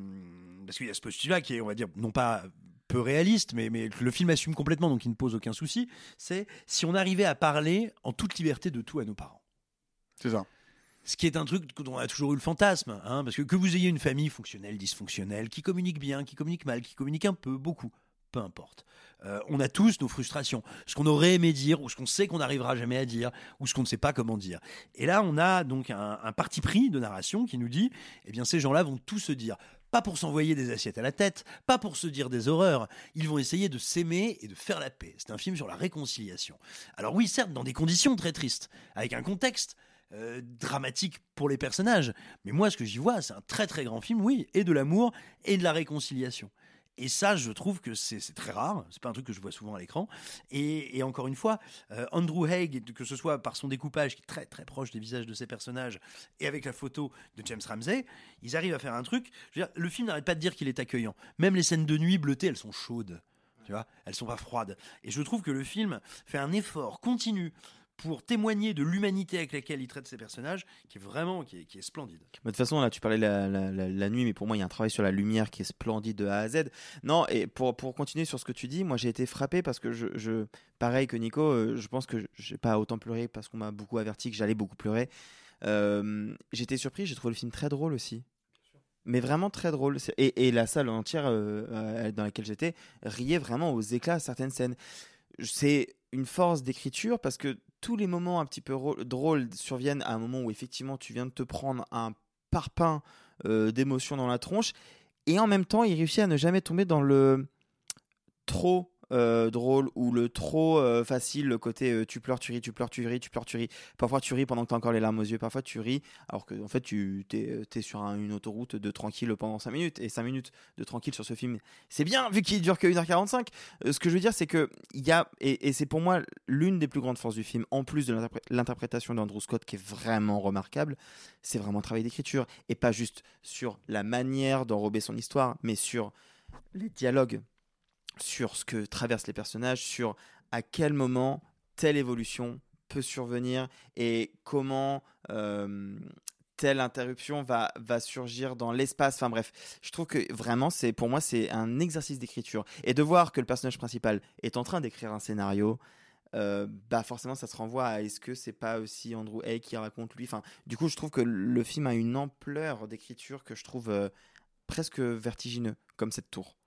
parce qu'il y a ce postulat qui est, on va dire, non pas peu réaliste, mais, mais que le film assume complètement, donc il ne pose aucun souci, c'est si on arrivait à parler en toute liberté de tout à nos parents. C'est ça. Ce qui est un truc dont on a toujours eu le fantasme, hein, parce que que vous ayez une famille fonctionnelle, dysfonctionnelle, qui communique bien, qui communique mal, qui communique un peu, beaucoup, peu importe. Euh, on a tous nos frustrations, ce qu'on aurait aimé dire, ou ce qu'on sait qu'on n'arrivera jamais à dire, ou ce qu'on ne sait pas comment dire. Et là, on a donc un, parti pris de narration qui nous dit, eh bien, ces gens-là vont tout se dire. Pas pour s'envoyer des assiettes à la tête, pas pour se dire des horreurs. Ils vont essayer de s'aimer et de faire la paix. C'est un film sur la réconciliation. Alors oui, certes, dans des conditions très tristes, avec un contexte euh, dramatique pour les personnages. Mais moi, ce que j'y vois, c'est un très très grand film, oui, et de l'amour et de la réconciliation. Et ça, je trouve que c'est très rare. C'est pas un truc que je vois souvent à l'écran. Et, encore une fois, euh, Andrew Haig, que ce soit par son découpage qui est très très proche des visages de ses personnages et avec la photo de James Ramsey, ils arrivent à faire un truc. Le film n'arrête pas de dire qu'il est accueillant. Même les scènes de nuit bleutées, elles sont chaudes. Tu vois, elles sont pas froides. Et je trouve que le film fait un effort continu pour témoigner de l'humanité avec laquelle il traite ses personnages, qui est vraiment qui est, splendide. De toute façon, là, tu parlais la, la- nuit, mais pour moi, il y a un travail sur la lumière qui est splendide de A à Z. Non, et pour, pour continuer sur ce que tu dis, moi, j'ai été frappé parce que je, pareil que Nico, euh, je pense que j'ai pas autant pleuré parce qu'on m'a beaucoup averti que j'allais beaucoup pleurer. Euh, J'étais surpris, j'ai trouvé le film très drôle aussi. Mais vraiment très drôle. Et la salle entière euh, euh, dans laquelle j'étais riait vraiment aux éclats à certaines scènes. C'est une force d'écriture parce que tous les moments un petit peu drôles surviennent à un moment où effectivement tu viens de te prendre un parpaing euh, d'émotion dans la tronche et en même temps il réussit à ne jamais tomber dans le trop euh, drôle ou le trop euh, facile, le côté euh, tu pleures, tu ris, tu pleures, tu ris, tu pleures, tu ris. Parfois tu ris pendant que tu as encore les larmes aux yeux, parfois tu ris alors que en fait tu es, sur un- une autoroute de tranquille pendant 5 minutes et 5 minutes de tranquille sur ce film. C'est bien vu qu'il dure que 1h45. Euh, ce que je veux dire c'est que il y a et, et c'est pour moi l'une des plus grandes forces du film en plus de l'interpré- l'interprétation d'Andrew Scott qui est vraiment remarquable, c'est vraiment un travail d'écriture et pas juste sur la manière d'enrober son histoire, mais sur les dialogues sur ce que traversent les personnages, sur à quel moment telle évolution peut survenir et comment euh, telle interruption va, va surgir dans l'espace. Enfin bref, je trouve que vraiment, c'est pour moi, c'est un exercice d'écriture. Et de voir que le personnage principal est en train d'écrire un scénario, euh, bah forcément, ça se renvoie à est-ce que c'est pas aussi Andrew Hay qui raconte lui? Enfin, du coup, je trouve que le film a une ampleur d'écriture que je trouve euh, presque vertigineux, comme cette tour.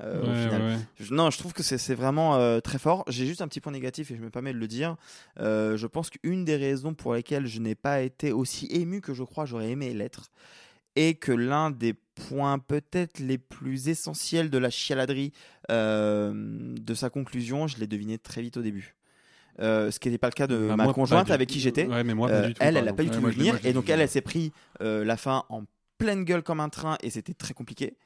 Euh, au final. ouais. Je- non, je trouve que c'est vraiment euh, très fort. J'ai juste un petit point négatif et je me permets de le dire. Euh, je pense qu'une des raisons pour lesquelles je n'ai pas été aussi ému que je crois j'aurais aimé l'être est que l'un des points peut-être les plus essentiels de la chialaderie de sa conclusion, je l'ai deviné très vite au début. Euh, ce qui n'était pas le cas de Bah, ma moi, conjointe avec qui j'étais. Ouais, Euh, elle, elle n'a pas du tout Ouais, venir. Et donc, elle, elle s'est pris euh, la fin en pleine gueule comme un train et c'était très compliqué.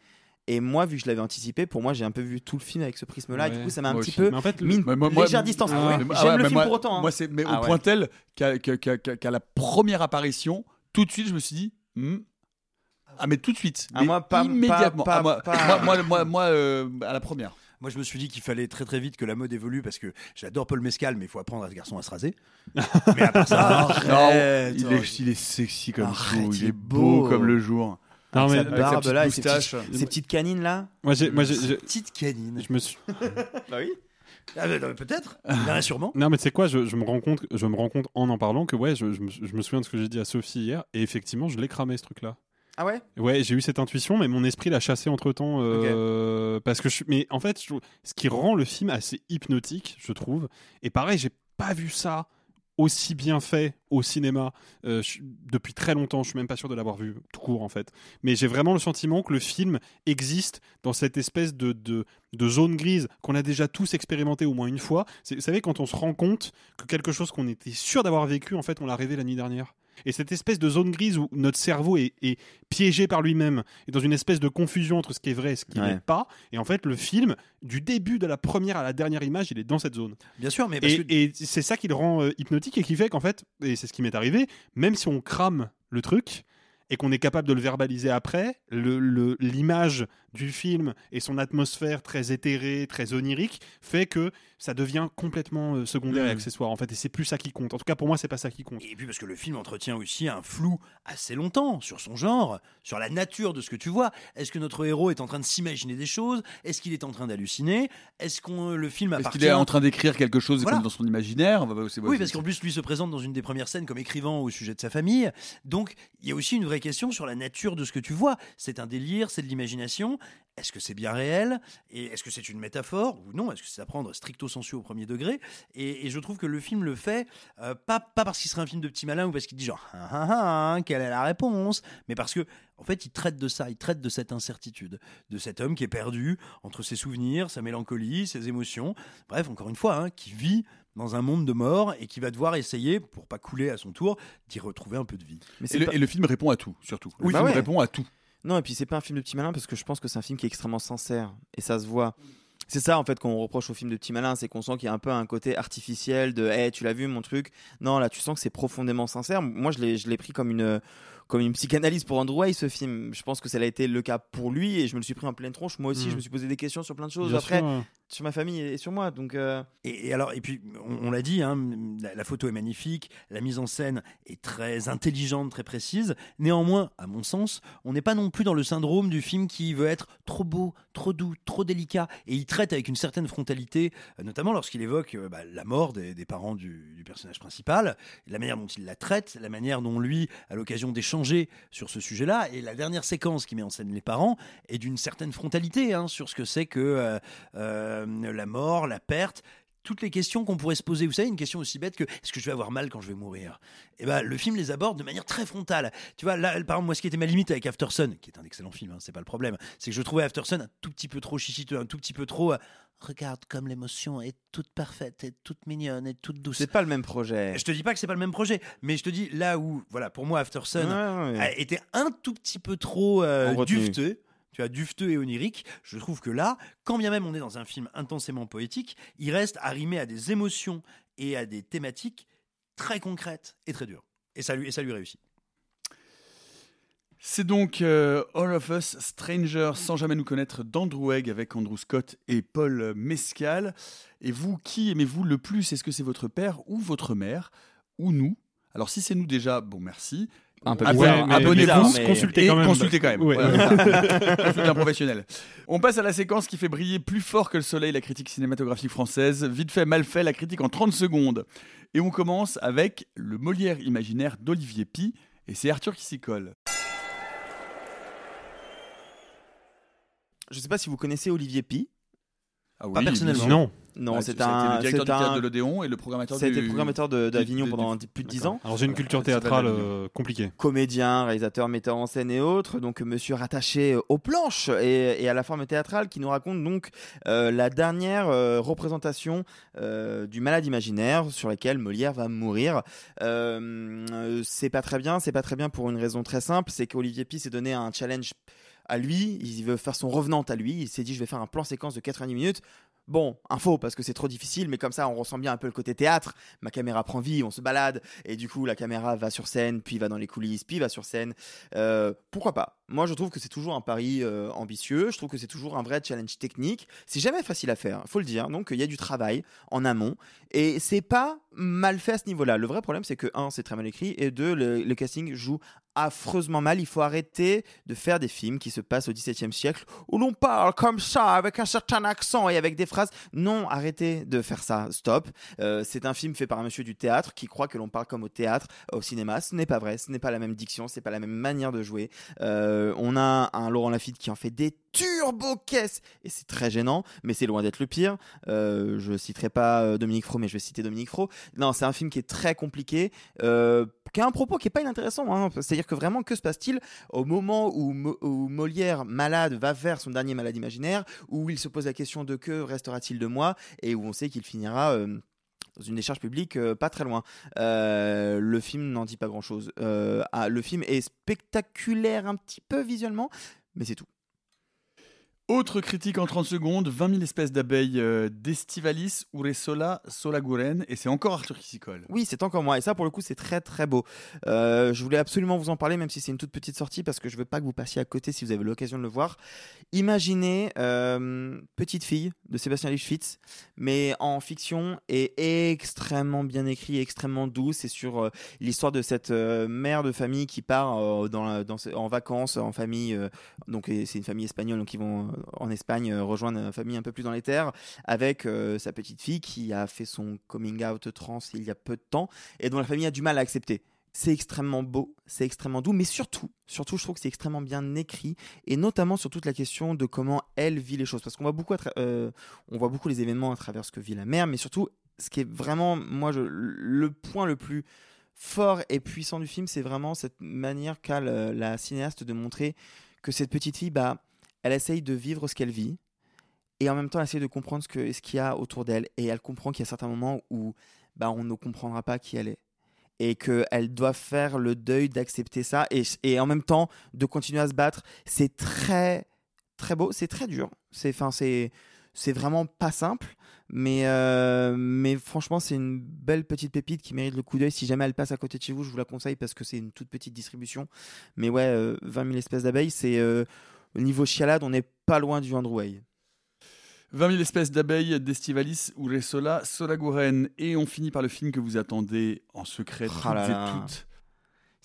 Et moi, vu que je l'avais anticipé, pour moi, j'ai un peu vu tout le film avec ce prisme-là. Et du coup, ça m'a un Moi petit aussi. peu Mais en fait, mis moi- moi- légère distance. Ah ouais. J'aime Ah ouais, le film moi- pour autant. hein. Moi, c'est mais Ah au ouais. point tel qu'à la première apparition, tout de suite, je me suis dit. hmm, Ah mais tout de suite, Ah, mais moi, pas- immédiatement. pas- Ah, moi, pas- moi, moi, moi, moi, euh, à la première. Moi, je me suis dit qu'il fallait très très vite que la mode évolue parce que j'adore Paul Mescal, mais il faut apprendre à ce garçon à se raser. mais à part ça, Non, il, est, il est sexy comme Arrête, tout, il il est est beau beau. comme le jour. Non, mais- Sa Avec sa barbe là et ses petites, ses petites canines là. Moi, j'ai, moi, j'ai, j'ai- Petite canine. je me suis. Bah oui. Ah, non, Peut-être. Il y en a sûrement. Non, mais tu sais quoi, je, je me rends compte, je me rends compte en en parlant que ouais, je, je me, je me souviens de ce que j'ai dit à Sophie hier, et effectivement, je l'ai cramé ce truc-là. Ah ouais? Ouais, j'ai eu cette intuition, mais mon esprit l'a chassé entre temps. parce que je, mais en fait, je ce qui rend le film assez hypnotique, je trouve. Et pareil, j'ai pas vu ça aussi bien fait au cinéma euh, depuis très longtemps. Je suis même pas sûr de l'avoir vu tout court en fait. Mais j'ai vraiment le sentiment que le film existe dans cette espèce de, de, de zone grise qu'on a déjà tous expérimenté au moins une fois. Vous savez, quand on se rend compte que quelque chose qu'on était sûr d'avoir vécu, en fait, on l'a rêvé la nuit dernière. Et cette espèce de zone grise où notre cerveau est, est piégé par lui-même et dans une espèce de confusion entre ce qui est vrai et ce qui Ouais. n'est pas. Et en fait, le film, du début de la première à la dernière image, il est dans cette zone. Bien sûr, mais parce Et, que et c'est ça qui le rend euh, hypnotique et qui fait qu'en fait, et c'est ce qui m'est arrivé, même si on crame le truc et qu'on est capable de le verbaliser après, le- le- l'image du film et son atmosphère très éthérée, très onirique, fait que ça devient complètement euh, secondaire et Mm. accessoire en fait. Et c'est plus ça qui compte. En tout cas, pour moi, c'est pas ça qui compte. Et puis parce que le film entretient aussi un flou assez longtemps sur son genre, sur la nature de ce que tu vois. Est-ce que notre héros est en train de s'imaginer des choses? Est-ce qu'il est en train d'halluciner? Est-ce que le film Est-ce appartient qu'il est en train d'écrire quelque chose Voilà. comme dans son imaginaire? C'est- Oui, parce qu'en plus, lui se présente dans une des premières scènes comme écrivant au sujet de sa famille. Donc, il y a aussi une vraie question sur la nature de ce que tu vois. C'est un délire, c'est de l'imagination. Est-ce que c'est bien réel? Et est-ce que c'est une métaphore Ou non? Est-ce que c'est à prendre stricto sensu au premier degré et, et je trouve que le film le fait, euh, pas, pas parce qu'il serait un film de petit malin ou parce qu'il dit genre, ah, ah, ah, quelle est la réponse Mais parce que, en fait, il traite de ça, il traite de cette incertitude, de cet homme qui est perdu entre ses souvenirs, sa mélancolie, ses émotions. Bref, encore une fois, hein, qui vit dans un monde de mort et qui va devoir essayer, pour pas couler à son tour, d'y retrouver un peu de vie. et, le, et le film répond à tout, surtout. Le Oui, film bah ouais. répond à tout. Non, et puis c'est pas un film de petit malin parce que je pense que c'est un film qui est extrêmement sincère et ça se voit. C'est ça en fait qu'on reproche au film de petit malin, c'est qu'on sent qu'il y a un peu un côté artificiel de hey, tu l'as vu mon truc. Non, là tu sens que c'est profondément sincère. Moi je l'ai je l'ai pris comme une comme une psychanalyse pour Andrew Way ce film. Je pense que ça a été le cas pour lui et je me le suis pris en pleine tronche. Moi aussi, Mhm. je me suis posé des questions sur plein de choses Bien après sûr, sur ma famille et sur moi. Donc euh, Et, et alors, et puis, on, on l'a dit, hein, la, la photo est magnifique, la mise en scène est très intelligente, très précise. Néanmoins, à mon sens, on n'est pas non plus dans le syndrome du film qui veut être trop beau, trop doux, trop délicat. Et il traite avec une certaine frontalité, euh, notamment lorsqu'il évoque euh, bah, la mort des, des parents du, du personnage principal, la manière dont il la traite, la manière dont lui a l'occasion sur ce sujet-là. Et la dernière séquence qui met en scène les parents est d'une certaine frontalité hein, sur ce que c'est que euh, euh, la mort, la perte toutes les questions qu'on pourrait se poser. Vous savez, une question aussi bête que est-ce que je vais avoir mal quand je vais mourir? Et ben, le film les aborde de manière très frontale. Tu vois, là, par exemple, moi, ce qui était ma limite avec Aftersun, qui est un excellent film, hein, c'est pas le problème, c'est que je trouvais Aftersun un tout petit peu trop chichiteux, un tout petit peu trop. euh, Regarde comme l'émotion est toute parfaite, et toute mignonne, et toute douce. c'est pas le même projet. Je te dis pas que c'est pas le même projet, mais je te dis là où, voilà, pour moi, Aftersun Ouais, ouais. a été un tout petit peu trop euh, dufteux. Tu as dufteux et onirique. Je trouve que là, quand bien même on est dans un film intensément poétique, il reste arrimé à des émotions et à des thématiques très concrètes et très dures. Et ça lui, et ça lui réussit. C'est donc euh, All of Us Strangers sans jamais nous connaître d'Andrew Egg avec Andrew Scott et Paul Mescal. Et vous, qui aimez-vous le plus? Est-ce que c'est votre père ou votre mère? Ou nous? Alors si c'est nous déjà, bon merci. Un peu bizarre, mais Abonnez-vous mais- Consultez quand même. Consultez quand même. Ouais. Voilà. Consultez un professionnel. On passe à la séquence qui fait briller plus fort que le soleil la critique cinématographique française. Vite fait, mal fait, la critique en 30 secondes. Et on commence avec le Molière imaginaire d'Olivier Pi. Et c'est Arthur qui s'y colle. Je sais pas si vous connaissez Olivier Pi. Ah oui, Pas personnellement. Non. Non, Bah, c'est été un. le directeur c'est du théâtre un- de l'Odéon et le programmateur Ça a été du- le programmateur d'Avignon pendant du- plus de 10 D'accord. ans. Alors j'ai une culture théâtrale euh, compliquée. comédien, réalisateur, metteur en scène et autres, donc monsieur rattaché aux planches et, et à la forme théâtrale qui nous raconte donc euh, la dernière euh, représentation euh, du malade imaginaire sur laquelle Molière va mourir. C'est pas très bien, c'est pas très bien pour une raison très simple, c'est qu'Olivier Pi s'est donné un challenge à lui, il veut faire son revenant à lui, il s'est dit je vais faire un plan séquence de 90 minutes. Bon, info parce que c'est trop difficile, mais comme ça on ressent bien un peu le côté théâtre. Ma caméra prend vie, on se balade, et du coup la caméra va sur scène, puis va dans les coulisses, puis va sur scène. Euh, pourquoi pas? Moi je trouve que c'est toujours un pari euh, ambitieux, je trouve que c'est toujours un vrai challenge technique. C'est jamais facile à faire, faut le dire. Donc il y a du travail en amont, et c'est pas mal fait à ce niveau-là. Le vrai problème c'est que un, c'est très mal écrit, et deux, le, casting joue affreusement mal. Il faut arrêter de faire des films qui se passent au XVIIe siècle où l'on parle comme ça, avec un certain accent et avec des phrases. Non, arrêtez de faire ça. Stop. Euh, c'est un film fait par un monsieur du théâtre qui croit que l'on parle comme au théâtre, au cinéma. Ce n'est pas vrai. Ce n'est pas la même diction. C'est pas la même manière de jouer. Euh, on a un Laurent Lafitte qui en fait des turbo caisses et c'est très gênant, mais c'est loin d'être le pire. Euh, je citerai pas euh, Dominique Fro, mais je vais citer Dominique Fro. Non, c'est un film qui est très compliqué, euh, qui a un propos qui est pas inintéressant. Hein. C'est-à-dire que vraiment, que se passe-t-il au moment où, Mo- où Molière, malade, va vers son dernier malade imaginaire, où il se pose la question de que restera-t-il de moi, et où on sait qu'il finira. euh, dans une décharge publique pas très loin. Le film n'en dit pas grand-chose. Ah, le film est spectaculaire un petit peu visuellement, mais c'est tout. Autre critique en 30 secondes 20 000 espèces d'abeilles euh, d'Estivalis Uresola Solaguren, et c'est encore Arthur qui s'y colle. Oui, c'est encore moi. Et ça, pour le coup, c'est très très beau. Euh, je voulais absolument vous en parler, même si c'est une toute petite sortie, parce que je veux pas que vous passiez à côté si vous avez l'occasion de le voir. Imaginez euh, Petite fille de Sébastien Lichfitz, mais en fiction et extrêmement bien écrit, extrêmement doux. C'est sur euh, l'histoire de cette mère de famille qui part en vacances en famille. donc c'est une famille espagnole, donc ils vont en Espagne euh, rejoindre une famille un peu plus dans les terres avec euh, sa petite fille qui a fait son coming out trans il y a peu de temps et dont la famille a du mal à accepter. C'est extrêmement beau, c'est extrêmement doux, mais surtout, surtout, je trouve que c'est extrêmement bien écrit, et notamment sur toute la question de comment elle vit les choses, parce qu'on voit beaucoup, euh, on voit beaucoup les événements à travers ce que vit la mère, mais surtout, ce qui est vraiment, moi, le point le plus fort et puissant du film, c'est vraiment cette manière qu'a la cinéaste de montrer que cette petite fille, bah, elle essaye de vivre ce qu'elle vit, et en même temps, elle essaye de comprendre ce que- ce qu'il y a autour d'elle, et elle comprend qu'il y a certains moments où bah, on ne comprendra pas qui elle est et qu'elle doit faire le deuil d'accepter ça et, et en même temps de continuer à se battre. C'est très, très beau, c'est très dur. C'est, c'est vraiment pas simple, mais, euh, mais franchement, c'est une belle petite pépite qui mérite le coup d'œil. Si jamais elle passe à côté de chez vous, je vous la conseille parce que c'est une toute petite distribution. Mais ouais, euh, 20 000 espèces d'abeilles, c'est euh, au niveau chialade, on n'est pas loin du Andrew Way. 20 000 espèces d'abeilles d'Estivalis Uresola Solaguren, et on finit par le film que vous attendez en secret toutes Ah là et là. toutes.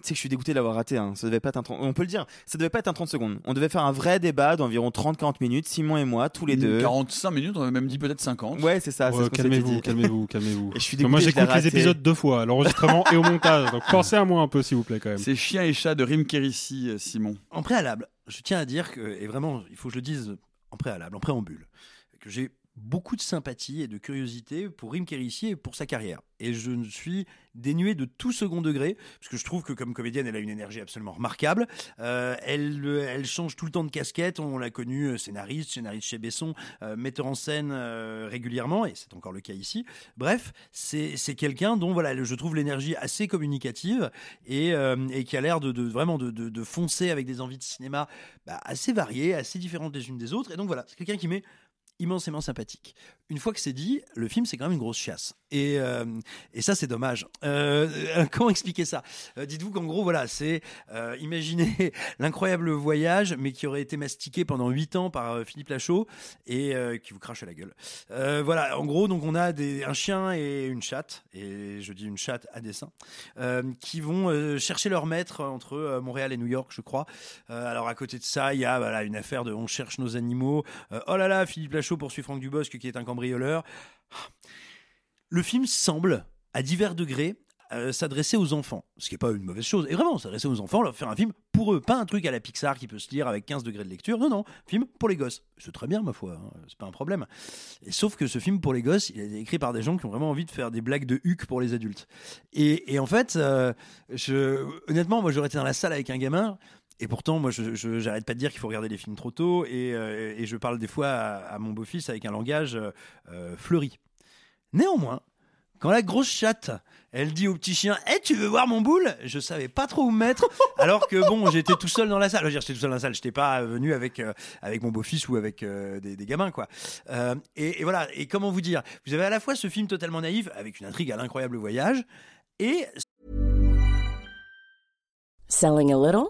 Tu sais que je suis dégoûté de l'avoir raté. hein. Ça devait pas être un 30 On peut le dire. Ça devait pas être un 30 secondes. On devait faire un vrai débat d'environ 30-40 minutes. Simon et moi, tous les deux. 45 minutes, on a même dit peut-être 50. Ouais, c'est ça. calmez-vous, calmez-vous, calmez-vous. Et je suis Moi, dégoûté, j'écoute les épisodes deux fois, l'enregistrement et au montage. Donc pensez à moi un peu, s'il vous plaît, quand même. C'est Chien et Chat de Rim Kérissi, euh, Simon. En préalable, je tiens à dire que, et vraiment, il faut que je le dise en préalable, en préambule, que j'ai beaucoup de sympathie et de curiosité pour Rim Kérissi et pour sa carrière. Et je ne suis dénué de tout second degré, parce que je trouve que comme comédienne, elle a une énergie absolument remarquable. Euh, elle, euh, elle change tout le temps de casquette. On l'a connue euh, scénariste, scénariste chez Besson, metteur en scène régulièrement, et c'est encore le cas ici. Bref, c'est quelqu'un dont voilà, je trouve l'énergie assez communicative et, et qui a l'air de, de- vraiment de, de- foncer avec des envies de cinéma bah, assez variées, assez différentes les unes des autres. Et donc voilà, c'est quelqu'un qui m'est immensément sympathique. Une fois que c'est dit, le film c'est quand même une grosse chasse. Et, euh, et ça c'est dommage. Euh, comment expliquer ça? Euh, Dites-vous qu'en gros voilà, c'est imaginez l'incroyable voyage, mais qui aurait été mastiqué pendant 8 ans par Philippe Lachaud et qui vous crache à la gueule. Voilà, en gros donc on a des, un chien et une chatte, et je dis une chatte à dessin, qui vont chercher leur maître entre Montréal et New York, je crois. Alors à côté de ça, il y a voilà, une affaire de on cherche nos animaux. Oh là là, Philippe Lachaud poursuit Franck Dubosc qui est un Le film semble, à divers degrés, euh, s'adresser aux enfants, ce qui n'est pas une mauvaise chose. Et vraiment, s'adresser aux enfants, leur faire un film pour eux, pas un truc à la Pixar qui peut se lire avec 15 degrés de lecture. Non, non, film pour les gosses. C'est très bien, ma foi, hein, c'est pas un problème. Et sauf que ce film pour les gosses, il est écrit par des gens qui ont vraiment envie de faire des blagues de huc pour les adultes. Et, en fait, euh, honnêtement, moi j'aurais été dans la salle avec un gamin. Et pourtant, moi, je je- j'arrête pas de dire qu'il faut regarder les films trop tôt, et, euh, et je parle des fois à, à mon beau-fils avec un langage euh, euh, fleuri. Néanmoins, quand la grosse chatte, elle dit au petit chien Eh, tu veux voir mon boule? Je savais pas trop où me mettre. Alors que bon, j'étais tout seul dans la salle. Je veux dire, j'étais tout seul dans la salle. J'étais pas venu avec, euh, avec mon beau-fils ou avec euh, des, des gamins, quoi. Euh, et, et voilà. Et comment vous dire? Vous avez à la fois ce film totalement naïf, avec une intrigue à l'incroyable voyage, et Selling a little?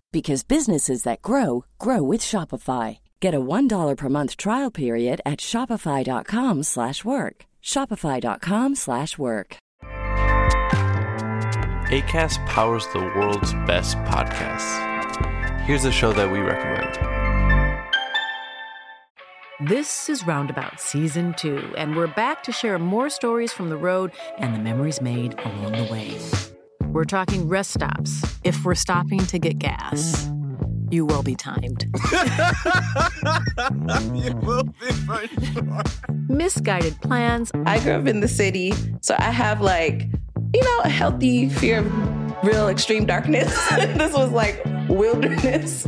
because businesses that grow grow with Shopify. Get a $1 per month trial period at shopify.com/work. slash work. shopify.com/work. slash work. ACAST powers the world's best podcasts. Here's a show that we recommend. This is Roundabout Season 2, and we're back to share more stories from the road and the memories made along the way. We're talking rest stops, if we're stopping to get gas. You will be timed. you will be for sure. Misguided plans. I grew up in the city, so I have like, you know, a healthy fear of real extreme darkness. this was like wilderness.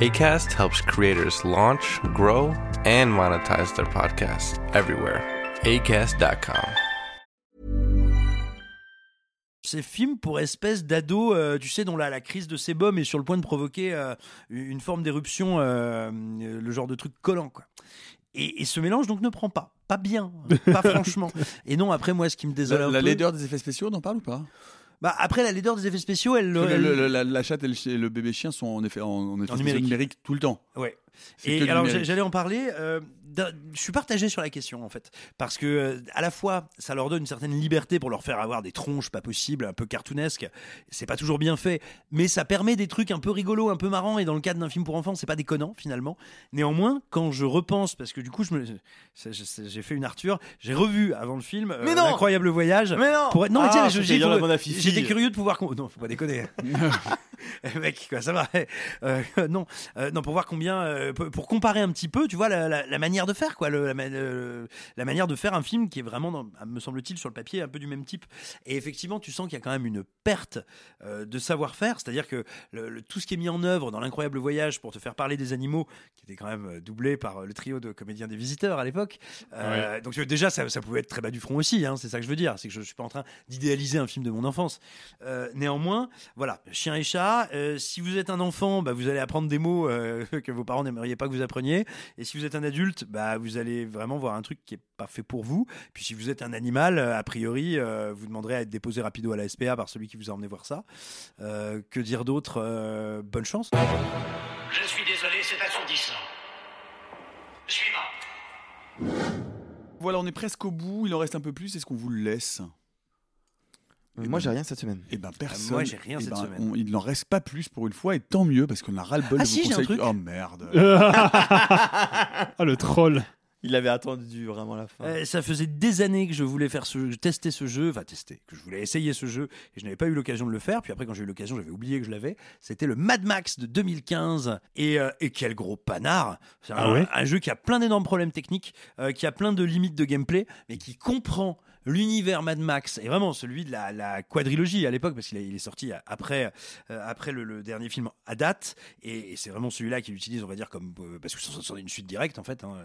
ACAST helps creators launch, grow, and monetize their podcasts everywhere. ACAST.com. Ces films pour espèces d'ados, euh, tu sais, dont la, la crise de sébum est sur le point de provoquer euh, une forme d'éruption, euh, le genre de truc collant, quoi. Et, et ce mélange donc ne prend pas, pas bien, pas franchement. Et non, après moi, ce qui me désole La, un la peu- laideur des effets spéciaux, on en parle ou pas? Bah après la laideur des effets spéciaux, elle, le- le- la, la chatte et le, bébé chien sont en effet en, en effet spéciaux numérique. numérique tout le temps. Ouais. Et alors j'allais en parler. euh, je suis partagé sur la question en fait, parce que euh, à la fois ça leur donne une certaine liberté pour leur faire avoir des tronches pas possibles, un peu cartoonesques. C'est pas toujours bien fait, mais ça permet des trucs un peu rigolos, un peu marrants. Et dans le cadre d'un film pour enfants, c'est pas déconnant finalement. Néanmoins, quand je repense, parce que du coup je me, j'ai fait une Arthur, j'ai revu avant le film euh, Mais non l'incroyable voyage. Mais non pour être- non mais Ah, tiens, affiche. j'étais curieux de pouvoir. Non, faut pas déconner. Eh, mec, quoi, ça va. Euh, non, euh, non, pour voir combien, pour pour comparer un petit peu, tu vois, la, la- la manière de faire, quoi, le- la, ma- le- la manière de faire un film qui est vraiment, dans- me semble-t-il, sur le papier, un peu du même type. Et effectivement, tu sens qu'il y a quand même une perte euh, de savoir-faire, c'est-à-dire que le- tout ce qui est mis en œuvre dans l'incroyable voyage pour te faire parler des animaux, qui était quand même euh, doublé par euh, le trio de comédiens des visiteurs à l'époque. Euh, Donc déjà, ça, ça pouvait être très bas du front aussi. hein, c'est ça que je veux dire. C'est que je, je suis pas en train d'idéaliser un film de mon enfance. Euh, néanmoins, voilà, chien et chat. si vous êtes un enfant, bah, vous allez apprendre des mots que vos parents n'aimeriez pas que vous appreniez. Et si vous êtes un adulte, bah, vous allez vraiment voir un truc qui est pas fait pour vous. Puis si vous êtes un animal, euh, a priori, euh, vous demanderez à être déposé rapido à la SPA par celui qui vous a emmené voir ça. Euh, que dire d'autre Euh, Bonne chance. Je suis désolé, c'est assourdissant. Suivant. Voilà, on est presque au bout. Il en reste un peu plus. Est-ce qu'on vous le laisse? Euh, Moi, j'ai rien cette semaine. Eh ben personne. moi, j'ai rien Eh cette ben, semaine. on- il n'en reste pas plus pour une fois et tant mieux parce qu'on a ras le bol Ah de si, vos j'ai un conseils. truc. Oh merde. Ah, le troll. Il avait attendu vraiment la fin. Euh, ça faisait des années que je voulais faire ce jeu, tester ce jeu, enfin tester, que je voulais essayer ce jeu et je n'avais pas eu l'occasion de le faire. Puis après, quand j'ai eu l'occasion, j'avais oublié que je l'avais. C'était le Mad Max de 2015 et, euh, et quel gros panard C'est un, Ah ouais un jeu qui a plein d'énormes problèmes techniques, euh, qui a plein de limites de gameplay, mais qui comprend l'univers Mad Max et vraiment celui de la, quadrilogie à l'époque parce qu'il est- est sorti après euh, après le, dernier film à date. Et, c'est vraiment celui-là qu'il utilise on va dire comme euh, parce que c'est une suite directe en fait hein,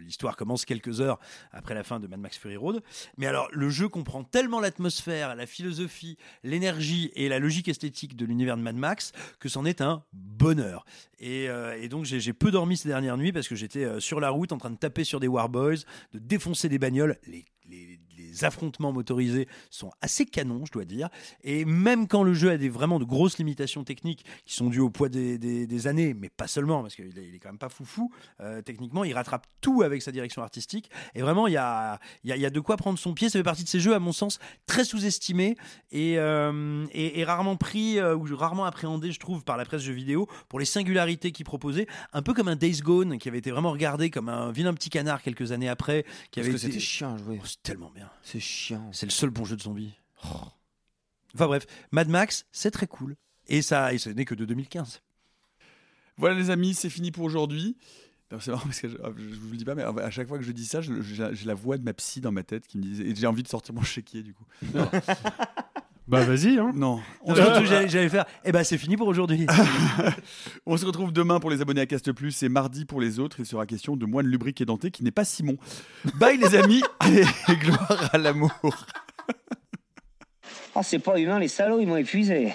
l'histoire commence quelques heures après la fin de Mad Max Fury Road. Mais alors le jeu comprend tellement l'atmosphère la philosophie l'énergie et la logique esthétique de l'univers de Mad Max que c'en est un bonheur. Et, euh, donc j'ai peu dormi ces dernières nuits parce que j'étais sur la route en train de taper sur des Warboys de défoncer des bagnoles. Les, les- les affrontements motorisés sont assez canons, je dois dire. Et même quand le jeu a des, vraiment de grosses limitations techniques qui sont dues au poids des, des- des années, mais pas seulement, parce qu'il est, il est quand même pas foufou, euh, techniquement, il rattrape tout avec sa direction artistique. Et vraiment, il y a, y, a, y a de quoi prendre son pied. Ça fait partie de ces jeux, à mon sens, très sous-estimés et, euh, et, et rarement pris euh, ou rarement appréhendés, je trouve, par la presse jeux vidéo pour les singularités qu'il proposait. Un peu comme un Days Gone qui avait été vraiment regardé comme un vilain petit canard quelques années après. Qui Parce avait que été- c'était chiant à jouer. Oh, c'est tellement bien. C'est chiant. C'est le seul bon jeu de zombies. Enfin bref, Mad Max, c'est très cool. Et ça, et ce n'est que de 2015. Voilà les amis, c'est fini pour aujourd'hui. C'est marrant parce que je, je vous le dis pas, mais à chaque fois que je dis ça, j'ai j'ai la voix de ma psy dans ma tête qui me disait. Et j'ai envie de sortir mon chéquier du coup. Bah vas-y. Hein. Non. On Surtout, j'allais j'allais faire. Eh ben, c'est fini pour aujourd'hui. On se retrouve demain pour les abonnés à Cast Plus et mardi pour les autres. Il sera question de moine lubrique et denté qui n'est pas Simon. Bye les amis et gloire à l'amour. Oh, c'est pas humain, les salauds, ils m'ont épuisé.